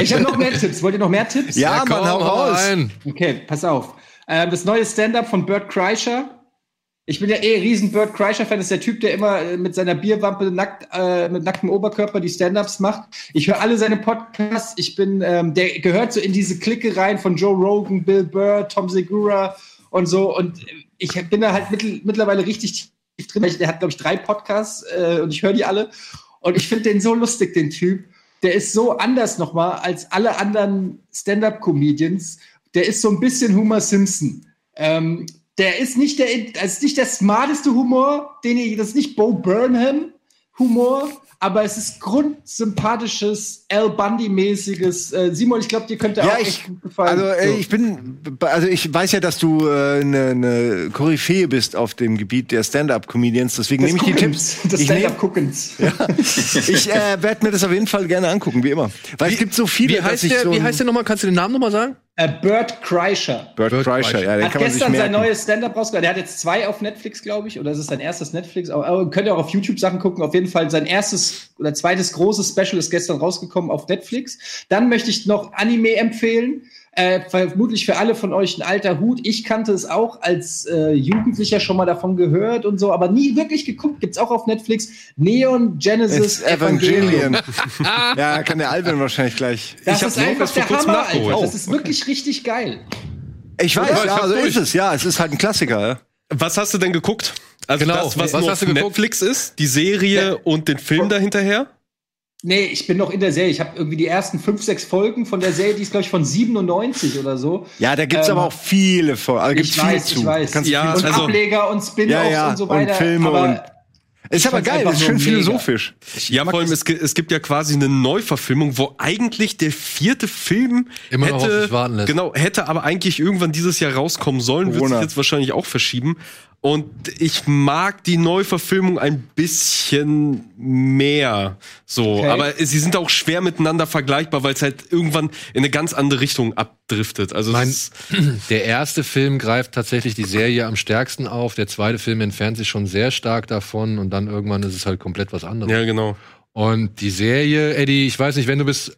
Ich habe noch mehr Tipps. Wollt ihr noch mehr Tipps? Ja, Komm, Mann, hau raus. rein. Okay, pass auf. Ähm, das neue Stand-up von Bert Kreischer. Ich bin ja eh riesen Bert Kreischer-Fan. Das ist der Typ, der immer äh, mit seiner Bierwampe nackt, äh, mit nacktem Oberkörper die Stand-ups macht. Ich höre alle seine Podcasts. Ich bin, ähm, der gehört so in diese Clique rein von Joe Rogan, Bill Burr, Tom Segura und so. Und ich bin da halt mittel, mittlerweile richtig tief drin. Der hat, glaube ich, drei Podcasts äh, und ich höre die alle. Und ich finde den so lustig, den Typ. Der ist so anders nochmal als alle anderen Stand-up-Comedians. Der ist so ein bisschen Homer Simpson. Ähm, der ist nicht der, das ist nicht der smarteste Humor, den ich, das ist nicht Bo Burnham Humor, aber es ist grundsympathisches, Al Bundy-mäßiges. Äh, Simon, ich glaube, dir könnte Ja, auch ich, echt gut gefallen. also äh, So. ich bin, also ich weiß ja, dass du eine äh, ne ne Koryphäe bist auf dem Gebiet der Stand-up-Comedians, deswegen Des nehme ich die Tipps. des Ich, nehm, Stand-up-Guckens. [laughs] ich äh, werde mir das auf jeden Fall gerne angucken, wie immer. Weil es gibt so viele, Wie dass heißt ich der, so wie heißt der nochmal? Kannst du den Namen nochmal sagen? Äh, Bert Kreischer. Bert Bert Kreischer, Kreischer. ja, den Hat kann man sich gestern sein merken. neues Stand-up rausgebracht. Der hat jetzt zwei auf Netflix, glaube ich, oder es ist sein erstes Netflix. Aber, aber könnt ihr auch auf YouTube Sachen gucken. Auf jeden Fall sein erstes oder zweites großes Special ist gestern rausgekommen auf Netflix. Dann möchte ich noch Anime empfehlen. Äh, vermutlich für alle von euch ein alter Hut. Ich kannte es auch als äh, Jugendlicher schon mal davon gehört und so, aber nie wirklich geguckt. Gibt's auch auf Netflix. Neon Genesis It's Evangelion. [laughs] ja, kann der Alvin wahrscheinlich gleich. Das Ich ist einfach der kurzem Hammer, nachgeholt. Alter. Oh, Das ist wirklich richtig geil. Ich weiß, ja, hab's so durch. ist es. Ja, es ist halt ein Klassiker. Ja. Was hast du denn geguckt? Also Genau. das, was, Was nur hast auf du geguckt? Netflix ist, die Serie Ja. und den Film dahinterher? Nee, ich bin noch in der Serie. Ich habe irgendwie die ersten fünf, sechs Folgen von der Serie, die ist, glaube ich, von 97 oder so. Ja, da gibt's Ähm, aber auch viele vor. Also gibt's ich viel weiß, zu. ich weiß. Kannst Ja, und also- Ableger und Spin-offs Ja, ja, und so und weiter. Filme aber und- ist aber geil, ist schön philosophisch. Ja, vor allem, es, es gibt ja quasi eine Neuverfilmung, wo eigentlich der vierte Film Immer noch auf hätte, sich warten lässt. genau, hätte aber eigentlich irgendwann dieses Jahr rauskommen sollen, wird sich Corona. jetzt wahrscheinlich auch verschieben. Und ich mag die Neuverfilmung ein bisschen mehr. So, Okay. aber sie sind auch schwer miteinander vergleichbar, weil es halt irgendwann in eine ganz andere Richtung abdriftet. Also Mein- [clears throat] Der erste Film greift tatsächlich die Serie am stärksten auf. Der zweite Film entfernt sich schon sehr stark davon und dann irgendwann ist es halt komplett was anderes. ja genau. Und die Serie, Eddie, ich weiß nicht, wenn du bist.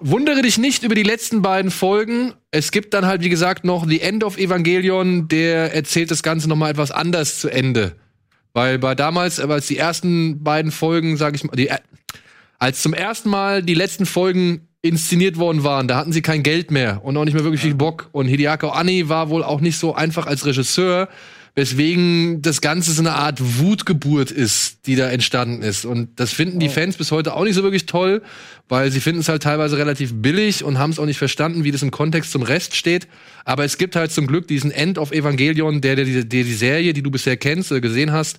Wundere dich nicht über die letzten beiden Folgen. Es gibt dann halt, wie gesagt, noch The End of Evangelion, der erzählt das Ganze noch mal etwas anders zu Ende. Weil bei damals, aber als die ersten beiden Folgen, sag ich mal, die, äh, als zum ersten Mal die letzten Folgen inszeniert worden waren, da hatten sie kein Geld mehr und auch nicht mehr wirklich viel Bock. Und Hideaki Anni war wohl auch nicht so einfach als Regisseur, weswegen das Ganze so eine Art Wutgeburt ist, die da entstanden ist. Und das finden die Fans bis heute auch nicht so wirklich toll, weil sie finden es halt teilweise relativ billig und haben es auch nicht verstanden, wie das im Kontext zum Rest steht. Aber es gibt halt zum Glück diesen End of Evangelion, der, der, der, der die Serie, die du bisher kennst oder gesehen hast,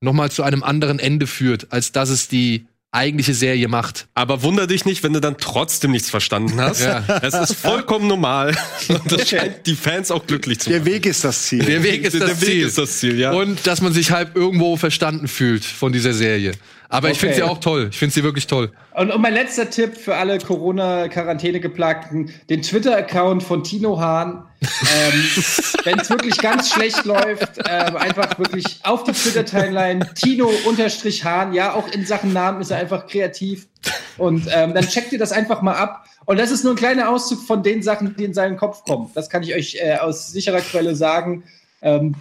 nochmal zu einem anderen Ende führt, als dass es die eigentliche Serie macht. Aber wunder dich nicht, wenn du dann trotzdem nichts verstanden hast. Ja. Das ist vollkommen normal. Und das scheint die Fans auch glücklich zu Der machen. Weg ist das Ziel. Der Weg ist Der das Weg Ziel. ist das Ziel, ja. Und dass man sich halt irgendwo verstanden fühlt von dieser Serie. Aber ich finde sie Okay. auch toll. Ich finde sie wirklich toll. Und, und mein letzter Tipp für alle Corona-Quarantäne-Geplagten, den Twitter-Account von Tino Hahn. Ähm, [laughs] Wenn es wirklich ganz schlecht läuft, ähm, einfach wirklich auf die Twitter-Timeline Tino-Hahn. Ja, auch in Sachen Namen ist er einfach kreativ. Und ähm, dann checkt ihr das einfach mal ab. Und das ist nur ein kleiner Auszug von den Sachen, die in seinen Kopf kommen. Das kann ich euch äh, aus sicherer Quelle sagen. Ähm,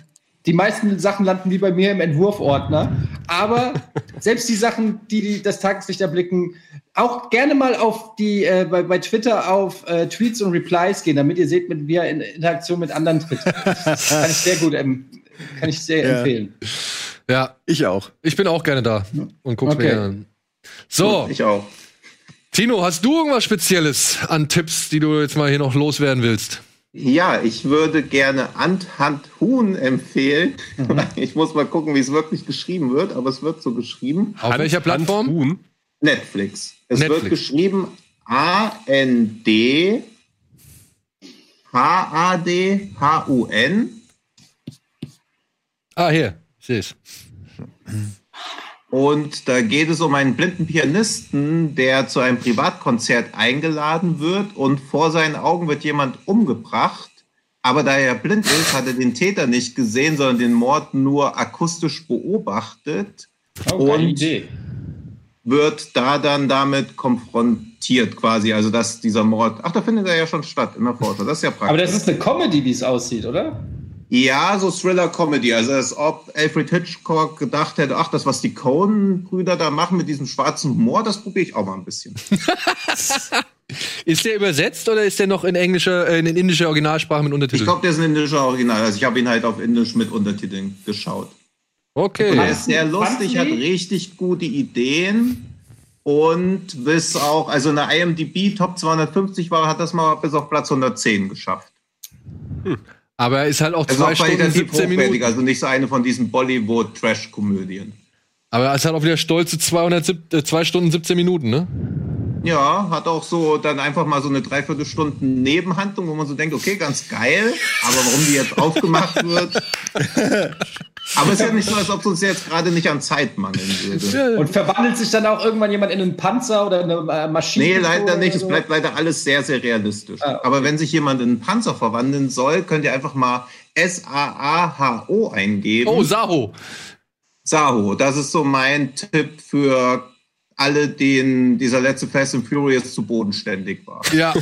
die meisten Sachen landen wie bei mir im Entwurfordner. Aber selbst die Sachen, die, die das Tageslicht erblicken, auch gerne mal auf die, äh, bei, bei Twitter auf äh, Tweets und Replies gehen, damit ihr seht, mit, wie er in Interaktion mit anderen tritt. Kann ich sehr gut ähm, kann ich sehr Ja. empfehlen. Ja, Ich auch. ich bin auch gerne da und guck's mir Okay. gerne an. So, Ich auch. Tino, hast du irgendwas Spezielles an Tipps, die du jetzt mal hier noch loswerden willst? Ja, ich würde gerne Ant Hand Huhn empfehlen. [laughs] Ich muss mal gucken, wie es wirklich geschrieben wird, aber es wird so geschrieben. Auf welcher Plattform? Huhn. Netflix. Es Netflix. wird geschrieben A-N-D H-A-D-H-U-N. Ah, hier, ich sehe es. Und da geht es um einen blinden Pianisten, der zu einem Privatkonzert eingeladen wird und vor seinen Augen wird jemand umgebracht. Aber da er blind ist, hat er den Täter nicht gesehen, sondern den Mord nur akustisch beobachtet, Oh, Und- Idee. wird da dann damit konfrontiert quasi. Also dass dieser Mord, ach, da findet er ja schon statt in der Vorschau. Das ist ja praktisch. Aber das ist eine Comedy, wie es aussieht, oder? Ja, so Thriller-Comedy. Also als ob Alfred Hitchcock gedacht hätte, ach, das, was die Coen-Brüder da machen mit diesem schwarzen Humor, das probiere ich auch mal ein bisschen. [laughs] Ist der übersetzt oder ist der noch in englischer, äh, in indischer Originalsprache mit Ich Untertiteln? glaube, der ist ein indischer Original. Also ich habe ihn halt auf Indisch mit Untertiteln geschaut. Okay. Und er ist sehr lustig, hat richtig gute Ideen. Und bis auch, also in der IMDb Top 250 war, hat das mal bis auf Platz 110 geschafft. Aber er ist halt auch Also zwei Stunden qualitativ 17 hochwertig, Minuten. also nicht so eine von diesen Bollywood-Trash-Komödien. Aber er ist halt auch wieder stolze 200, äh, zwei Stunden 17 Minuten, ne? Ja, hat auch so dann einfach mal so eine Dreiviertelstunden Nebenhandlung, wo man so denkt, okay, ganz geil, aber warum die jetzt aufgemacht wird. aber es ist ja nicht so, als ob es uns jetzt gerade nicht an Zeit mangeln würde. Und verwandelt sich dann auch irgendwann jemand in einen Panzer oder eine äh, Maschine? Nee, leider nicht. oder Es so? bleibt leider alles sehr, sehr realistisch. Ah, okay. Aber wenn sich jemand in einen Panzer verwandeln soll, könnt ihr einfach mal S-A-A-H-O eingeben. Oh, Saho. Saho, das ist so mein Tipp für alle, denen dieser letzte Fast and Furious zu bodenständig war. Ja,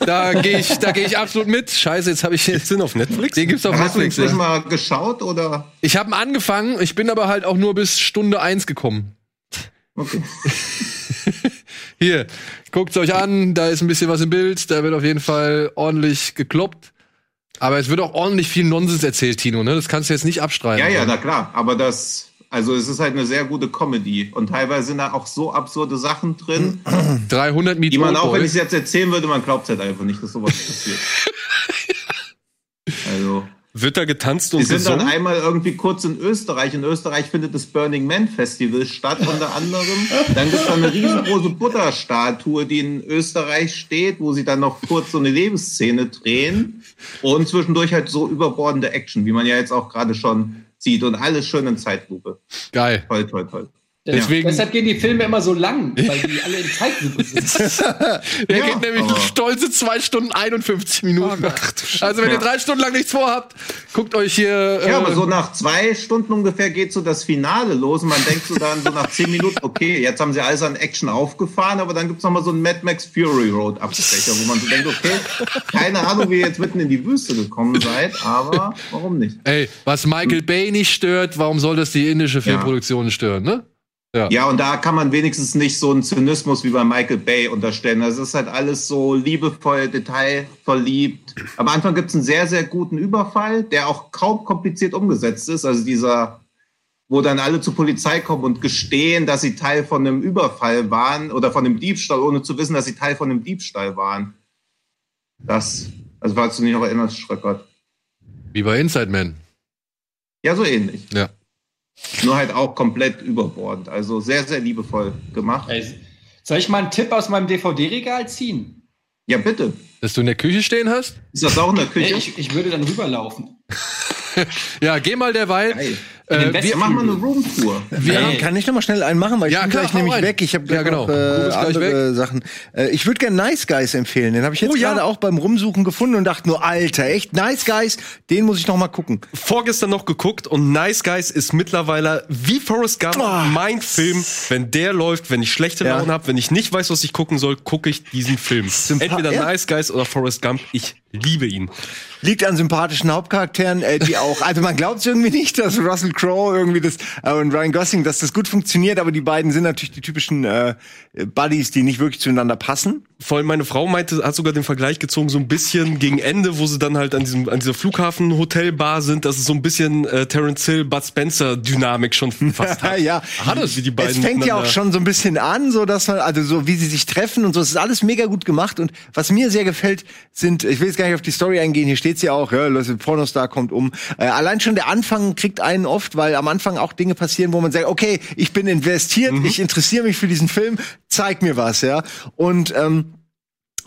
da gehe ich, da gehe ich absolut mit. Scheiße, jetzt habe ich Gibt's den auf Netflix? Den gibt's auf Hast du Netflix. inzwischen Ja. mal geschaut oder? Ich habe angefangen, ich bin aber halt auch nur bis Stunde eins gekommen. Okay. [laughs] Hier, guckt's euch an, da ist ein bisschen was im Bild, da wird auf jeden Fall ordentlich gekloppt. Aber es wird auch ordentlich viel Nonsens erzählt, Tino, ne? Das kannst du jetzt nicht abstreiten. Ja, ja, na klar. Aber das, also es ist halt eine sehr gute Comedy. Und teilweise sind da auch so absurde Sachen drin, [clears throat] 300 Meet die man auch, wenn ich es jetzt erzählen würde, man glaubt halt einfach nicht, dass sowas [laughs] passiert. Also. Wird da getanzt Die und sind dann einmal irgendwie kurz in Österreich. In Österreich findet das Burning Man Festival statt, unter anderem. Dann gibt es eine riesengroße Buddha-Statue, die in Österreich steht, wo sie dann noch kurz so eine Lebensszene drehen. Und zwischendurch halt so überbordende Action, wie man ja jetzt auch gerade schon sieht. Und alles schön in Zeitlupe. Geil. Toll, toll, toll. Deswegen- Deshalb gehen die Filme immer so lang, weil die alle in Zeitlupe sind. [laughs] Der Ja, geht nämlich aber- stolze 2 Stunden 51 Minuten. also wenn ihr Ja. drei Stunden lang nichts vorhabt, guckt euch hier. Ja, äh, aber so nach zwei Stunden ungefähr geht so das Finale los und man denkt so dann so nach zehn Minuten, okay, jetzt haben sie alles an Action aufgefahren, aber dann gibt's noch mal so einen Mad Max Fury Road Abstecher, wo man so denkt, okay, keine Ahnung, wie ihr jetzt mitten in die Wüste gekommen seid, aber warum nicht? Ey, was Michael Bay nicht stört, warum soll das die indische Filmproduktion stören, ne? Ja, und da kann man wenigstens nicht so einen Zynismus wie bei Michael Bay unterstellen. Also es ist halt alles so liebevoll, detailverliebt. Am Anfang gibt's einen sehr, sehr guten Überfall, der auch kaum kompliziert umgesetzt ist. Also dieser, wo dann alle zur Polizei kommen und gestehen, dass sie Teil von einem Überfall waren oder von einem Diebstahl, ohne zu wissen, dass sie Teil von einem Diebstahl waren. Das, also falls du dich noch erinnerst, Schröckert. Wie bei Inside Man. Ja, so ähnlich. Ja. Nur halt auch komplett überbordend. Also sehr, sehr liebevoll gemacht. Ey, Soll ich mal einen Tipp aus meinem DVD-Regal ziehen? Ja, bitte. Dass du in der Küche stehen hast? Ist das auch in der Nee, Küche? ich, ich würde dann rüberlaufen. [laughs] [laughs] Ja, geh mal derweil. Geil. Äh, wir, Westen- Ja, mach mal eine Roomtour. wir haben, kann ich noch mal schnell einen machen, weil Ja, ich bin klar, gleich nämlich weg. Ich habe Ja, genau. noch äh, andere Sachen. Äh, ich würde gerne Nice Guys empfehlen. Den habe ich jetzt Oh, ja. gerade auch beim Rumsuchen gefunden und dachte nur, Alter, echt Nice Guys, den muss ich noch mal gucken. Vorgestern noch geguckt und Nice Guys ist mittlerweile wie Forrest Gump Oh. mein Film. Wenn der läuft, wenn ich schlechte Ja. Laune habe, wenn ich nicht weiß, was ich gucken soll, gucke ich diesen Film. Sympa- Entweder ja. Nice Guys oder Forrest Gump. Ich liebe ihn. Liegt an sympathischen Hauptcharakteren, äh, die auch, [laughs] also man glaubt irgendwie nicht, dass Russell Crowe irgendwie das äh, und Ryan Gosling, dass das gut funktioniert, aber die beiden sind natürlich die typischen äh, Buddies, die nicht wirklich zueinander passen. Vor allem meine Frau meinte, hat sogar den Vergleich gezogen, so ein bisschen gegen Ende, wo sie dann halt an diesem an dieser Flughafen-Hotelbar sind, dass es so ein bisschen äh, Terence Hill, Bud Spencer Dynamik schon fast [laughs] hat. ja, Hat es, wie die beiden es fängt ja auch schon so ein bisschen an, so dass man, also so wie sie sich treffen und so, es ist alles mega gut gemacht. Und was mir sehr gefällt, sind, ich will jetzt gar nicht auf die Story eingehen, hier steht's ja auch, ja, Leute, Pornostar kommt um. Äh, allein schon der Anfang kriegt einen oft, weil am Anfang auch Dinge passieren, wo man sagt, okay, ich bin investiert, Mhm. ich interessiere mich für diesen Film, zeig mir was, ja. Und ähm,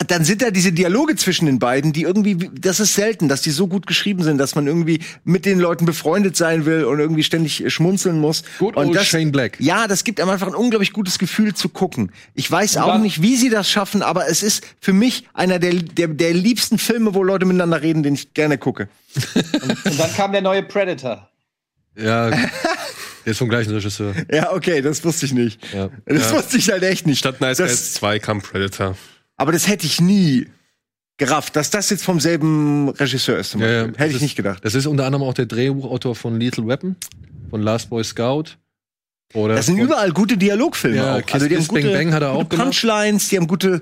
dann sind da diese Dialoge zwischen den beiden, die irgendwie, das ist selten, dass die so gut geschrieben sind, dass man irgendwie mit den Leuten befreundet sein will und irgendwie ständig schmunzeln muss. Good und old das, Shane Black. Ja, das gibt einem einfach ein unglaublich gutes Gefühl zu gucken. Ich weiß auch nicht, wie sie das schaffen, aber es ist für mich einer der, der, der liebsten Filme, wo Leute miteinander reden, den ich gerne gucke. [laughs] Und dann kam der neue Predator. ja, [laughs] der ist vom gleichen Regisseur. Ja, okay, das wusste ich nicht. Ja. Das Ja. wusste ich halt echt nicht. Statt Nice das, Guys 2 kam Predator. Aber das hätte ich nie gerafft, dass das jetzt vom selben Regisseur ist. Zum Ja, ja. Beispiel. Hätte ich nicht gedacht. Das ist unter anderem auch der Drehbuchautor von Lethal Weapon, von Last Boy Scout. Oder Das sind überall gute Dialogfilme Ja, auch. Kiss Also die haben Kiss Bang gute, Bang hat er auch gemacht. Punchlines, die haben gute,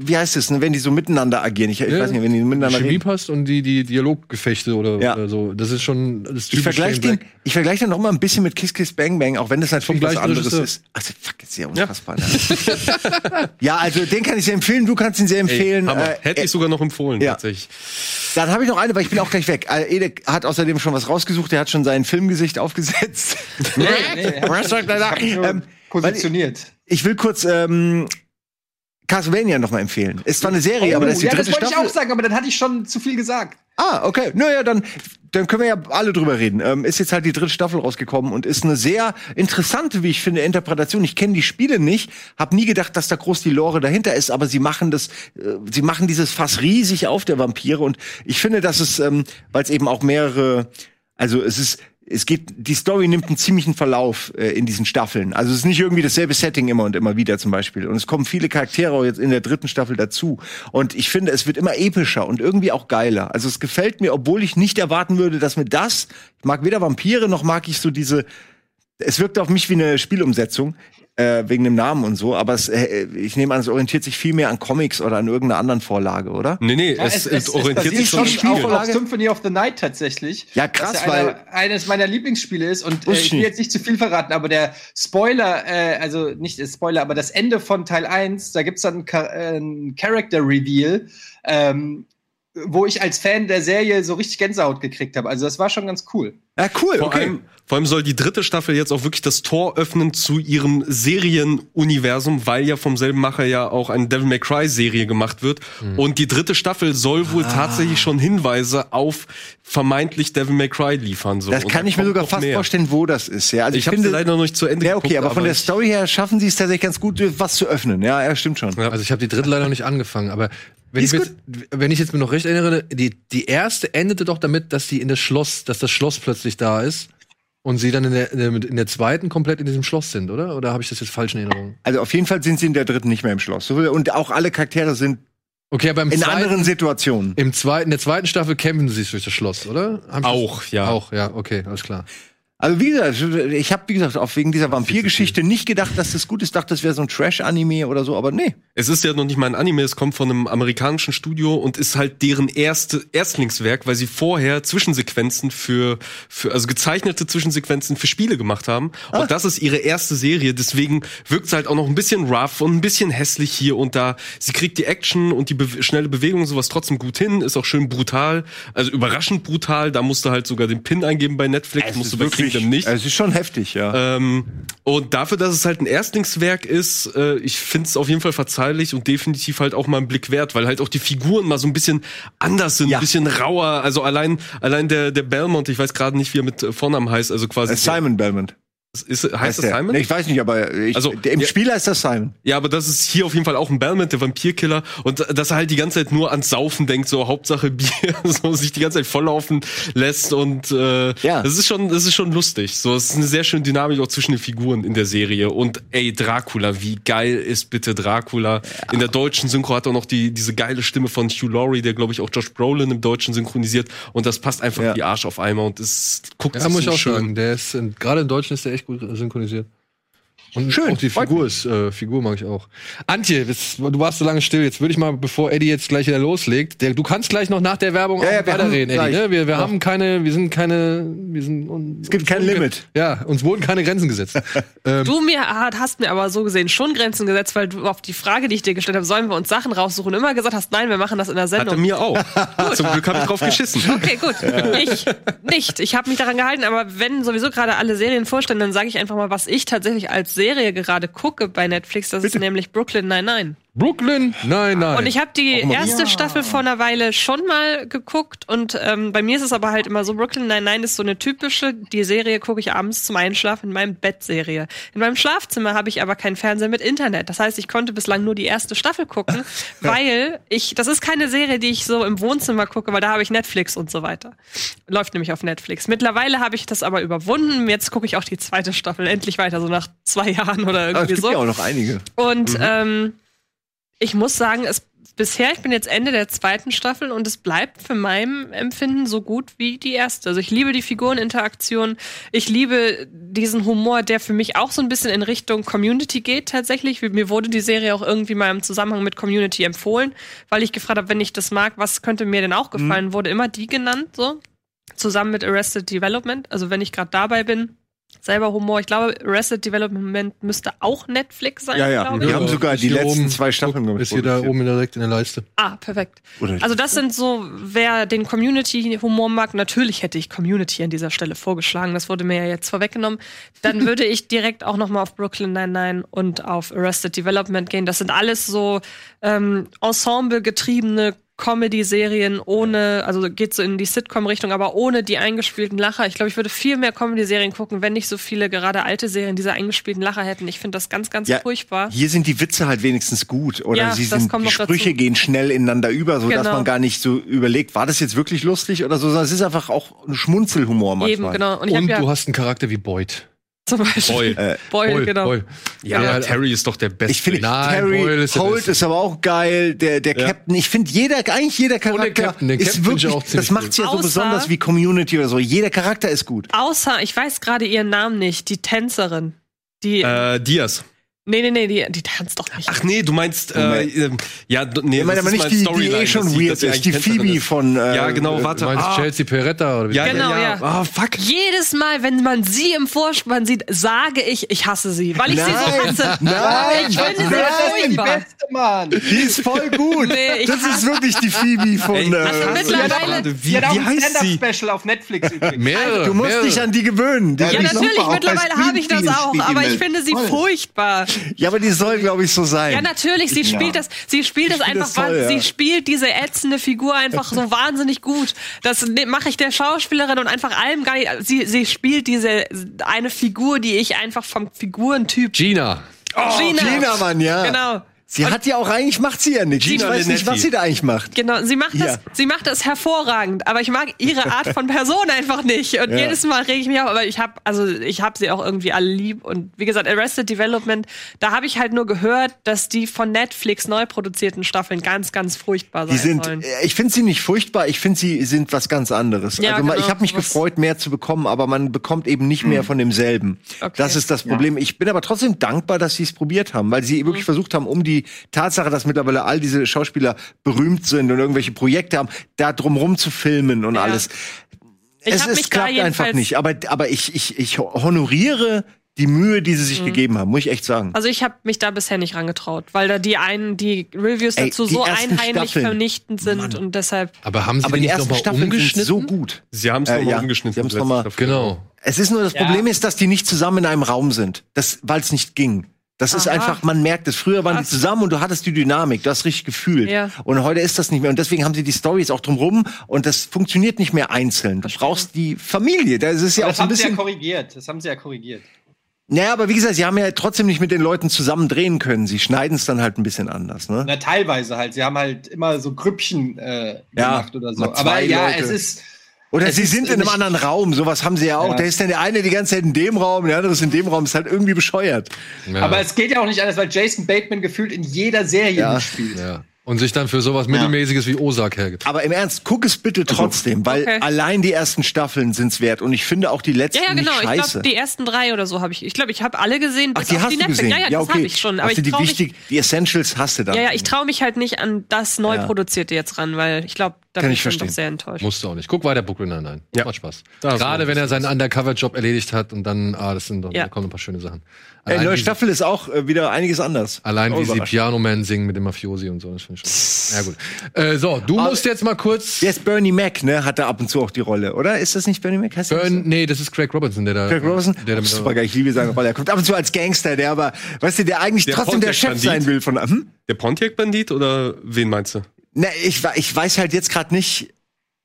wie heißt es, ne, wenn die so miteinander agieren. Ich, ich Ja, weiß nicht, wenn die miteinander Chemie reden. passt und die, die Dialoggefechte oder, Ja. oder so. Das ist schon das ist Ich typisch vergleiche den, ich vergleiche den noch mal ein bisschen mit Kiss Kiss Bang Bang, auch wenn das natürlich was anderes Regisseur. ist. Also fuck, ist ja unfassbar. Ja. [laughs] ja, also den kann ich sehr empfehlen. Du kannst ihn sehr empfehlen. Hammer. Äh, Hätte ich sogar noch empfohlen, ja. tatsächlich. Dann habe ich noch eine, weil ich bin auch gleich weg. Äh, Edek hat außerdem schon was rausgesucht. Der hat schon sein Filmgesicht aufgesetzt. [laughs] nee? [laughs] Ich hab Ähm, positioniert. ich will kurz ähm, Castlevania noch mal empfehlen. Ist zwar eine Serie, aber das ist die Oh, ja, dritte das wollte ich Staffel. auch sagen, aber dann hatte ich schon zu viel gesagt. Ah, okay. Naja, dann, dann können wir ja alle drüber reden. Ähm, ist jetzt halt die dritte Staffel rausgekommen und ist eine sehr interessante, wie ich finde, Interpretation. Ich kenne die Spiele nicht, habe nie gedacht, dass da groß die Lore dahinter ist, aber sie machen das, äh, sie machen dieses Fass riesig auf der Vampire und ich finde, dass es, ähm, weil es eben auch mehrere, also es ist es geht, die Story nimmt einen ziemlichen Verlauf äh, in diesen Staffeln. Also es ist nicht irgendwie dasselbe Setting immer und immer wieder zum Beispiel. Und es kommen viele Charaktere auch jetzt in der dritten Staffel dazu. Und ich finde, es wird immer epischer und irgendwie auch geiler. Also es gefällt mir, obwohl ich nicht erwarten würde, dass mir das, ich mag weder Vampire noch mag ich so diese, es wirkt auf mich wie eine Spielumsetzung äh, wegen dem Namen und so, aber es, äh, ich nehme an, es orientiert sich viel mehr an Comics oder an irgendeiner anderen Vorlage, oder? Nee, nee, Ja, es, es, orientiert sich schon schon Spiel. auf, auf Symphony of the Night tatsächlich. Ja, krass, was ja weil- einer, eines meiner Lieblingsspiele ist und äh, ich will jetzt nicht zu viel verraten, aber der Spoiler, äh, also nicht der Spoiler, aber das Ende von Teil 1, da gibt's dann einen Char- äh, einen Character Reveal, ähm, wo ich als Fan der Serie so richtig Gänsehaut gekriegt habe. Also das war schon ganz cool. Ja, cool, Vor, okay. allem, vor allem soll die dritte Staffel jetzt auch wirklich das Tor öffnen zu ihrem Serienuniversum, weil ja vom selben Macher ja auch eine Devil May Cry Serie gemacht wird. Hm. Und die dritte Staffel soll wohl Ah. tatsächlich schon Hinweise auf vermeintlich Devil May Cry liefern. So. das Und kann da ich mir sogar noch fast mehr. vorstellen, wo das ist. Ja, also Ich, habe leider noch nicht zu Ende Ja, okay, geguckt, aber von der ich- Story her schaffen sie es tatsächlich ganz gut, was zu öffnen. Ja, ja, stimmt schon. Ja. Also ich habe die dritte leider noch nicht angefangen, aber wenn ich, jetzt, wenn ich jetzt mir noch recht erinnere, die, die erste endete doch damit, dass die in das Schloss, dass das Schloss plötzlich da ist und sie dann in der, in der, zweiten komplett in diesem Schloss sind, oder? Oder habe ich das jetzt falsch in Erinnerung? Also auf jeden Fall sind sie in der dritten nicht mehr im Schloss. Und auch alle Charaktere sind Okay, aber im in zweiten, anderen Situationen. im zweiten, in der zweiten Staffel kämpfen sie sich durch das Schloss, oder? Haben sie Auch, das? ja. Auch, ja, okay, alles klar. Also wie gesagt, ich habe wie gesagt auch wegen dieser Vampirgeschichte nicht gedacht, dass das gut ist. Dachte, das wäre so ein Trash-Anime oder so, aber nee. Es ist ja noch nicht mal ein Anime, es kommt von einem amerikanischen Studio und ist halt deren erste Erstlingswerk, weil sie vorher Zwischensequenzen für, für also gezeichnete Zwischensequenzen für Spiele gemacht haben. Ah. Und das ist ihre erste Serie, deswegen wirkt es halt auch noch ein bisschen rough und ein bisschen hässlich hier und da. Sie kriegt die Action und die be schnelle Bewegung und sowas trotzdem gut hin, ist auch schön brutal, also überraschend brutal. Da musst du halt sogar den Pin eingeben bei Netflix, musst du bei Kingdom nicht. Es ist schon heftig, ja. Ähm, und dafür, dass es halt ein Erstlingswerk ist, äh, ich finde es auf jeden Fall verzeihlich und definitiv halt auch mal einen Blick wert, weil halt auch die Figuren mal so ein bisschen anders sind, Ja. ein bisschen rauer. Also allein, allein der, der Belmont, ich weiß gerade nicht, wie er mit äh, Vornamen heißt, also quasi. Äh, Simon Belmont. Ist, heißt das der. Simon? Nee, ich weiß nicht, aber ich, Also, im ja. Spiel heißt das Simon. Ja, aber das ist hier auf jeden Fall auch ein Belmont, der Vampirkiller. Und dass er halt die ganze Zeit nur ans Saufen denkt, so Hauptsache Bier, [laughs] so sich die ganze Zeit volllaufen lässt. Und äh, Ja. das ist schon, das ist schon lustig. So, es ist eine sehr schöne Dynamik auch zwischen den Figuren in der Serie. Und ey, Dracula, wie geil ist bitte Dracula? In der deutschen Synchro hat er noch die, diese geile Stimme von Hugh Laurie, der, glaube ich, auch Josh Brolin im Deutschen synchronisiert. Und das passt einfach Ja. wie Arsch auf Eimer und es guckt Ja, sich muss ich so auch schön. sagen. Der ist, in- gerade im Deutschen ist der echt gut synchronisiert. Und Schön, auch die Figur ist, äh, Figur mag ich auch. Antje, jetzt, du warst so lange still. Jetzt würde ich mal, bevor Eddie jetzt gleich wieder loslegt, der, du kannst gleich noch nach der Werbung Ja, auch ja, wir weiterreden, haben Eddie. Ne? Wir, wir noch. haben keine, wir sind keine, wir sind, un, Es gibt kein Limit. Ja, uns wurden keine Grenzen gesetzt. [laughs] ähm, Du mir hast mir aber so gesehen schon Grenzen gesetzt, weil du auf die Frage, die ich dir gestellt habe, sollen wir uns Sachen raussuchen, immer gesagt hast, nein, wir machen das in der Hatte Sendung. mir auch. [laughs] Zum Glück habe ich drauf geschissen. Okay, gut. Ich nicht. Ich habe mich daran gehalten, aber wenn sowieso gerade alle Serien vorstellen, dann sage ich einfach mal, was ich tatsächlich als Serie gerade gucke bei Netflix. Das ist nämlich Brooklyn 99. Brooklyn? Nein, nein. Und ich habe die erste Staffel vor einer Weile schon mal geguckt und ähm, bei mir ist es aber halt immer so, Brooklyn Nine-Nine ist so eine typische, die Serie gucke ich abends zum Einschlafen in meinem Bettserie. In meinem Schlafzimmer habe ich aber kein Fernseher mit Internet. Das heißt, ich konnte bislang nur die erste Staffel gucken, [laughs] weil ich, das ist keine Serie, die ich so im Wohnzimmer gucke, weil da habe ich Netflix und so weiter. Läuft nämlich auf Netflix. Mittlerweile habe ich das aber überwunden. Jetzt gucke ich auch die zweite Staffel endlich weiter, so nach zwei Jahren oder Aber es irgendwie gibt so. ja auch noch einige. Und Mhm. ähm, ich muss sagen, es bisher, ich bin jetzt Ende der zweiten Staffel und es bleibt für meinem Empfinden so gut wie die erste. Also ich liebe die Figureninteraktion, ich liebe diesen Humor, der für mich auch so ein bisschen in Richtung Community geht tatsächlich. Mir wurde die Serie auch irgendwie mal im Zusammenhang mit Community empfohlen, weil ich gefragt habe, wenn ich das mag, was könnte mir denn auch gefallen, wurde immer die genannt, so. Zusammen mit Arrested Development. Also wenn ich gerade dabei bin, selber Humor. Ich glaube, Arrested Development müsste auch Netflix sein, Ja, ja. ich. haben sogar Ist die letzten oben- zwei Staffeln ich, Ist hier da oben direkt in der Leiste. Ah, perfekt. Also das sind so, wer den Community-Humor mag, natürlich hätte ich Community an dieser Stelle vorgeschlagen, das wurde mir ja jetzt vorweggenommen, dann [laughs] würde ich direkt auch noch mal auf Brooklyn Nine-Nine und auf Arrested Development gehen. Das sind alles so ähm, Ensemble-getriebene Comedy-Serien ohne, also geht so in die Sitcom-Richtung, aber ohne die eingespielten Lacher. Ich glaube, ich würde viel mehr Comedy-Serien gucken, wenn nicht so viele gerade alte Serien diese eingespielten Lacher hätten. Ich finde das ganz, ganz Ja, furchtbar. Hier sind die Witze halt wenigstens gut. Oder Ja, sie das sind, kommt die noch dazu. Sprüche gehen schnell ineinander über, so dass Genau. man gar nicht so überlegt, war das jetzt wirklich lustig oder so, sondern es ist einfach auch ein Schmunzelhumor manchmal. Eben, genau. Und ich Und ja du hast einen Charakter wie Boyd. Zum Beispiel Boyle. Boyle, genau. Boyle. Ja, Ja, Terry ist doch der Beste. Ich finde, Nein, Terry Boyle ist der Holt ist aber auch geil. Der, der Captain, ich finde, jeder, eigentlich jeder Charakter Captain, den ist Captain wirklich, auch das macht ja so besonders wie Community oder so. Jeder Charakter ist gut. Außer, ich weiß gerade ihren Namen nicht, die Tänzerin. Die, äh, Diaz. Nee, nee, nee, die, die tanzt doch nicht. Ach nee, du meinst, äh, ähm, ja, nee, Ich meine das aber ist nicht die, die eh schon weird sie ist, die Phoebe ist. von. Äh, Ja, genau, Du warte. meinst Ah, Chelsea Peretta oder wie? ja, Genau, ja, ja. Ah, fuck. Jedes Mal, wenn man sie im Vorspann sieht, sage ich, ich hasse sie, weil ich sie so Nein, hasse. nein, ich finde sie nein, die furchtbar. beste, Mann. Die ist voll gut. Nee, ich das ist hasse- wirklich die Phoebe von. Ey, äh, Also mittlerweile- Wie, Die hat auch wie ein heißt sie? Stand-Up-Special auf Netflix übrigens. Mehrere. du musst mehrere. dich an die gewöhnen. Die, Ja, die ist natürlich, mittlerweile habe ich das auch, die aber ich finde sie furchtbar. Ja, aber die soll, glaube ich, so sein. Ja, natürlich, sie spielt das, sie spielt das find einfach, das toll, ja. sie spielt diese ätzende Figur einfach so wahnsinnig gut. Das ne- mache ich der Schauspielerin und einfach allem gar nicht, sie, sie spielt diese, eine Figur, die ich einfach vom Figurentyp Gina. Gina. Gina, Mann, ja. Genau. Sie hat ja auch eigentlich, macht sie ja nichts. Ich weiß nicht, Linetti. was sie da eigentlich macht. Genau, sie macht das, Ja. sie macht das hervorragend, aber ich mag ihre Art von Person einfach nicht und [laughs] Ja. jedes Mal rege ich mich auf, aber ich habe also ich habe sie auch irgendwie alle lieb und wie gesagt, Arrested Development, da habe ich halt nur gehört, dass die von Netflix neu produzierten Staffeln ganz ganz furchtbar sein Die sind, sollen. äh, ich finde sie nicht furchtbar, ich finde sie sind was ganz anderes. Ja, also genau, ich habe mich gefreut, mehr zu bekommen, aber man bekommt eben nicht mehr von demselben. Okay. Das ist das Problem. Ich bin aber trotzdem dankbar, dass sie es probiert haben, weil sie Mhm. wirklich versucht haben, um die Tatsache, dass mittlerweile all diese Schauspieler berühmt sind und irgendwelche Projekte haben, da drumrum zu filmen und Ja. alles. Ich es es klappt einfach nicht. Aber, aber ich, ich, ich honoriere die Mühe, die sie sich gegeben haben, muss ich echt sagen. Mhm. Also ich habe mich da bisher nicht rangetraut, weil da die einen die Reviews Ey, dazu die so einheimlich Staffeln. vernichtend sind Mann. und deshalb Aber haben sie aber die die nicht ersten Staffeln sind umgeschnitten? so gut. Sie haben es Äh, nochmal ja, umgeschnitten. sie noch mal- Staffel. Genau. Es ist nur das Ja. Problem ist, dass die nicht zusammen in einem Raum sind. Das, weil es nicht ging. Das ist Aha. einfach, man merkt es. Früher waren die Krass. zusammen und du hattest die Dynamik, du hast richtig gefühlt. Ja. Und heute ist das nicht mehr. Und deswegen haben sie die Stories auch drumrum und das funktioniert nicht mehr einzeln. Du brauchst die Familie. Das ist ja auch das so ein haben sie ja bisschen. korrigiert. Das haben sie ja korrigiert. Naja, aber wie gesagt, sie haben ja trotzdem nicht mit den Leuten zusammen drehen können. Sie schneiden es dann halt ein bisschen anders, ne? Na, teilweise halt. Sie haben halt immer so Grüppchen äh, Ja, gemacht oder so. Aber ja, Leute. es ist. Oder Es sie ist sind in einem anderen Raum. Sowas haben sie ja auch. Ja. Da ist dann der eine die ganze Zeit in dem Raum, der andere ist in dem Raum. Ist halt irgendwie bescheuert. Ja. Aber es geht ja auch nicht anders, weil Jason Bateman gefühlt in jeder Serie Ja. mitspielt. ja. Und sich dann für sowas Mittelmäßiges wie Ozark hergibt. Aber im Ernst, guck es bitte trotzdem, weil Okay. allein die ersten Staffeln sind's wert. Und ich finde auch die letzten Ja, ja, genau. nicht Ich scheiße. glaube, die ersten drei oder so habe ich. Ich glaube, ich habe alle gesehen. Ach, bis die auf hast die du Netflix. gesehen? Ja, ja, das habe ich schon. Aber Hast ich die trau mich, wichtig, die Essentials hast du dann. ja, ja, ich traue mich halt nicht an das neu produzierte jetzt ran, weil ich glaube, da Kann bin ich schon doch sehr enttäuscht. Musst du auch nicht. Guck weiter, Brooklyn Nine-Nine. Ja. Macht Spaß. Gerade wenn er seinen Undercover-Job erledigt hat und dann, ah, das sind doch, Ja. da kommen ein paar schöne Sachen. Ey, neue Staffel ist auch äh, wieder einiges anders. allein wie sie. Piano Man singen mit dem Mafiosi und so, das finde ich schon. Ja, gut. Äh, so, du musst jetzt mal kurz. Jetzt Bernie Mac, ne, hat da ab und zu auch die Rolle, oder? Ist das nicht Bernie Mac? Heißt Burn, so? nee, das ist Craig Robinson, der da. Craig Robinson? Der da Oh, super geil, ich liebe seine Rolle. Er kommt ab und zu als Gangster, der aber, weißt du, der eigentlich Der trotzdem der Chef sein will von. Hm? Der Pontiac-Bandit oder wen meinst du? Ne, ich, ich weiß halt jetzt gerade nicht,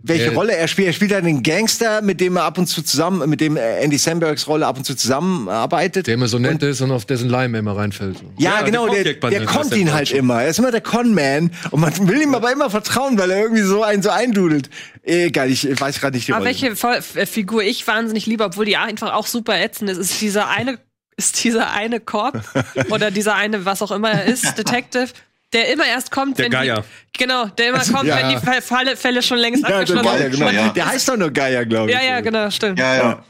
welche Ja. Rolle er spielt. Er spielt halt einen Gangster, mit dem er ab und zu zusammen, mit dem äh, Andy Sambergs Rolle ab und zu zusammenarbeitet. Der immer so nett ist und auf dessen Leim er immer reinfällt. Ja, Ja, genau, der der, kommt ihn halt immer. Er ist immer der Con-Man und man will ihm aber immer vertrauen, weil er irgendwie so einen so eindudelt. Egal, ich weiß gerade nicht die Aber Rolle. welche Voll äh, Figur ich wahnsinnig liebe, obwohl die einfach auch super ätzend ist, ist dieser eine, ist dieser eine Cop [laughs] oder dieser eine, was auch immer er ist, Detective, der immer erst kommt, Der wenn Geier. die, genau, der immer [laughs] kommt, ja. wenn die Fall- Falle, Fälle schon längst ja, der abgeschlossen Geier, sind. genau. Ja. Der heißt doch nur Geier, glaube ich. Ja, ja, genau, stimmt. Ja, ja.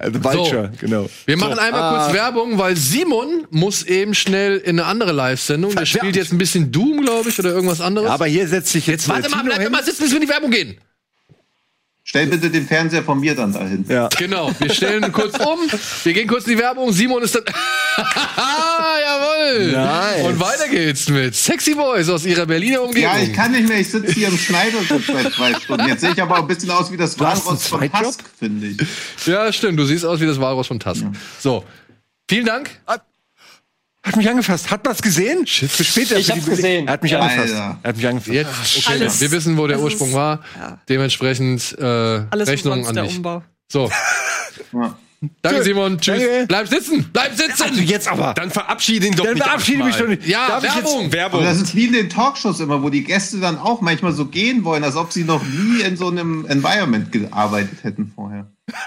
Also Vulture, genau. Wir machen einmal ah. kurz Werbung, weil Simon muss eben schnell in eine andere Live-Sendung. Der spielt jetzt ein bisschen Doom, glaube ich, oder irgendwas anderes. Ja, aber hier setzt sich jetzt. Warte äh, mal, bleib hin. mal sitzen, bis wir in die Werbung gehen. Stell bitte den Fernseher von mir dann dahin. Ja. Genau, wir stellen kurz um, wir gehen kurz in die Werbung, Simon ist dann. [laughs] Jawohl! Nice. Und weiter geht's mit Sexy Boys aus ihrer Berliner Umgebung. Ja, ich kann nicht mehr. Ich sitze hier im Schneidersitz seit zwei Stunden. Jetzt sehe ich aber auch ein bisschen aus wie das Walross von? Tusk, finde ich. Ja, stimmt, du siehst aus wie das Walross von Tass. So, vielen Dank. Hat mich angefasst. Hat man's gesehen? Für später. Ich hab's gesehen. Er hat mich Ja, angefasst. Alter. Er hat mich angefasst. Jetzt, okay, Alles- wir wissen, wo der das Ursprung ist- war. Ja. Dementsprechend äh, Alles Rechnung an dich. Umbau. So, Ja. danke Simon, tschüss. Danke. Bleib sitzen, bleib sitzen. Also jetzt aber. Dann verabschiede ihn doch Dann verabschiede mich doch nicht. Ja, Darf ich Werbung. Werbung. das ist wie in den Talkshows immer, wo die Gäste dann auch manchmal so gehen wollen, als ob sie noch nie in so einem Environment gearbeitet hätten vorher. [laughs] [laughs]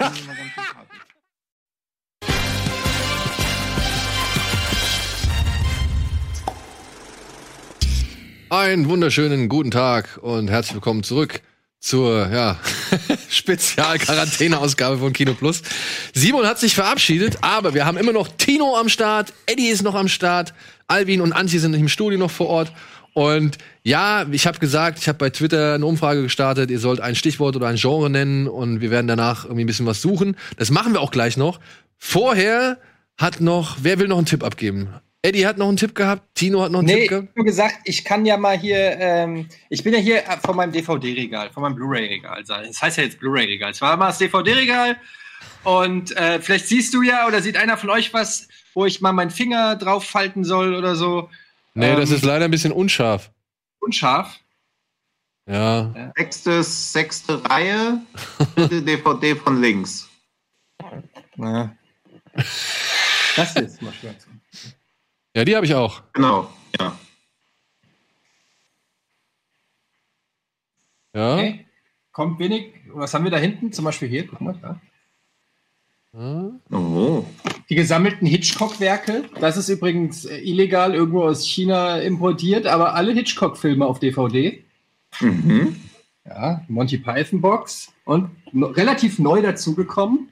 Einen wunderschönen guten Tag und herzlich willkommen zurück zur ja, [laughs] Spezial-Quarantäne-Ausgabe von Kino Plus. Simon hat sich verabschiedet, aber wir haben immer noch Tino am Start, Eddie ist noch am Start, Alvin und Antje sind im Studio noch vor Ort. Und ja, ich habe gesagt, ich habe bei Twitter eine Umfrage gestartet, ihr sollt ein Stichwort oder ein Genre nennen und wir werden danach irgendwie ein bisschen was suchen. Das machen wir auch gleich noch. Vorher hat noch, wer will noch einen Tipp abgeben? Eddie hat noch einen Tipp gehabt, Tino hat noch einen Nee, Tipp ich gehabt. habe nur gesagt, ich kann ja mal hier, ähm, ich bin ja hier äh, von meinem DVD-Regal, von meinem Blu-ray-Regal. Das heißt ja jetzt Blu-ray-Regal. Es war mal das DVD-Regal und äh, vielleicht siehst du ja oder sieht einer von euch was, wo ich mal meinen Finger drauf falten soll oder so. Nee, das Ähm, ist leider ein bisschen unscharf. Unscharf. Ja. Sechstes, sechste Reihe, DVD [laughs] von links. Na. Das ist mal schwer. Ja, die habe ich auch. Genau, ja. Ja. Okay. Kommt wenig. Was haben wir da hinten? Zum Beispiel hier. Guck mal. Da. Oh. Die gesammelten Hitchcock-Werke. Das ist übrigens äh, illegal irgendwo aus China importiert, aber alle Hitchcock-Filme auf DVD. Mhm. Ja, Monty Python Box und no, relativ neu dazugekommen.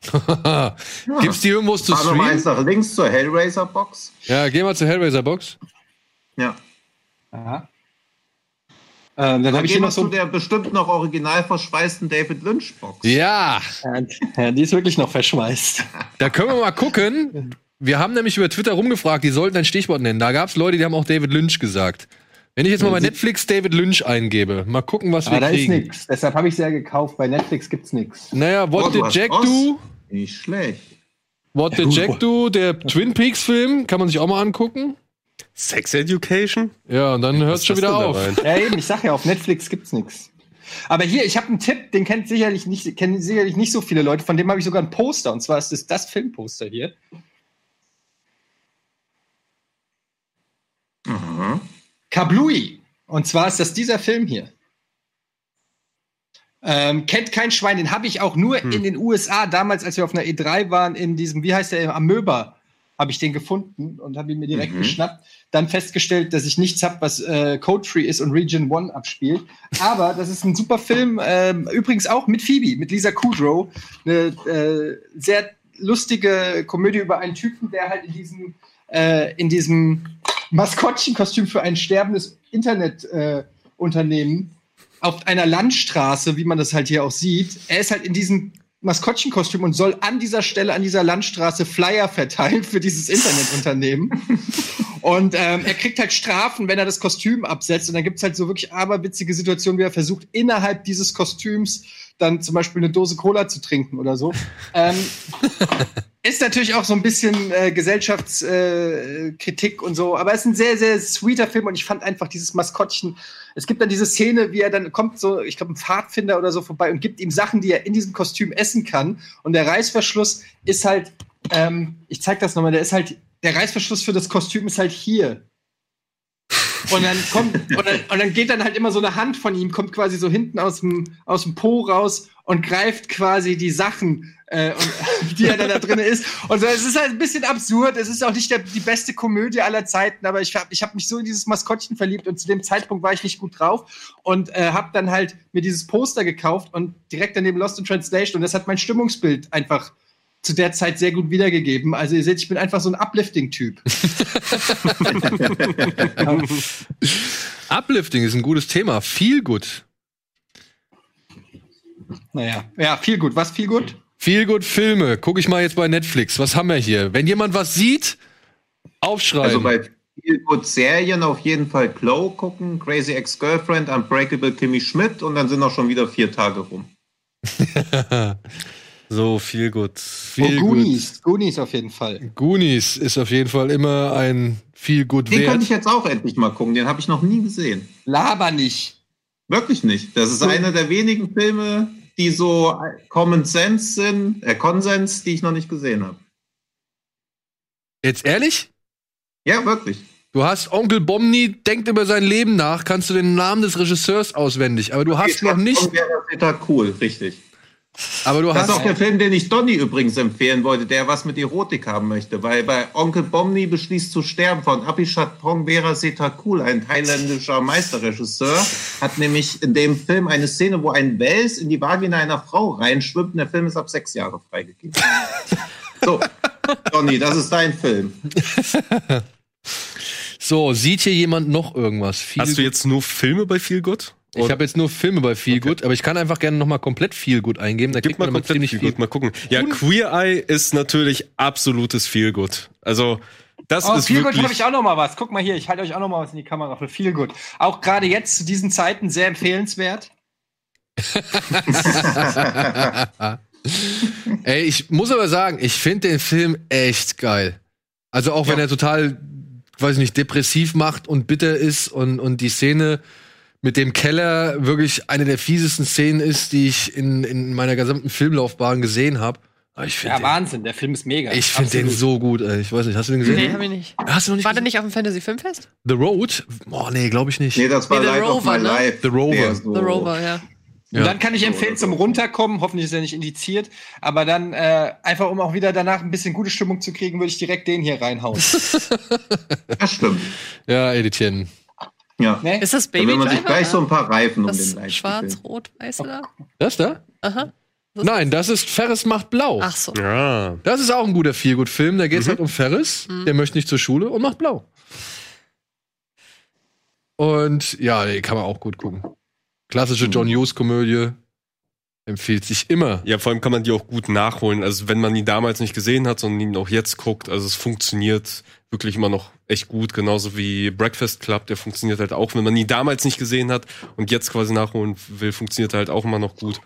[laughs] Gibt's die irgendwo zu streamen? nach links zur Hellraiser-Box. Ja, geh mal zur Hellraiser Box. Ja. Aha. Ähm, dann Dann habe ich hier noch so. zu der bestimmt noch original verschweißten David Lynch-Box. Ja, Ja, die ist wirklich noch verschweißt. da können wir mal gucken. Wir haben nämlich über Twitter rumgefragt, die sollten ein Stichwort nennen. Da gab's Leute, die haben auch David Lynch gesagt. Wenn ich jetzt mal bei Netflix David Lynch eingebe, mal gucken, was Aber wir da ist kriegen. nichts. Deshalb habe ich ja gekauft. Bei Netflix gibt's nichts. Naja, What Oh, Did Jack Oz. Do? Nicht schlecht. What Did gut. Jack Do? Der Twin Peaks Film, kann man sich auch mal angucken. Sex Education? Ja, und dann hört es schon ist das wieder auf. da? Ja, eben, ich sag ja, auf Netflix gibt's nichts. Aber hier, ich habe einen Tipp, den kennt sicherlich nicht, kennen sicherlich nicht so viele Leute. Von dem habe ich sogar ein Poster. Und zwar ist es das Filmposter hier. Kablooey. Und zwar ist das dieser Film hier. Ähm, kennt kein Schwein, den habe ich auch nur in den USA damals, als wir auf einer E3 waren, in diesem, wie heißt der, Amöba, habe ich den gefunden und habe ihn mir direkt Mhm. geschnappt. Dann festgestellt, dass ich nichts habe, was äh, Code Free ist und Region One abspielt. Aber das ist ein super Film, ähm, übrigens auch mit Phoebe, mit Lisa Kudrow. Eine äh, sehr lustige Komödie über einen Typen, der halt in diesem, äh, in diesem Maskottchenkostüm für ein sterbendes Internetunternehmen äh, auf einer Landstraße, wie man das halt hier auch sieht. Er ist halt in diesem Maskottchenkostüm und soll an dieser Stelle, an dieser Landstraße Flyer verteilen für dieses Internetunternehmen. [laughs] und ähm, er kriegt halt Strafen, wenn er das Kostüm absetzt. Und dann gibt's halt so wirklich aberwitzige Situationen, wie er versucht, innerhalb dieses Kostüms dann zum Beispiel eine Dose Cola zu trinken oder so. ähm, [laughs] ist natürlich auch so ein bisschen äh, Gesellschaftskritik äh, und so, aber es ist ein sehr, sehr sweeter Film und ich fand einfach dieses Maskottchen. Es gibt dann diese Szene, wie er dann kommt, so, ich glaube, ein Pfadfinder oder so vorbei und gibt ihm Sachen, die er in diesem Kostüm essen kann. Und der Reißverschluss ist halt, ähm, ich zeig das nochmal, der ist halt, der Reißverschluss für das Kostüm ist halt hier. Und dann kommt, und dann, und dann geht dann halt immer so eine Hand von ihm, kommt quasi so hinten aus dem, aus dem Po raus und greift quasi die Sachen, äh, und, [laughs] die er dann da drin ist. Und so, es ist halt ein bisschen absurd. Es ist auch nicht der, die beste Komödie aller Zeiten, aber ich habe ich hab mich so in dieses Maskottchen verliebt und zu dem Zeitpunkt war ich nicht gut drauf und äh, habe dann halt mir dieses Poster gekauft und direkt daneben Lost in Translation und das hat mein Stimmungsbild einfach zu der Zeit sehr gut wiedergegeben. Also ihr seht, ich bin einfach so ein Uplifting-Typ. [laughs] Uplifting ist ein gutes Thema. Viel gut. Naja, ja, viel gut. Was viel gut? Viel gut Filme. Guck ich mal jetzt bei Netflix. Was haben wir hier? Wenn jemand was sieht, aufschreiben. Also bei viel gut Serien auf jeden Fall Glow gucken, Crazy Ex-Girlfriend, Unbreakable Kimmy Schmidt und dann sind auch schon wieder vier Tage rum. [laughs] So, viel gut. Viel oh, Goonies. Goonies auf jeden Fall. Goonies ist auf jeden Fall immer ein viel gut Den könnte ich jetzt auch endlich mal gucken. Den habe ich noch nie gesehen. Laber nicht. Wirklich nicht. Das ist einer der wenigen Filme, die so Common Sense sind, äh, Konsens, die ich noch nicht gesehen habe. Jetzt ehrlich? Ja, wirklich. Du hast Onkel Bomni denkt über sein Leben nach, kannst du den Namen des Regisseurs auswendig, aber du hast noch nicht, Und wäre das cool, richtig. Aber du Das ist auch hast der Film, den ich Donny übrigens empfehlen wollte, der was mit Erotik haben möchte, weil bei Onkel Bomni beschließt zu sterben von Abhishat Pongbera Setakul, ein thailändischer Meisterregisseur, hat nämlich in dem Film eine Szene, wo ein Wels in die Vagina einer Frau reinschwimmt und der Film ist ab sechs Jahre freigegeben. so, Donny, das ist dein Film. so, sieht hier jemand noch irgendwas? Viel Hast du jetzt nur Filme bei Feel Good? Ich habe jetzt nur Filme bei viel gut, aber ich kann einfach gerne noch mal komplett viel gut eingeben, da Gib kriegt mal man komplett ziemlich Feel viel. Good, mal gucken. Ja, Queer Eye ist natürlich absolutes Feel Good. Also, das Oh, ist gut wirklich. habe ich auch noch mal was. Guck mal hier, ich halte euch auch noch mal was in die Kamera für viel gut. Auch gerade jetzt zu diesen Zeiten sehr empfehlenswert. [laughs] Ey, ich muss aber sagen, ich finde den Film echt geil. Also auch wenn er total, weiß ich nicht, depressiv macht und bitter ist und, und die Szene mit dem Keller wirklich eine der fiesesten Szenen ist, die ich in, in meiner gesamten Filmlaufbahn gesehen habe. Finde Ja, den, Wahnsinn, der Film ist mega. ich find den so gut, ey. Ich weiß nicht, hast du den gesehen? Nee, hab ich nicht. Hast du noch nicht War der gesehen? nicht auf dem Fantasy Filmfest? The Road? Oh, nee, glaube ich nicht. Nee, das war Nee, The Light of Rover, My ne? Life. The Rover. Der so- The Rover, ja. Und dann kann ich empfehlen zum Runterkommen, hoffentlich ist er nicht indiziert, aber dann äh, einfach, um auch wieder danach ein bisschen gute Stimmung zu kriegen, würde ich direkt den hier reinhauen. Das stimmt. Ja, Edithchen. Ja. ne? Ist das Da Baby will man sich gleich so ein paar Reifen um das den Leib schwarz-rot-weiße da? Das da? Aha. Das- Nein, das ist Ferris macht blau. Ach so. Ja. Das ist auch ein guter Feelgood-Film. Da geht es halt um Ferris. Mhm. Der möchte nicht zur Schule und macht blau. Und ja, kann man auch gut gucken. Klassische John Hughes-Komödie. Empfiehlt sich immer. Ja, vor allem kann man die auch gut nachholen. Also wenn man ihn damals nicht gesehen hat, sondern ihn auch jetzt guckt, also es funktioniert wirklich immer noch echt gut, genauso wie Breakfast Club, der funktioniert halt auch, wenn man ihn damals nicht gesehen hat und jetzt quasi nachholen will, funktioniert er halt auch immer noch gut.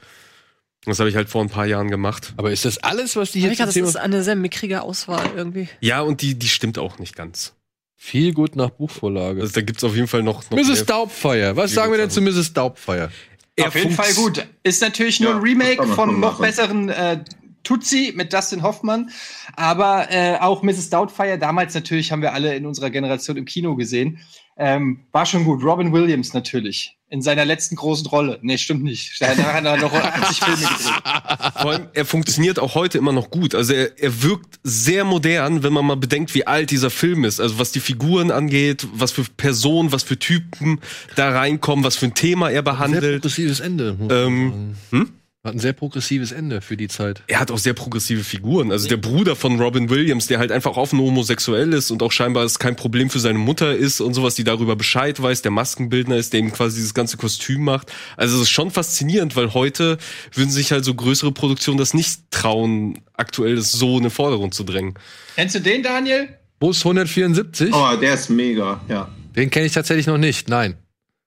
Das habe ich halt vor ein paar Jahren gemacht. Aber ist das alles, was die hier Rika, zum das ist eine sehr mickrige Auswahl irgendwie. Ja, und die, die stimmt auch nicht ganz. Viel gut nach Buchvorlage. Also da gibt's auf jeden Fall noch, noch Mrs. mehr. Doubtfire. Was sagen wir denn zu Mrs. Doubtfire? Er Auf jeden Fall gut. Ist natürlich nur Ja, ein Remake von noch machen. besseren äh, Tutsi mit Dustin Hoffmann. Aber äh, auch Mrs. Doubtfire, damals natürlich haben wir alle in unserer Generation im Kino gesehen. Ähm, war schon gut. Robin Williams natürlich. In seiner letzten großen Rolle. Nee, stimmt nicht. Danach hat er noch [laughs] 80 Filme gedreht. Vor allem, er funktioniert auch heute immer noch gut. Also er, er wirkt sehr modern, wenn man mal bedenkt, wie alt dieser Film ist. Also was die Figuren angeht, was für Personen, was für Typen da reinkommen, was für ein Thema er Sehr behandelt. progressives Ende. muss man Ähm, hm? Hat ein sehr progressives Ende für die Zeit. Er hat auch sehr progressive Figuren. Also der Bruder von Robin Williams, der halt einfach offen homosexuell ist und auch scheinbar es kein Problem für seine Mutter ist und sowas, die darüber Bescheid weiß, der Maskenbildner ist, der ihm quasi dieses ganze Kostüm macht. Also es ist schon faszinierend, weil heute würden sich halt so größere Produktionen das nicht trauen, aktuell das so in den Vordergrund zu drängen. Kennst du den, Daniel? Bus 174? Oh, der ist mega, ja. Den kenne ich tatsächlich noch nicht. Nein.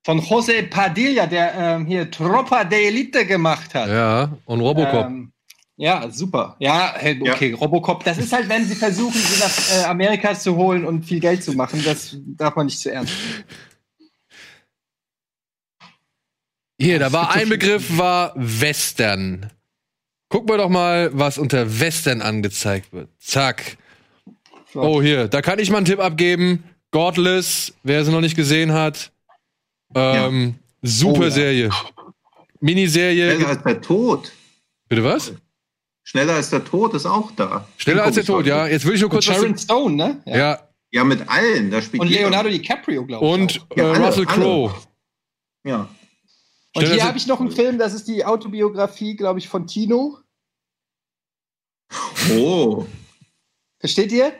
Von José Padilla, der ähm, hier Tropa de Elite gemacht hat. Ja, und Robocop. Ähm, ja, super. Ja, hey, okay, Robocop. Das ist halt, wenn sie versuchen, sie nach äh, Amerika zu holen und viel Geld zu machen. Das darf man nicht zu ernst nehmen. Hier, da war ein Begriff, war Western. Gucken wir doch mal, was unter Western angezeigt wird. Zack. Oh, hier, da kann ich mal einen Tipp abgeben. Godless, wer sie noch nicht gesehen hat. Ähm, super Oh, ja. Serie. Miniserie. Schneller als der Tod. Bitte was? Schneller als der Tod ist auch da. Schneller Den als der Tod, ja. Jetzt will ich nur kurz was. Sharon Stone, ne? Ja, Ja, mit allen. Da spielt Und jeder. Leonardo DiCaprio, glaube ich. und auch. äh, Ja, alle, Russell. Crowe. Ja. Und Stell hier habe ich noch einen Film, das ist die Autobiografie, glaube ich, von Tino. Oh. Versteht ihr?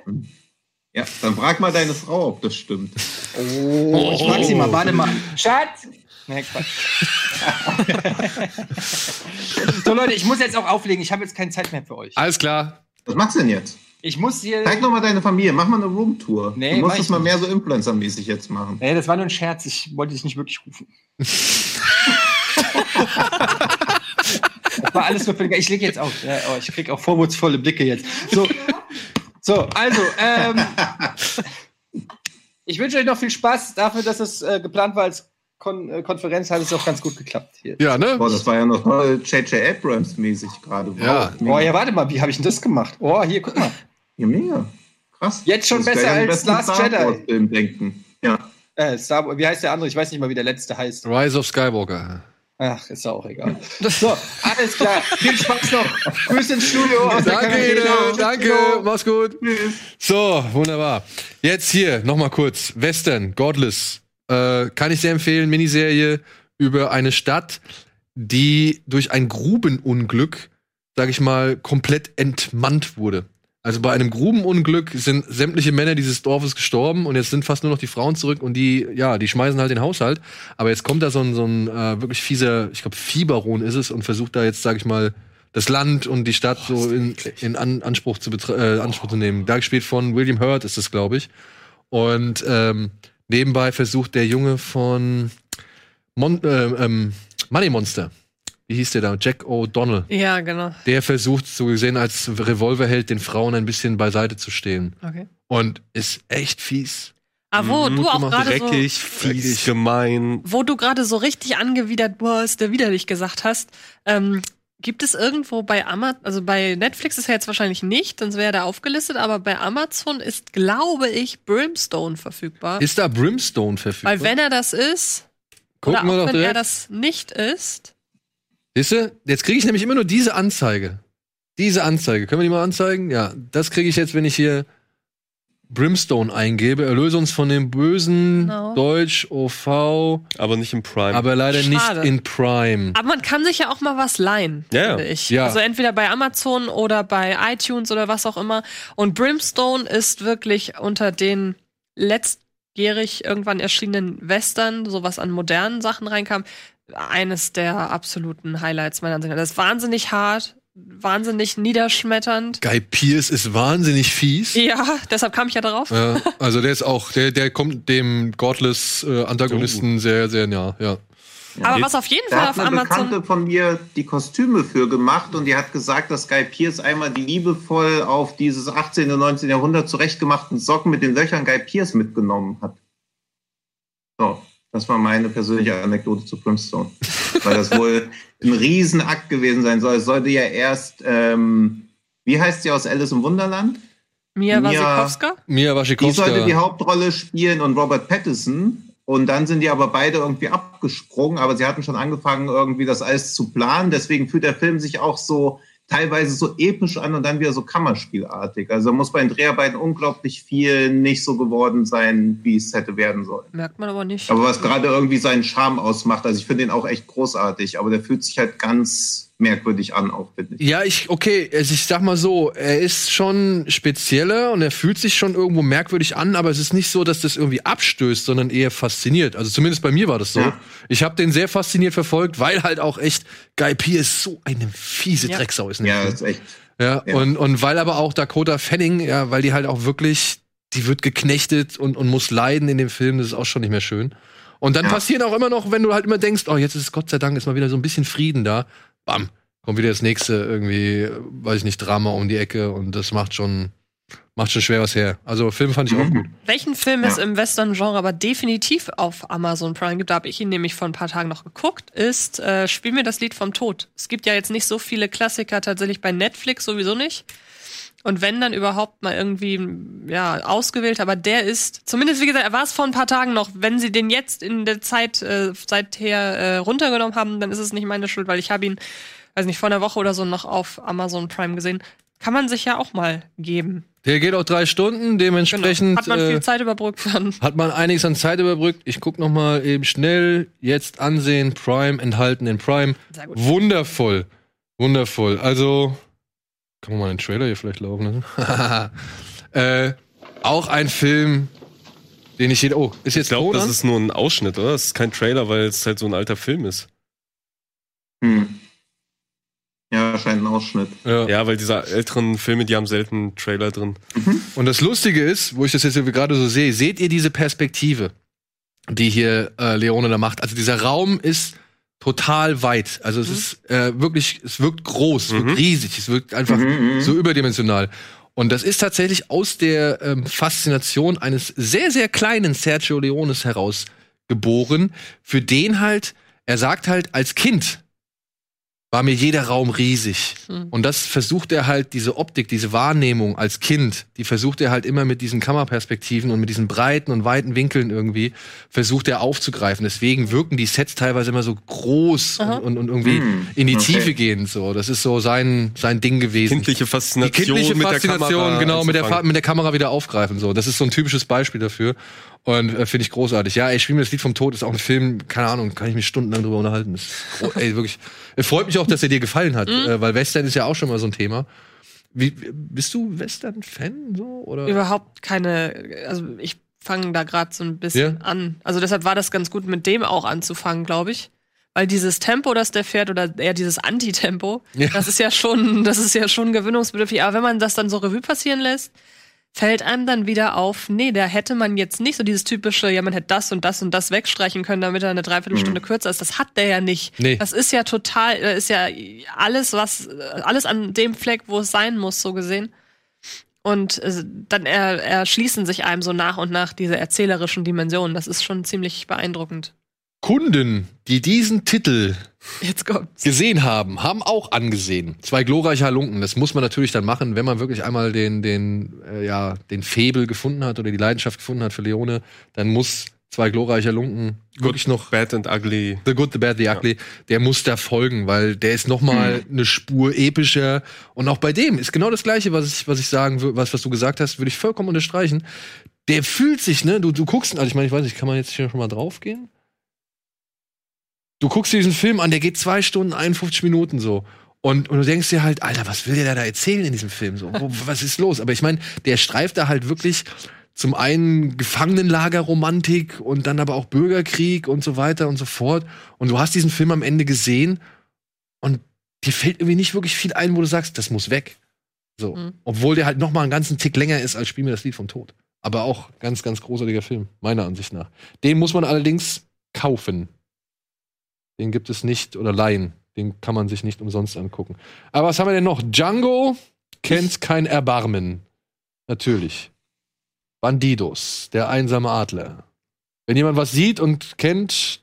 Ja, dann frag mal deine Frau, ob das stimmt. Oh, ich mag sie mal. Warte mal. Schatz! Nee, Quatsch. [laughs] so, Leute, ich muss jetzt auch auflegen. Ich habe jetzt keine Zeit mehr für euch. Alles klar. Was machst du denn jetzt? Ich muss hier. Zeig doch mal deine Familie. Mach mal eine Roomtour. Nee, du musst das ich mal nicht. mehr so Influencer-mäßig jetzt machen. Nee, das war nur ein Scherz. Ich wollte dich nicht wirklich rufen. [laughs] war alles nur für den Ich lege jetzt auf. Ja, oh, ich krieg auch vorwurfsvolle Blicke jetzt. So, [laughs] so also, ähm, ich wünsche euch noch viel Spaß dafür, dass es äh, geplant war als Kon äh, Konferenz, hat es auch ganz gut geklappt hier. Ja, ne? Boah, das war ja noch voll J.J. Abrams-mäßig gerade. Ja. Oh, ja, warte mal, wie habe ich denn das gemacht? Oh, hier, guck mal. Ja, mega. Krass. Jetzt schon besser als Last Star Jedi. Denken. Ja. Äh, Star, wie heißt der andere? Ich weiß nicht mal, wie der letzte heißt. Rise of Skywalker. Ach, ist ja auch egal. [laughs] So, alles klar. Viel Spaß noch. Grüße ins Studio aus Danke. Ede, danke, mach's gut. So, wunderbar. Jetzt hier nochmal kurz. Western, Godless. Äh, kann ich sehr empfehlen, Miniserie über eine Stadt, die durch ein Grubenunglück, sag ich mal, komplett entmannt wurde. Also bei einem Grubenunglück sind sämtliche Männer dieses Dorfes gestorben und jetzt sind fast nur noch die Frauen zurück und die, ja, die schmeißen halt den Haushalt. Aber jetzt kommt da so ein, so ein äh, wirklich fieser, ich glaube, Viehbaron ist es und versucht da jetzt, sag ich mal, das Land und die Stadt so in, in An Anspruch, zu äh, Anspruch zu nehmen. Da gespielt von William Hurt ist es, glaube ich. Und ähm, nebenbei versucht der Junge von Mon äh, ähm, Money Monster, wie hieß der da? Jack O'Donnell. Ja, genau. Der versucht, so gesehen als Revolverheld, den Frauen ein bisschen beiseite zu stehen. Okay. Und ist echt fies. Aber wo Mhm, du auch gerade so, Dreckig, fies, Dreckig. gemein. wo du gerade so richtig angewidert warst, der widerlich gesagt hast, ähm, gibt es irgendwo bei Amazon, also bei Netflix ist ja jetzt wahrscheinlich nicht, sonst wäre er da aufgelistet, aber bei Amazon ist, glaube ich, Brimstone verfügbar. Ist da Brimstone verfügbar? Weil wenn er das ist, Gucken oder wir auch doch wenn er direkt. das nicht ist, Siehst du? Jetzt kriege ich nämlich immer nur diese Anzeige. Diese Anzeige. Können wir die mal anzeigen? Ja, das kriege ich jetzt, wenn ich hier Brimstone eingebe. Erlöse uns von dem Bösen. Genau. Deutsch, OV. Aber nicht im Prime. Aber leider Schade. nicht in Prime. aber man kann sich ja auch mal was leihen, Ja, ja. finde ich. Ja. Also entweder bei Amazon oder bei iTunes oder was auch immer. Und Brimstone ist wirklich unter den letztjährig irgendwann erschienenen Western, so was an modernen Sachen reinkam, eines der absoluten Highlights meiner Ansicht nach. Das ist wahnsinnig hart, wahnsinnig niederschmetternd. Guy Pierce ist wahnsinnig fies. Ja, deshalb kam ich ja darauf. Ja, also der ist auch, der, der kommt dem Godless äh, Antagonisten sehr, sehr nah, ja. Aber was auf jeden Da Fall hat auf eine Amazon. Bekannte von mir die Kostüme für gemacht und die hat gesagt, dass Guy Pierce einmal die liebevoll auf dieses 18. und 19. Jahrhundert zurechtgemachten Socken mit den Löchern Guy Pierce mitgenommen hat. So, das war meine persönliche Anekdote zu Brimstone. Weil das wohl ein Riesenakt gewesen sein soll. Es sollte ja erst, ähm, wie heißt sie aus Alice im Wunderland? Mia Mia- Wasikowska? Mia Die sollte die Wasikowska. Hauptrolle spielen und Robert Pattinson. Und dann sind die aber beide irgendwie abgesprungen, aber sie hatten schon angefangen, irgendwie das alles zu planen. Deswegen fühlt der Film sich auch so teilweise so episch an und dann wieder so Kammerspielartig. Also muss bei den Dreharbeiten unglaublich viel nicht so geworden sein, wie es hätte werden sollen. Merkt man aber nicht. Aber was gerade irgendwie seinen Charme ausmacht, also ich finde den auch echt großartig, aber der fühlt sich halt ganz merkwürdig an, auch finde ich. Ja, ich, okay, also ich sag mal so, er ist schon spezieller und er fühlt sich schon irgendwo merkwürdig an, aber es ist nicht so, dass das irgendwie abstößt, sondern eher fasziniert. Also zumindest bei mir war das so. Ja. Ich habe den sehr fasziniert verfolgt, weil halt auch echt Guy Pearce so eine fiese Ja. Drecksau ist. dem Ja, das ist echt. Ja, Ja. Und, und weil aber auch Dakota Fanning, ja, weil die halt auch wirklich, die wird geknechtet und, und muss leiden in dem Film, das ist auch schon nicht mehr schön. Und dann Ja. passieren auch immer noch, wenn du halt immer denkst, oh, jetzt ist Gott sei Dank, ist mal wieder so ein bisschen Frieden da. Bam, kommt wieder das nächste irgendwie, weiß ich nicht, Drama um die Ecke und das macht schon, macht schon schwer was her. Also Film fand ich auch gut. Welchen Film Ja. es im Western-Genre aber definitiv auf Amazon Prime gibt, da habe ich ihn nämlich vor ein paar Tagen noch geguckt, ist äh, Spiel mir das Lied vom Tod. Es gibt ja jetzt nicht so viele Klassiker tatsächlich bei Netflix, sowieso nicht. Und wenn dann überhaupt mal irgendwie ja ausgewählt, aber der ist zumindest wie gesagt, er war es vor ein paar Tagen noch. Wenn sie den jetzt in der Zeit äh, seither äh, runtergenommen haben, dann ist es nicht meine Schuld, weil ich habe ihn, weiß nicht, vor einer Woche oder so noch auf Amazon Prime gesehen. Kann man sich ja auch mal geben. Der geht auch drei Stunden, dementsprechend Genau. Hat man äh, viel Zeit überbrückt dann. hat man einiges an Zeit überbrückt. Ich guck noch mal eben schnell, jetzt ansehen, Prime, enthalten in Prime. Sehr gut. Wundervoll. Wundervoll. Also, kann man mal den Trailer hier vielleicht laufen lassen? [laughs] äh, auch ein Film, den ich jeder. Oh, ist Ich jetzt glaube, das ist nur ein Ausschnitt, oder? Das ist kein Trailer, weil es halt so ein alter Film ist. Hm. Ja, scheint ein Ausschnitt. Ja. Ja, weil diese älteren Filme, die haben selten Trailer drin. Und das Lustige ist, wo ich das jetzt gerade so sehe, seht ihr diese Perspektive, die hier äh, Leone da macht? Also dieser Raum ist total weit. Also es ist äh, wirklich, es wirkt groß, es wirkt riesig, es wirkt einfach so überdimensional. Und das ist tatsächlich aus der ähm, Faszination eines sehr, sehr kleinen Sergio Leones heraus geboren, für den halt, er sagt halt, als Kind war mir jeder Raum riesig. Und das versucht er halt, diese Optik, diese Wahrnehmung als Kind, die versucht er halt immer mit diesen Kameraperspektiven und mit diesen breiten und weiten Winkeln irgendwie, versucht er aufzugreifen. Deswegen wirken die Sets teilweise immer so groß und, und, und irgendwie Hm, in die okay. Tiefe gehend. So, das ist so sein, sein Ding gewesen. Kindliche Die Faszination kindliche mit der Faszination, Kamera. genau, mit der, mit der Kamera wieder aufgreifen. So, das ist so ein typisches Beispiel dafür. Und äh, finde ich großartig. Ja, ey, Spiel mir das Lied vom Tod ist auch ein Film, keine Ahnung, kann ich mich stundenlang drüber unterhalten. Das ist, oh, [laughs] ey, wirklich. Es freut mich auch, dass er dir gefallen hat, äh, weil Western ist ja auch schon mal so ein Thema. Wie, bist du Western-Fan so? Oder? Überhaupt keine, also ich fange da gerade so ein bisschen Ja? an. Also deshalb war das ganz gut, mit dem auch anzufangen, glaube ich. Weil dieses Tempo, das der fährt, oder eher dieses Antitempo, Ja. das ist ja schon, das ist ja schon gewöhnungsbedürftig. Aber wenn man das dann so Revue passieren lässt, fällt einem dann wieder auf, nee, da hätte man jetzt nicht so dieses typische, ja, man hätte das und das und das wegstreichen können, damit er eine Dreiviertelstunde kürzer ist. Das hat der ja nicht. Nee. Das ist ja total, da ist ja alles, was, alles an dem Fleck, wo es sein muss, so gesehen. Und äh, dann er, erschließen sich einem so nach und nach diese erzählerischen Dimensionen. Das ist schon ziemlich beeindruckend. Kunden, die diesen Titel Jetzt kommt's. gesehen haben, haben auch angesehen. Zwei glorreiche Halunken. Das muss man natürlich dann machen, wenn man wirklich einmal den, den, äh, ja, den Febel gefunden hat oder die Leidenschaft gefunden hat für Leone, dann muss zwei glorreiche Halunken wirklich noch Bad and Ugly. The Good, The Bad, The Ugly, der muss da folgen, weil der ist noch mal eine Spur epischer. Und auch bei dem ist genau das Gleiche, was ich, was ich sagen würde, was, was du gesagt hast, würde ich vollkommen unterstreichen. Der fühlt sich, ne, du, du guckst, also ich meine, ich weiß nicht, kann man jetzt hier schon mal draufgehen? Du guckst dir diesen Film an, der geht zwei Stunden, 51 Minuten so. Und, und du denkst dir halt, Alter, was will der da erzählen in diesem Film? So, wo, was ist los? Aber ich meine, der streift da halt wirklich zum einen Gefangenenlagerromantik und dann aber auch Bürgerkrieg und so weiter und so fort. Und du hast diesen Film am Ende gesehen und dir fällt irgendwie nicht wirklich viel ein, wo du sagst, das muss weg. So. Mhm. Obwohl der halt noch mal einen ganzen Tick länger ist als Spiel mir das Lied vom Tod. Aber auch ganz, ganz großartiger Film, meiner Ansicht nach. Den muss man allerdings kaufen. Den gibt es nicht oder leihen. Den kann man sich nicht umsonst angucken. Aber was haben wir denn noch? Django kennt kein Erbarmen. Natürlich. Bandidos, der einsame Adler. Wenn jemand was sieht und kennt,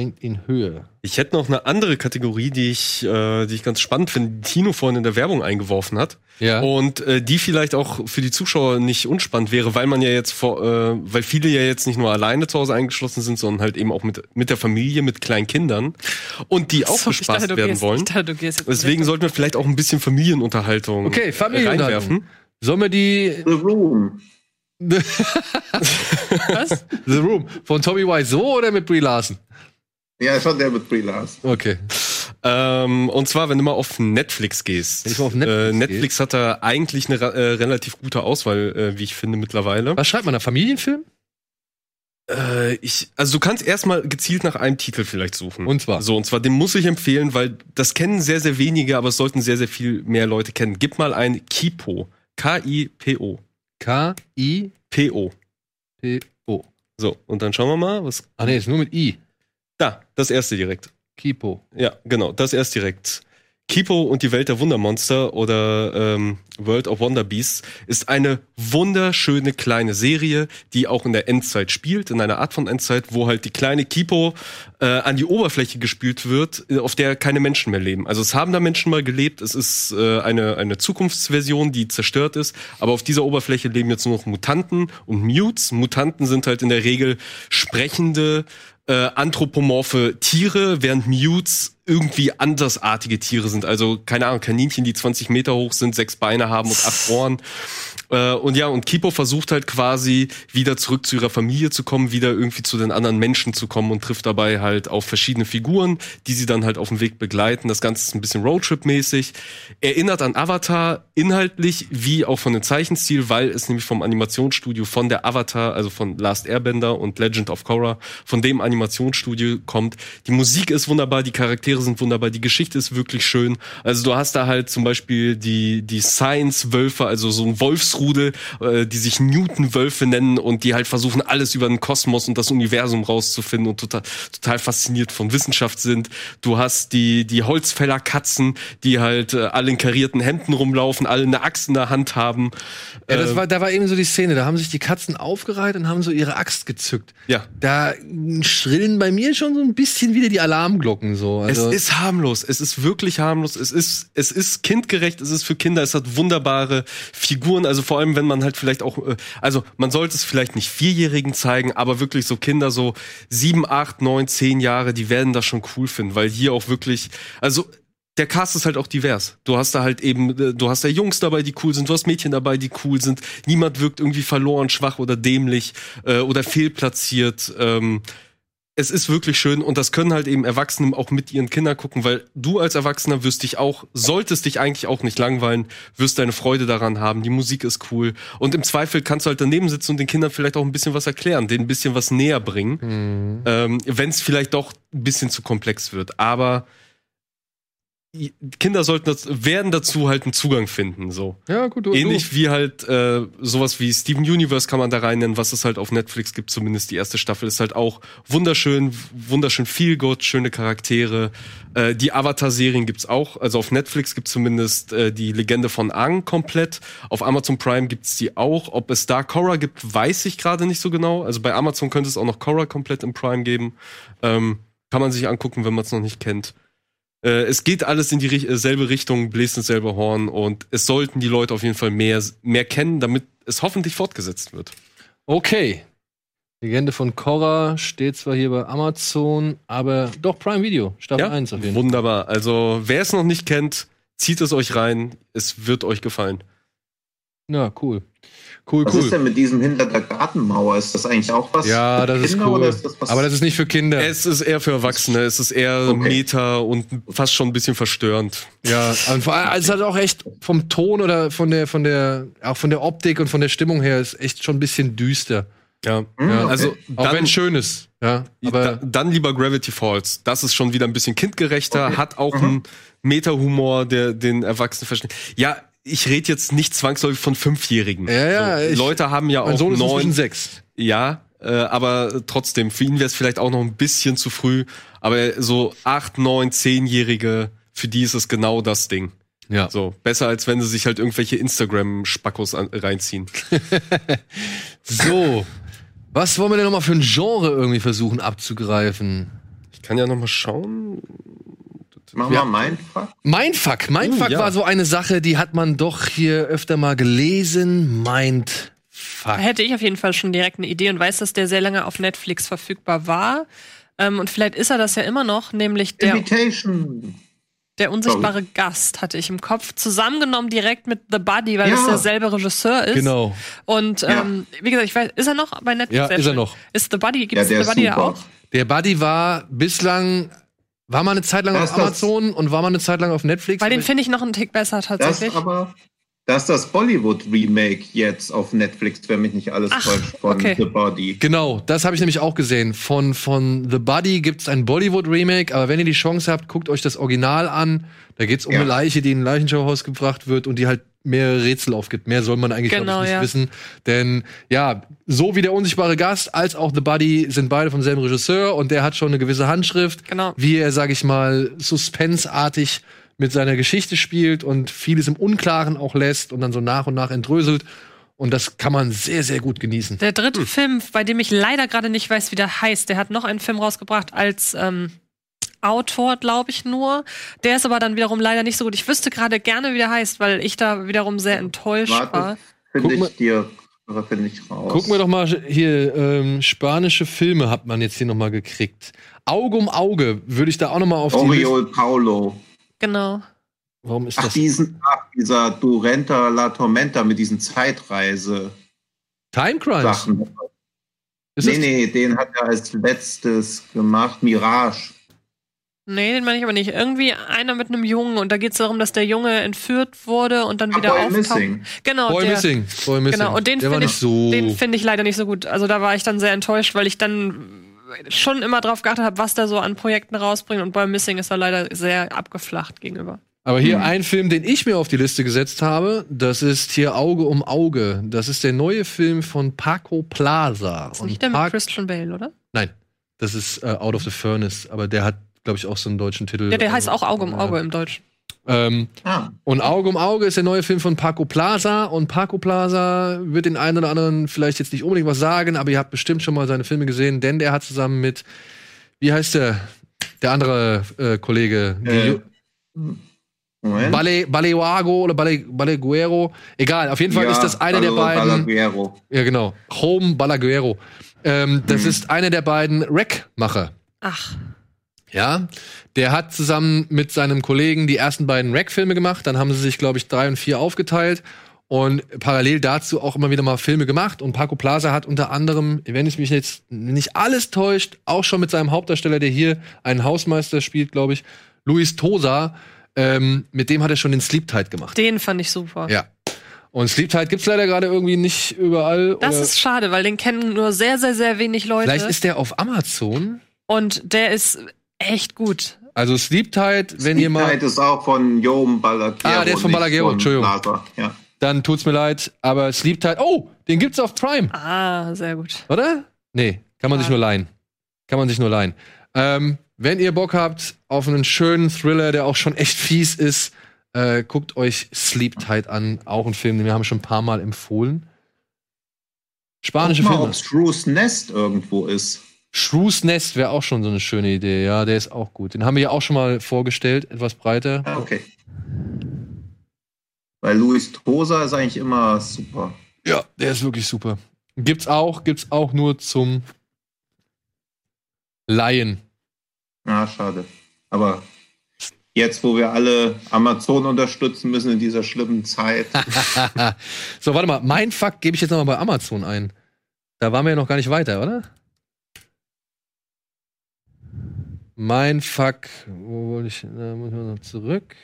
hängt in Höhe. Ich hätte noch eine andere Kategorie, die ich, äh, die ich ganz spannend finde, die Tino vorhin in der Werbung eingeworfen hat. Ja. Und äh, die vielleicht auch für die Zuschauer nicht unspannend wäre, weil man ja jetzt vor, äh, weil viele ja jetzt nicht nur alleine zu Hause eingeschlossen sind, sondern halt eben auch mit, mit der Familie, mit kleinen Kindern und die auch So, ich bespaßt dachte, werden gehst- wollen. Dachte, Deswegen sollten wir vielleicht auch ein bisschen Familienunterhaltung Okay, Familienunterhaltung. reinwerfen. Sollen wir die The Room. [laughs] was? The Room von Tommy Wise so oder mit Brie Larson? Ja, schon der mit Brie Larson. Okay. Ähm, und zwar, wenn du mal auf Netflix gehst. Wenn ich mal auf Netflix äh, Netflix hat da eigentlich eine äh, relativ gute Auswahl, äh, wie ich finde, mittlerweile. Was schreibt man da? Familienfilm? Äh, ich, also du kannst erstmal gezielt nach einem Titel vielleicht suchen. Und zwar? So, und zwar den muss ich empfehlen, weil das kennen sehr, sehr wenige, aber es sollten sehr, sehr viel mehr Leute kennen. Gib mal ein Kipo. K-I-P-O. K-I-P-O. P-O. So, und dann schauen wir mal, was. Ah, nee, ist nur mit I. Da, das erste direkt. Kipo. Ja, genau, das erst direkt. Kipo und die Welt der Wundermonster oder ähm, World of Wonder Beasts ist eine wunderschöne kleine Serie, die auch in der Endzeit spielt, in einer Art von Endzeit, wo halt die kleine Kipo äh, an die Oberfläche gespült wird, äh, auf der keine Menschen mehr leben. Also es haben da Menschen mal gelebt, es ist äh, eine, eine Zukunftsversion, die zerstört ist, aber auf dieser Oberfläche leben jetzt nur noch Mutanten und Mutes. Mutanten sind halt in der Regel sprechende äh, anthropomorphe Tiere, während Mutes irgendwie andersartige Tiere sind. Also, keine Ahnung, Kaninchen, die 20 Meter hoch sind, sechs Beine haben und acht Ohren. Äh, und ja, und Kipo versucht halt quasi wieder zurück zu ihrer Familie zu kommen, wieder irgendwie zu den anderen Menschen zu kommen und trifft dabei halt auf verschiedene Figuren, die sie dann halt auf dem Weg begleiten. Das Ganze ist ein bisschen Roadtrip-mäßig. Erinnert an Avatar inhaltlich wie auch von dem Zeichenstil, weil es nämlich vom Animationsstudio von der Avatar, also von Last Airbender und Legend of Korra, von dem Animationsstudio kommt. Die Musik ist wunderbar, die Charaktere sind wunderbar, die Geschichte ist wirklich schön. Also du hast da halt zum Beispiel die, die Science-Wölfe, also so ein Wolfsrudel äh, die sich Newton-Wölfe nennen und die halt versuchen, alles über den Kosmos und das Universum rauszufinden und total, total fasziniert von Wissenschaft sind. Du hast die, die Holzfällerkatzen, die halt äh, alle in karierten Hemden rumlaufen, alle eine Axt in der Hand haben. Ja, das Ähm, war, da war eben so die Szene, da haben sich die Katzen aufgereiht und haben so ihre Axt gezückt. ja. Da schrillen bei mir schon so ein bisschen wieder die Alarmglocken so. Also, es ist harmlos, es ist wirklich harmlos, es ist, es ist kindgerecht, es ist für Kinder, es hat wunderbare Figuren, also vor allem, wenn man halt vielleicht auch, äh, also man sollte es vielleicht nicht Vierjährigen zeigen, aber wirklich so Kinder so sieben, acht, neun, zehn Jahre, die werden das schon cool finden, weil hier auch wirklich, also der Cast ist halt auch divers. Du hast da halt eben, äh, du hast da Jungs dabei, die cool sind, du hast Mädchen dabei, die cool sind. Niemand wirkt irgendwie verloren, schwach oder dämlich äh, oder fehlplatziert. Ähm, es ist wirklich schön und das können halt eben Erwachsene auch mit ihren Kindern gucken, weil du als Erwachsener wirst dich auch, solltest dich eigentlich auch nicht langweilen, wirst deine Freude daran haben, die Musik ist cool und im Zweifel kannst du halt daneben sitzen und den Kindern vielleicht auch ein bisschen was erklären, denen ein bisschen was näher bringen, ähm, wenn es vielleicht doch ein bisschen zu komplex wird, aber Kinder sollten das, werden dazu halt einen Zugang finden, so. ja, gut, du, Ähnlich wie halt äh, sowas wie Steven Universe kann man da rein nennen, was es halt auf Netflix gibt, zumindest die erste Staffel ist halt auch wunderschön, wunderschön viel gut, schöne Charaktere. Äh, die Avatar-Serien gibt's auch, also auf Netflix gibt's zumindest äh, die Legende von Aang komplett. Auf Amazon Prime gibt's die auch. Ob es da Korra gibt, weiß ich gerade nicht so genau. Also bei Amazon könnte es auch noch Korra komplett im Prime geben. Ähm, kann man sich angucken, wenn man es noch nicht kennt. Äh, es geht alles in die äh, selbe Richtung, bläst ins selbe Horn und es sollten die Leute auf jeden Fall mehr, mehr kennen, damit es hoffentlich fortgesetzt wird. Okay. Legende von Korra steht zwar hier bei Amazon, aber doch Prime Video, Staffel 1 auf jeden Fall. Wunderbar. Also, wer es noch nicht kennt, zieht es euch rein. Es wird euch gefallen. Ja, cool. Cool, Was cool. ist denn mit diesem hinter der Gartenmauer? Ist das eigentlich auch was Ja, für das ist Kinder cool. oder ist das was Aber das ist nicht für Kinder. Es ist eher für Erwachsene, es ist eher Okay. Meta und fast schon ein bisschen verstörend. Ja, und vor allem, also es hat auch echt vom Ton oder von der, von der, auch von der Optik und von der Stimmung her ist echt schon ein bisschen düster. Ja. Hm, Ja, okay. Also, Auch dann, wenn schön ist. Ja, aber da, dann lieber Gravity Falls. Das ist schon wieder ein bisschen kindgerechter, Okay. hat auch Mhm. einen Meta-Humor, der den Erwachsenen versteht. Ja, ich rede jetzt nicht zwangsläufig von Fünfjährigen. Ja, ja, so, ich- Leute haben ja auch Sohn neun, sechs. Ja, äh, aber trotzdem, für ihn wäre es vielleicht auch noch ein bisschen zu früh. Aber so acht, neun, zehnjährige, für die ist es genau das Ding. Ja. So besser als wenn sie sich halt irgendwelche Instagram-Spackos reinziehen. [laughs] So. Was wollen wir denn nochmal für ein Genre irgendwie versuchen abzugreifen? Ich kann ja noch mal schauen. Machen Ja. wir meinen Fuck. Mindfuck. Mindfuck Uh, ja. war so eine Sache, die hat man doch hier öfter mal gelesen. Mindfuck. Hätte ich auf jeden Fall schon direkt eine Idee und weiß, dass der sehr lange auf Netflix verfügbar war. Ähm, und vielleicht ist er das ja immer noch, nämlich der, Invitation. der unsichtbare Gast, hatte ich im Kopf. Zusammengenommen direkt mit The Buddy, weil Ja. es derselbe Regisseur ist. Genau. Und Ja. ähm, wie gesagt, ich weiß, ist er noch bei Netflix? Ja, ist er noch. Ist The Buddy, gibt Ja, es The Buddy da super. auch? Der Buddy war bislang, war mal eine Zeit lang Das auf das- Amazon und war mal eine Zeit lang auf Netflix. Weil den finde ich noch einen Tick besser Das tatsächlich. aber, das ist das Bollywood-Remake jetzt auf Netflix, wenn mich nicht alles Ach, täuscht, von okay. The Body. Genau, das habe ich nämlich auch gesehen. Von, von The Buddy gibt's ein Bollywood-Remake, aber wenn ihr die Chance habt, guckt euch das Original an. Da geht's um Ja. eine Leiche, die in ein Leichenschauhaus gebracht wird und die halt mehrere Rätsel aufgibt. Mehr soll man eigentlich Genau, ich, nicht ja. wissen. Denn ja, so wie der unsichtbare Gast als auch The Buddy sind beide vom selben Regisseur und der hat schon eine gewisse Handschrift, Genau. wie er, sag ich mal, suspenseartig mit seiner Geschichte spielt und vieles im Unklaren auch lässt und dann so nach und nach entröselt. Und das kann man sehr, sehr gut genießen. Der dritte Film, bei dem ich leider gerade nicht weiß, wie der heißt, der hat noch einen Film rausgebracht als ähm, Autor, glaube ich nur. Der ist aber dann wiederum leider nicht so gut. Ich wüsste gerade gerne, wie der heißt, weil ich da wiederum sehr enttäuscht war. Warte, Guck finde mal- ich dir, oder finde ich raus. Gucken wir doch mal hier, ähm, spanische Filme hat man jetzt hier noch mal gekriegt. Auge um Auge würde ich da auch noch mal auf die Liste. Oriol Paulo. Genau. Warum ist Ach, das? diesen, ach, dieser Durenta La Tormenta mit diesen Zeitreise-Sachen. Time Crimes? Ist Nee, nee, den hat er als letztes gemacht. Mirage. Nee, den meine ich aber nicht. Irgendwie einer mit einem Jungen und da geht es darum, dass der Junge entführt wurde und dann Ah, wieder Boy auftaucht. Missing. Genau, Boy der, Missing. Boy Missing. Genau, und den finde ich, so. den finde ich leider nicht so gut. Also da war ich dann sehr enttäuscht, weil ich dann schon immer drauf geachtet habe, was der so an Projekten rausbringt und Boy Missing ist da leider sehr abgeflacht gegenüber. Aber hier Hm. ein Film, den ich mir auf die Liste gesetzt habe, das ist hier Auge um Auge. Das ist der neue Film von Paco Plaza. Ist nicht der mit Park- Christian Bale, oder? Nein, das ist äh, Out of the Furnace, aber der hat, glaube ich, auch so einen deutschen Titel. Ja, der heißt Also, auch Auge um ja. Auge im Deutschen. Ähm, Ah, und Auge um Auge ist der neue Film von Paco Plaza. Und Paco Plaza wird den einen oder anderen vielleicht jetzt nicht unbedingt was sagen, aber ihr habt bestimmt schon mal seine Filme gesehen, denn der hat zusammen mit, wie heißt der, der andere äh, Kollege, Äh. Bale, Baleago oder Bale, Baleguero. Egal, auf jeden Fall Ja, ist das einer der Ballo- beiden. Balaguero. Ja, genau. Home Balaguero. Ähm, das Mhm. ist einer der beiden Rack-Macher. Ach, Ja, der hat zusammen mit seinem Kollegen die ersten beiden Rack-Filme gemacht. Dann haben sie sich, glaube ich, drei und vier aufgeteilt und parallel dazu auch immer wieder mal Filme gemacht. Und Paco Plaza hat unter anderem, wenn es mich jetzt nicht alles täuscht, auch schon mit seinem Hauptdarsteller, der hier einen Hausmeister spielt, glaube ich, Luis Tosa, ähm, mit dem hat er schon den Sleep Tide gemacht. den fand ich super. Ja. Und Sleep Tide gibt's leider gerade irgendwie nicht überall. Das ist schade, weil den kennen nur sehr, sehr, sehr wenig Leute. Vielleicht ist der auf Amazon. und der ist echt gut. Also Sleep Tide, wenn ihr mal. Sleep Tide ist auch von Jom Balaguero. Ah, der ist von nicht Balaguero, Entschuldigung. Ja. Dann tut's mir leid, aber Sleep Tide. Oh, den gibt's auf Prime, Ah, sehr gut. oder? Nee, kann man sich Ah. nur leihen. Kann man sich nur leihen. Ähm, wenn ihr Bock habt auf einen schönen Thriller, der auch schon echt fies ist, äh, guckt euch Sleep Tide an. Auch ein Film, den wir haben schon ein paar Mal empfohlen. Spanische Guck mal, Filme. ob Shrews Nest irgendwo ist. Shrews Nest wäre auch schon so eine schöne Idee. Ja, der ist auch gut. Den haben wir ja auch schon mal vorgestellt, etwas breiter. Ah, okay. Weil Luis Tosa ist eigentlich immer super. Ja, der ist wirklich super. Gibt's auch, gibt's auch nur zum Laien. Ja, schade. Aber jetzt, wo wir alle Amazon unterstützen müssen in dieser schlimmen Zeit. [laughs] so, warte mal. Mein Fuck gebe ich jetzt noch mal bei Amazon ein. Da waren wir ja noch gar nicht weiter, oder? Mein Fuck. Wo wollte ich? Da muss ich noch zurück.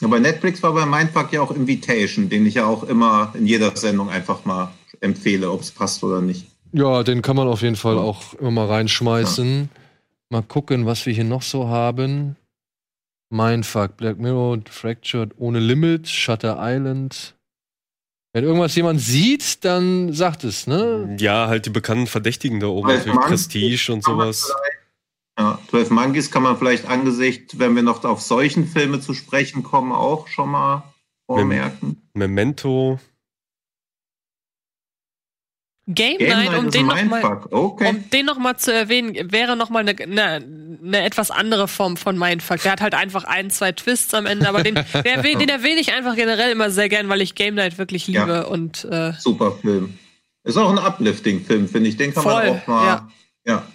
Aber Netflix war bei Mindfuck ja auch Invitation, den ich ja auch immer in jeder Sendung einfach mal empfehle, ob es passt oder nicht. Ja, den kann man auf jeden Fall auch immer mal reinschmeißen. Mal gucken, was wir hier noch so haben. Mindfuck, Black Mirror, Fractured, Ohne Limit, Shutter Island. Wenn irgendwas jemand sieht, dann sagt es, ne? Ja, halt die bekannten Verdächtigen da oben, natürlich man- Prestige und sowas. Ja, 12 Monkeys kann man vielleicht angesichts, wenn wir noch auf solchen Filme zu sprechen kommen, auch schon mal vormerken. Memento. Game, Game Night, Night um den ein noch mal, Mindfuck. Okay. um den noch mal zu erwähnen, wäre noch mal eine, eine, eine etwas andere Form von Mindfuck. Der hat halt einfach ein, zwei Twists am Ende, aber den, [laughs] der erwähne, den erwähne ich einfach generell immer sehr gern, weil ich Game Night wirklich liebe Ja. und äh, Super Film. Ist auch ein Uplifting-Film, finde ich. Den kann Voll, man auch mal. ja. ja.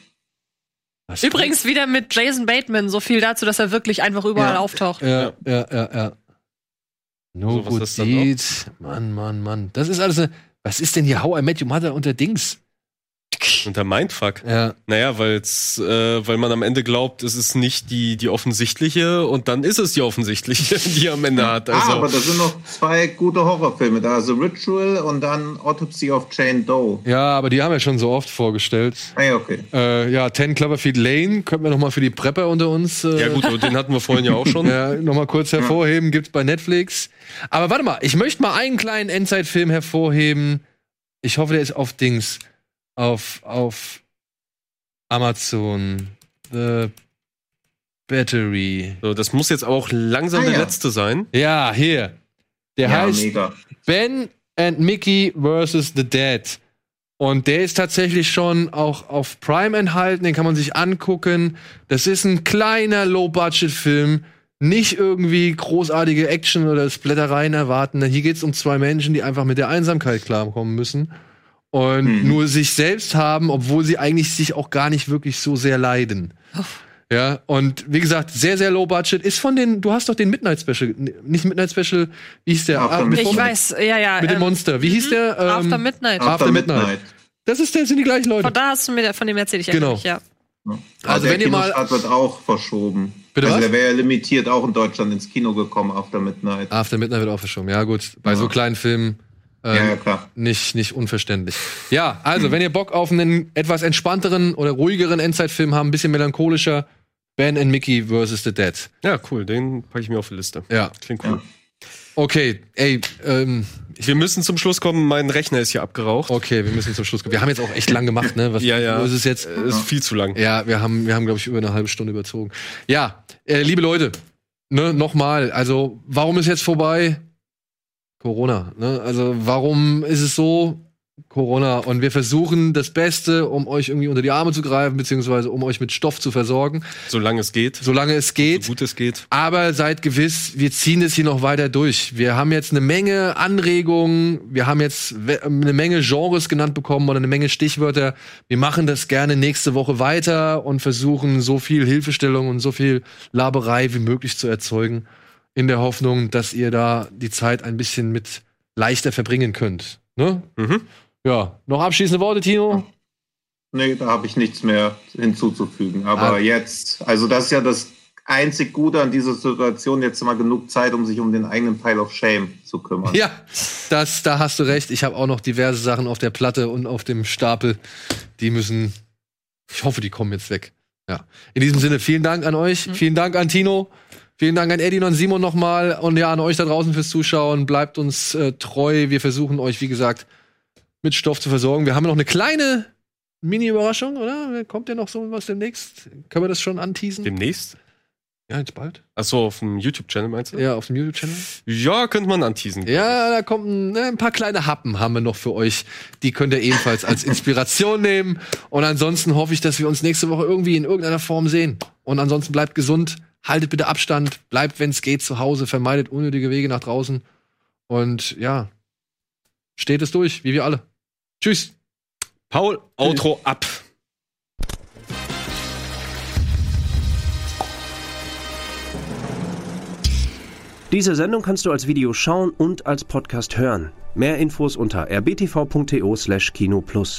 Was- übrigens wieder mit Jason Bateman, so viel dazu, dass er wirklich einfach überall Ja. auftaucht. Ja, ja, ja, ja. No So, was good deed. Mann, Mann, Mann. Das ist alles eine. Was ist denn hier How I Met Your Mother unter Dings? Unter Mindfuck. Ja. Naja, weil's, äh, weil man am Ende glaubt, es ist nicht die, die offensichtliche und dann ist es die offensichtliche, [laughs] die er am Ende hat. ah, aber Also, da sind noch zwei gute Horrorfilme da. The Ritual und dann Autopsy of Jane Doe. Ja, aber die haben wir schon so oft vorgestellt. Ah, ja, okay. Äh, ja, 10 Cloverfield Lane könnten wir noch mal für die Prepper unter uns. Äh, ja gut, aber den hatten wir vorhin ja auch schon. [laughs] Ja, noch mal kurz hervorheben, gibt's bei Netflix. Aber warte mal, ich möchte mal einen kleinen Endzeitfilm hervorheben. Ich hoffe, der ist auf Dings. Auf, auf Amazon. The Battery. So, das muss jetzt auch langsam Ah, der ja. letzte sein. Ja, hier. Der ja, heißt mega. Ben and Mickey vs. The Dead. Und der ist tatsächlich schon auch auf Prime enthalten, den kann man sich angucken. Das ist ein kleiner Low-Budget-Film. Nicht irgendwie großartige Action oder Splattereien erwarten. Hier geht es um zwei Menschen, die einfach mit der Einsamkeit klarkommen müssen. Und Mhm. nur sich selbst haben, obwohl sie eigentlich sich auch gar nicht wirklich so sehr leiden. Ja, und wie gesagt, sehr, sehr low budget. Ist von den, du hast doch den Midnight Special, nicht Midnight Special, wie hieß der? After Ah. Ich weiß, ja, ja. mit dem ähm, Monster. Wie hieß der? Ähm, After Midnight. After After Midnight. Midnight. Das ist der, sind die gleichen Leute. Von da hast du mir, von dem erzähle ich ja Genau. nicht, ja. Also der wenn ihr mal- wird auch verschoben. Bitte also was? der wäre ja limitiert auch in Deutschland ins Kino gekommen, After Midnight. After Midnight wird auch verschoben. Ja, gut. Bei Ja. so kleinen Filmen äh, ja, ja, klar. nicht, nicht unverständlich. Ja, also, wenn ihr Bock auf einen etwas entspannteren oder ruhigeren Endzeitfilm habt, ein bisschen melancholischer, Ben and Mickey vs. The Dead. Ja, cool. Den packe ich mir auf die Liste. Ja. Klingt cool. Okay, ey, ähm, Wir müssen zum Schluss kommen. Mein Rechner ist hier abgeraucht. okay, wir müssen zum Schluss kommen. Wir haben jetzt auch echt lang gemacht, ne? Was, Ja, ja. Ist jetzt? Äh, ist viel zu lang. Ja, wir haben, wir haben, glaube ich, über eine halbe Stunde überzogen. Ja, äh, liebe Leute, ne, nochmal, also, warum ist jetzt vorbei? Corona, ne? Also, warum ist es so? Corona. Und wir versuchen das Beste, um euch irgendwie unter die Arme zu greifen, beziehungsweise um euch mit Stoff zu versorgen, Solange es geht. solange es geht. So gut es geht. Aber seid gewiss, wir ziehen es hier noch weiter durch. Wir haben jetzt eine Menge Anregungen, wir haben jetzt eine Menge Genres genannt bekommen oder eine Menge Stichwörter. Wir machen das gerne nächste Woche weiter und versuchen so viel Hilfestellung und so viel Laberei wie möglich zu erzeugen, in der Hoffnung, dass ihr da die Zeit ein bisschen mit leichter verbringen könnt. Ne? Mhm. Ja, noch abschließende Worte, Tino? Nee, da habe ich nichts mehr hinzuzufügen. Aber Ah. jetzt, also das ist ja das einzig Gute an dieser Situation, jetzt mal genug Zeit, um sich um den eigenen Pile of Shame zu kümmern. Ja, das, da hast du recht. Ich habe auch noch diverse Sachen auf der Platte und auf dem Stapel. Die müssen, ich hoffe, die kommen jetzt weg. Ja. In diesem Sinne, vielen Dank an euch. Vielen Dank an Tino. Vielen Dank an Eddie und Simon nochmal. Und ja, an euch da draußen fürs Zuschauen. Bleibt uns äh, treu. Wir versuchen euch, wie gesagt, mit Stoff zu versorgen. Wir haben noch eine kleine Mini-Überraschung, oder? Kommt ja noch so was demnächst? Können wir das schon anteasen? Demnächst? ja, jetzt bald. Achso, auf dem YouTube-Channel meinst du? Ja, auf dem YouTube-Channel. Ja, könnte man anteasen. Ja, da kommt ein, ne, ein paar kleine Happen haben wir noch für euch. Die könnt ihr ebenfalls als Inspiration [laughs] nehmen. Und ansonsten hoffe ich, dass wir uns nächste Woche irgendwie in irgendeiner Form sehen. Und ansonsten bleibt gesund, haltet bitte Abstand, bleibt, wenn es geht, zu Hause, vermeidet unnötige Wege nach draußen. Und ja, steht es durch, wie wir alle. Tschüss. Paul, Outro ab. Diese Sendung kannst du als Video schauen und als Podcast hören. Mehr Infos unter rbtv.to/kinoplus.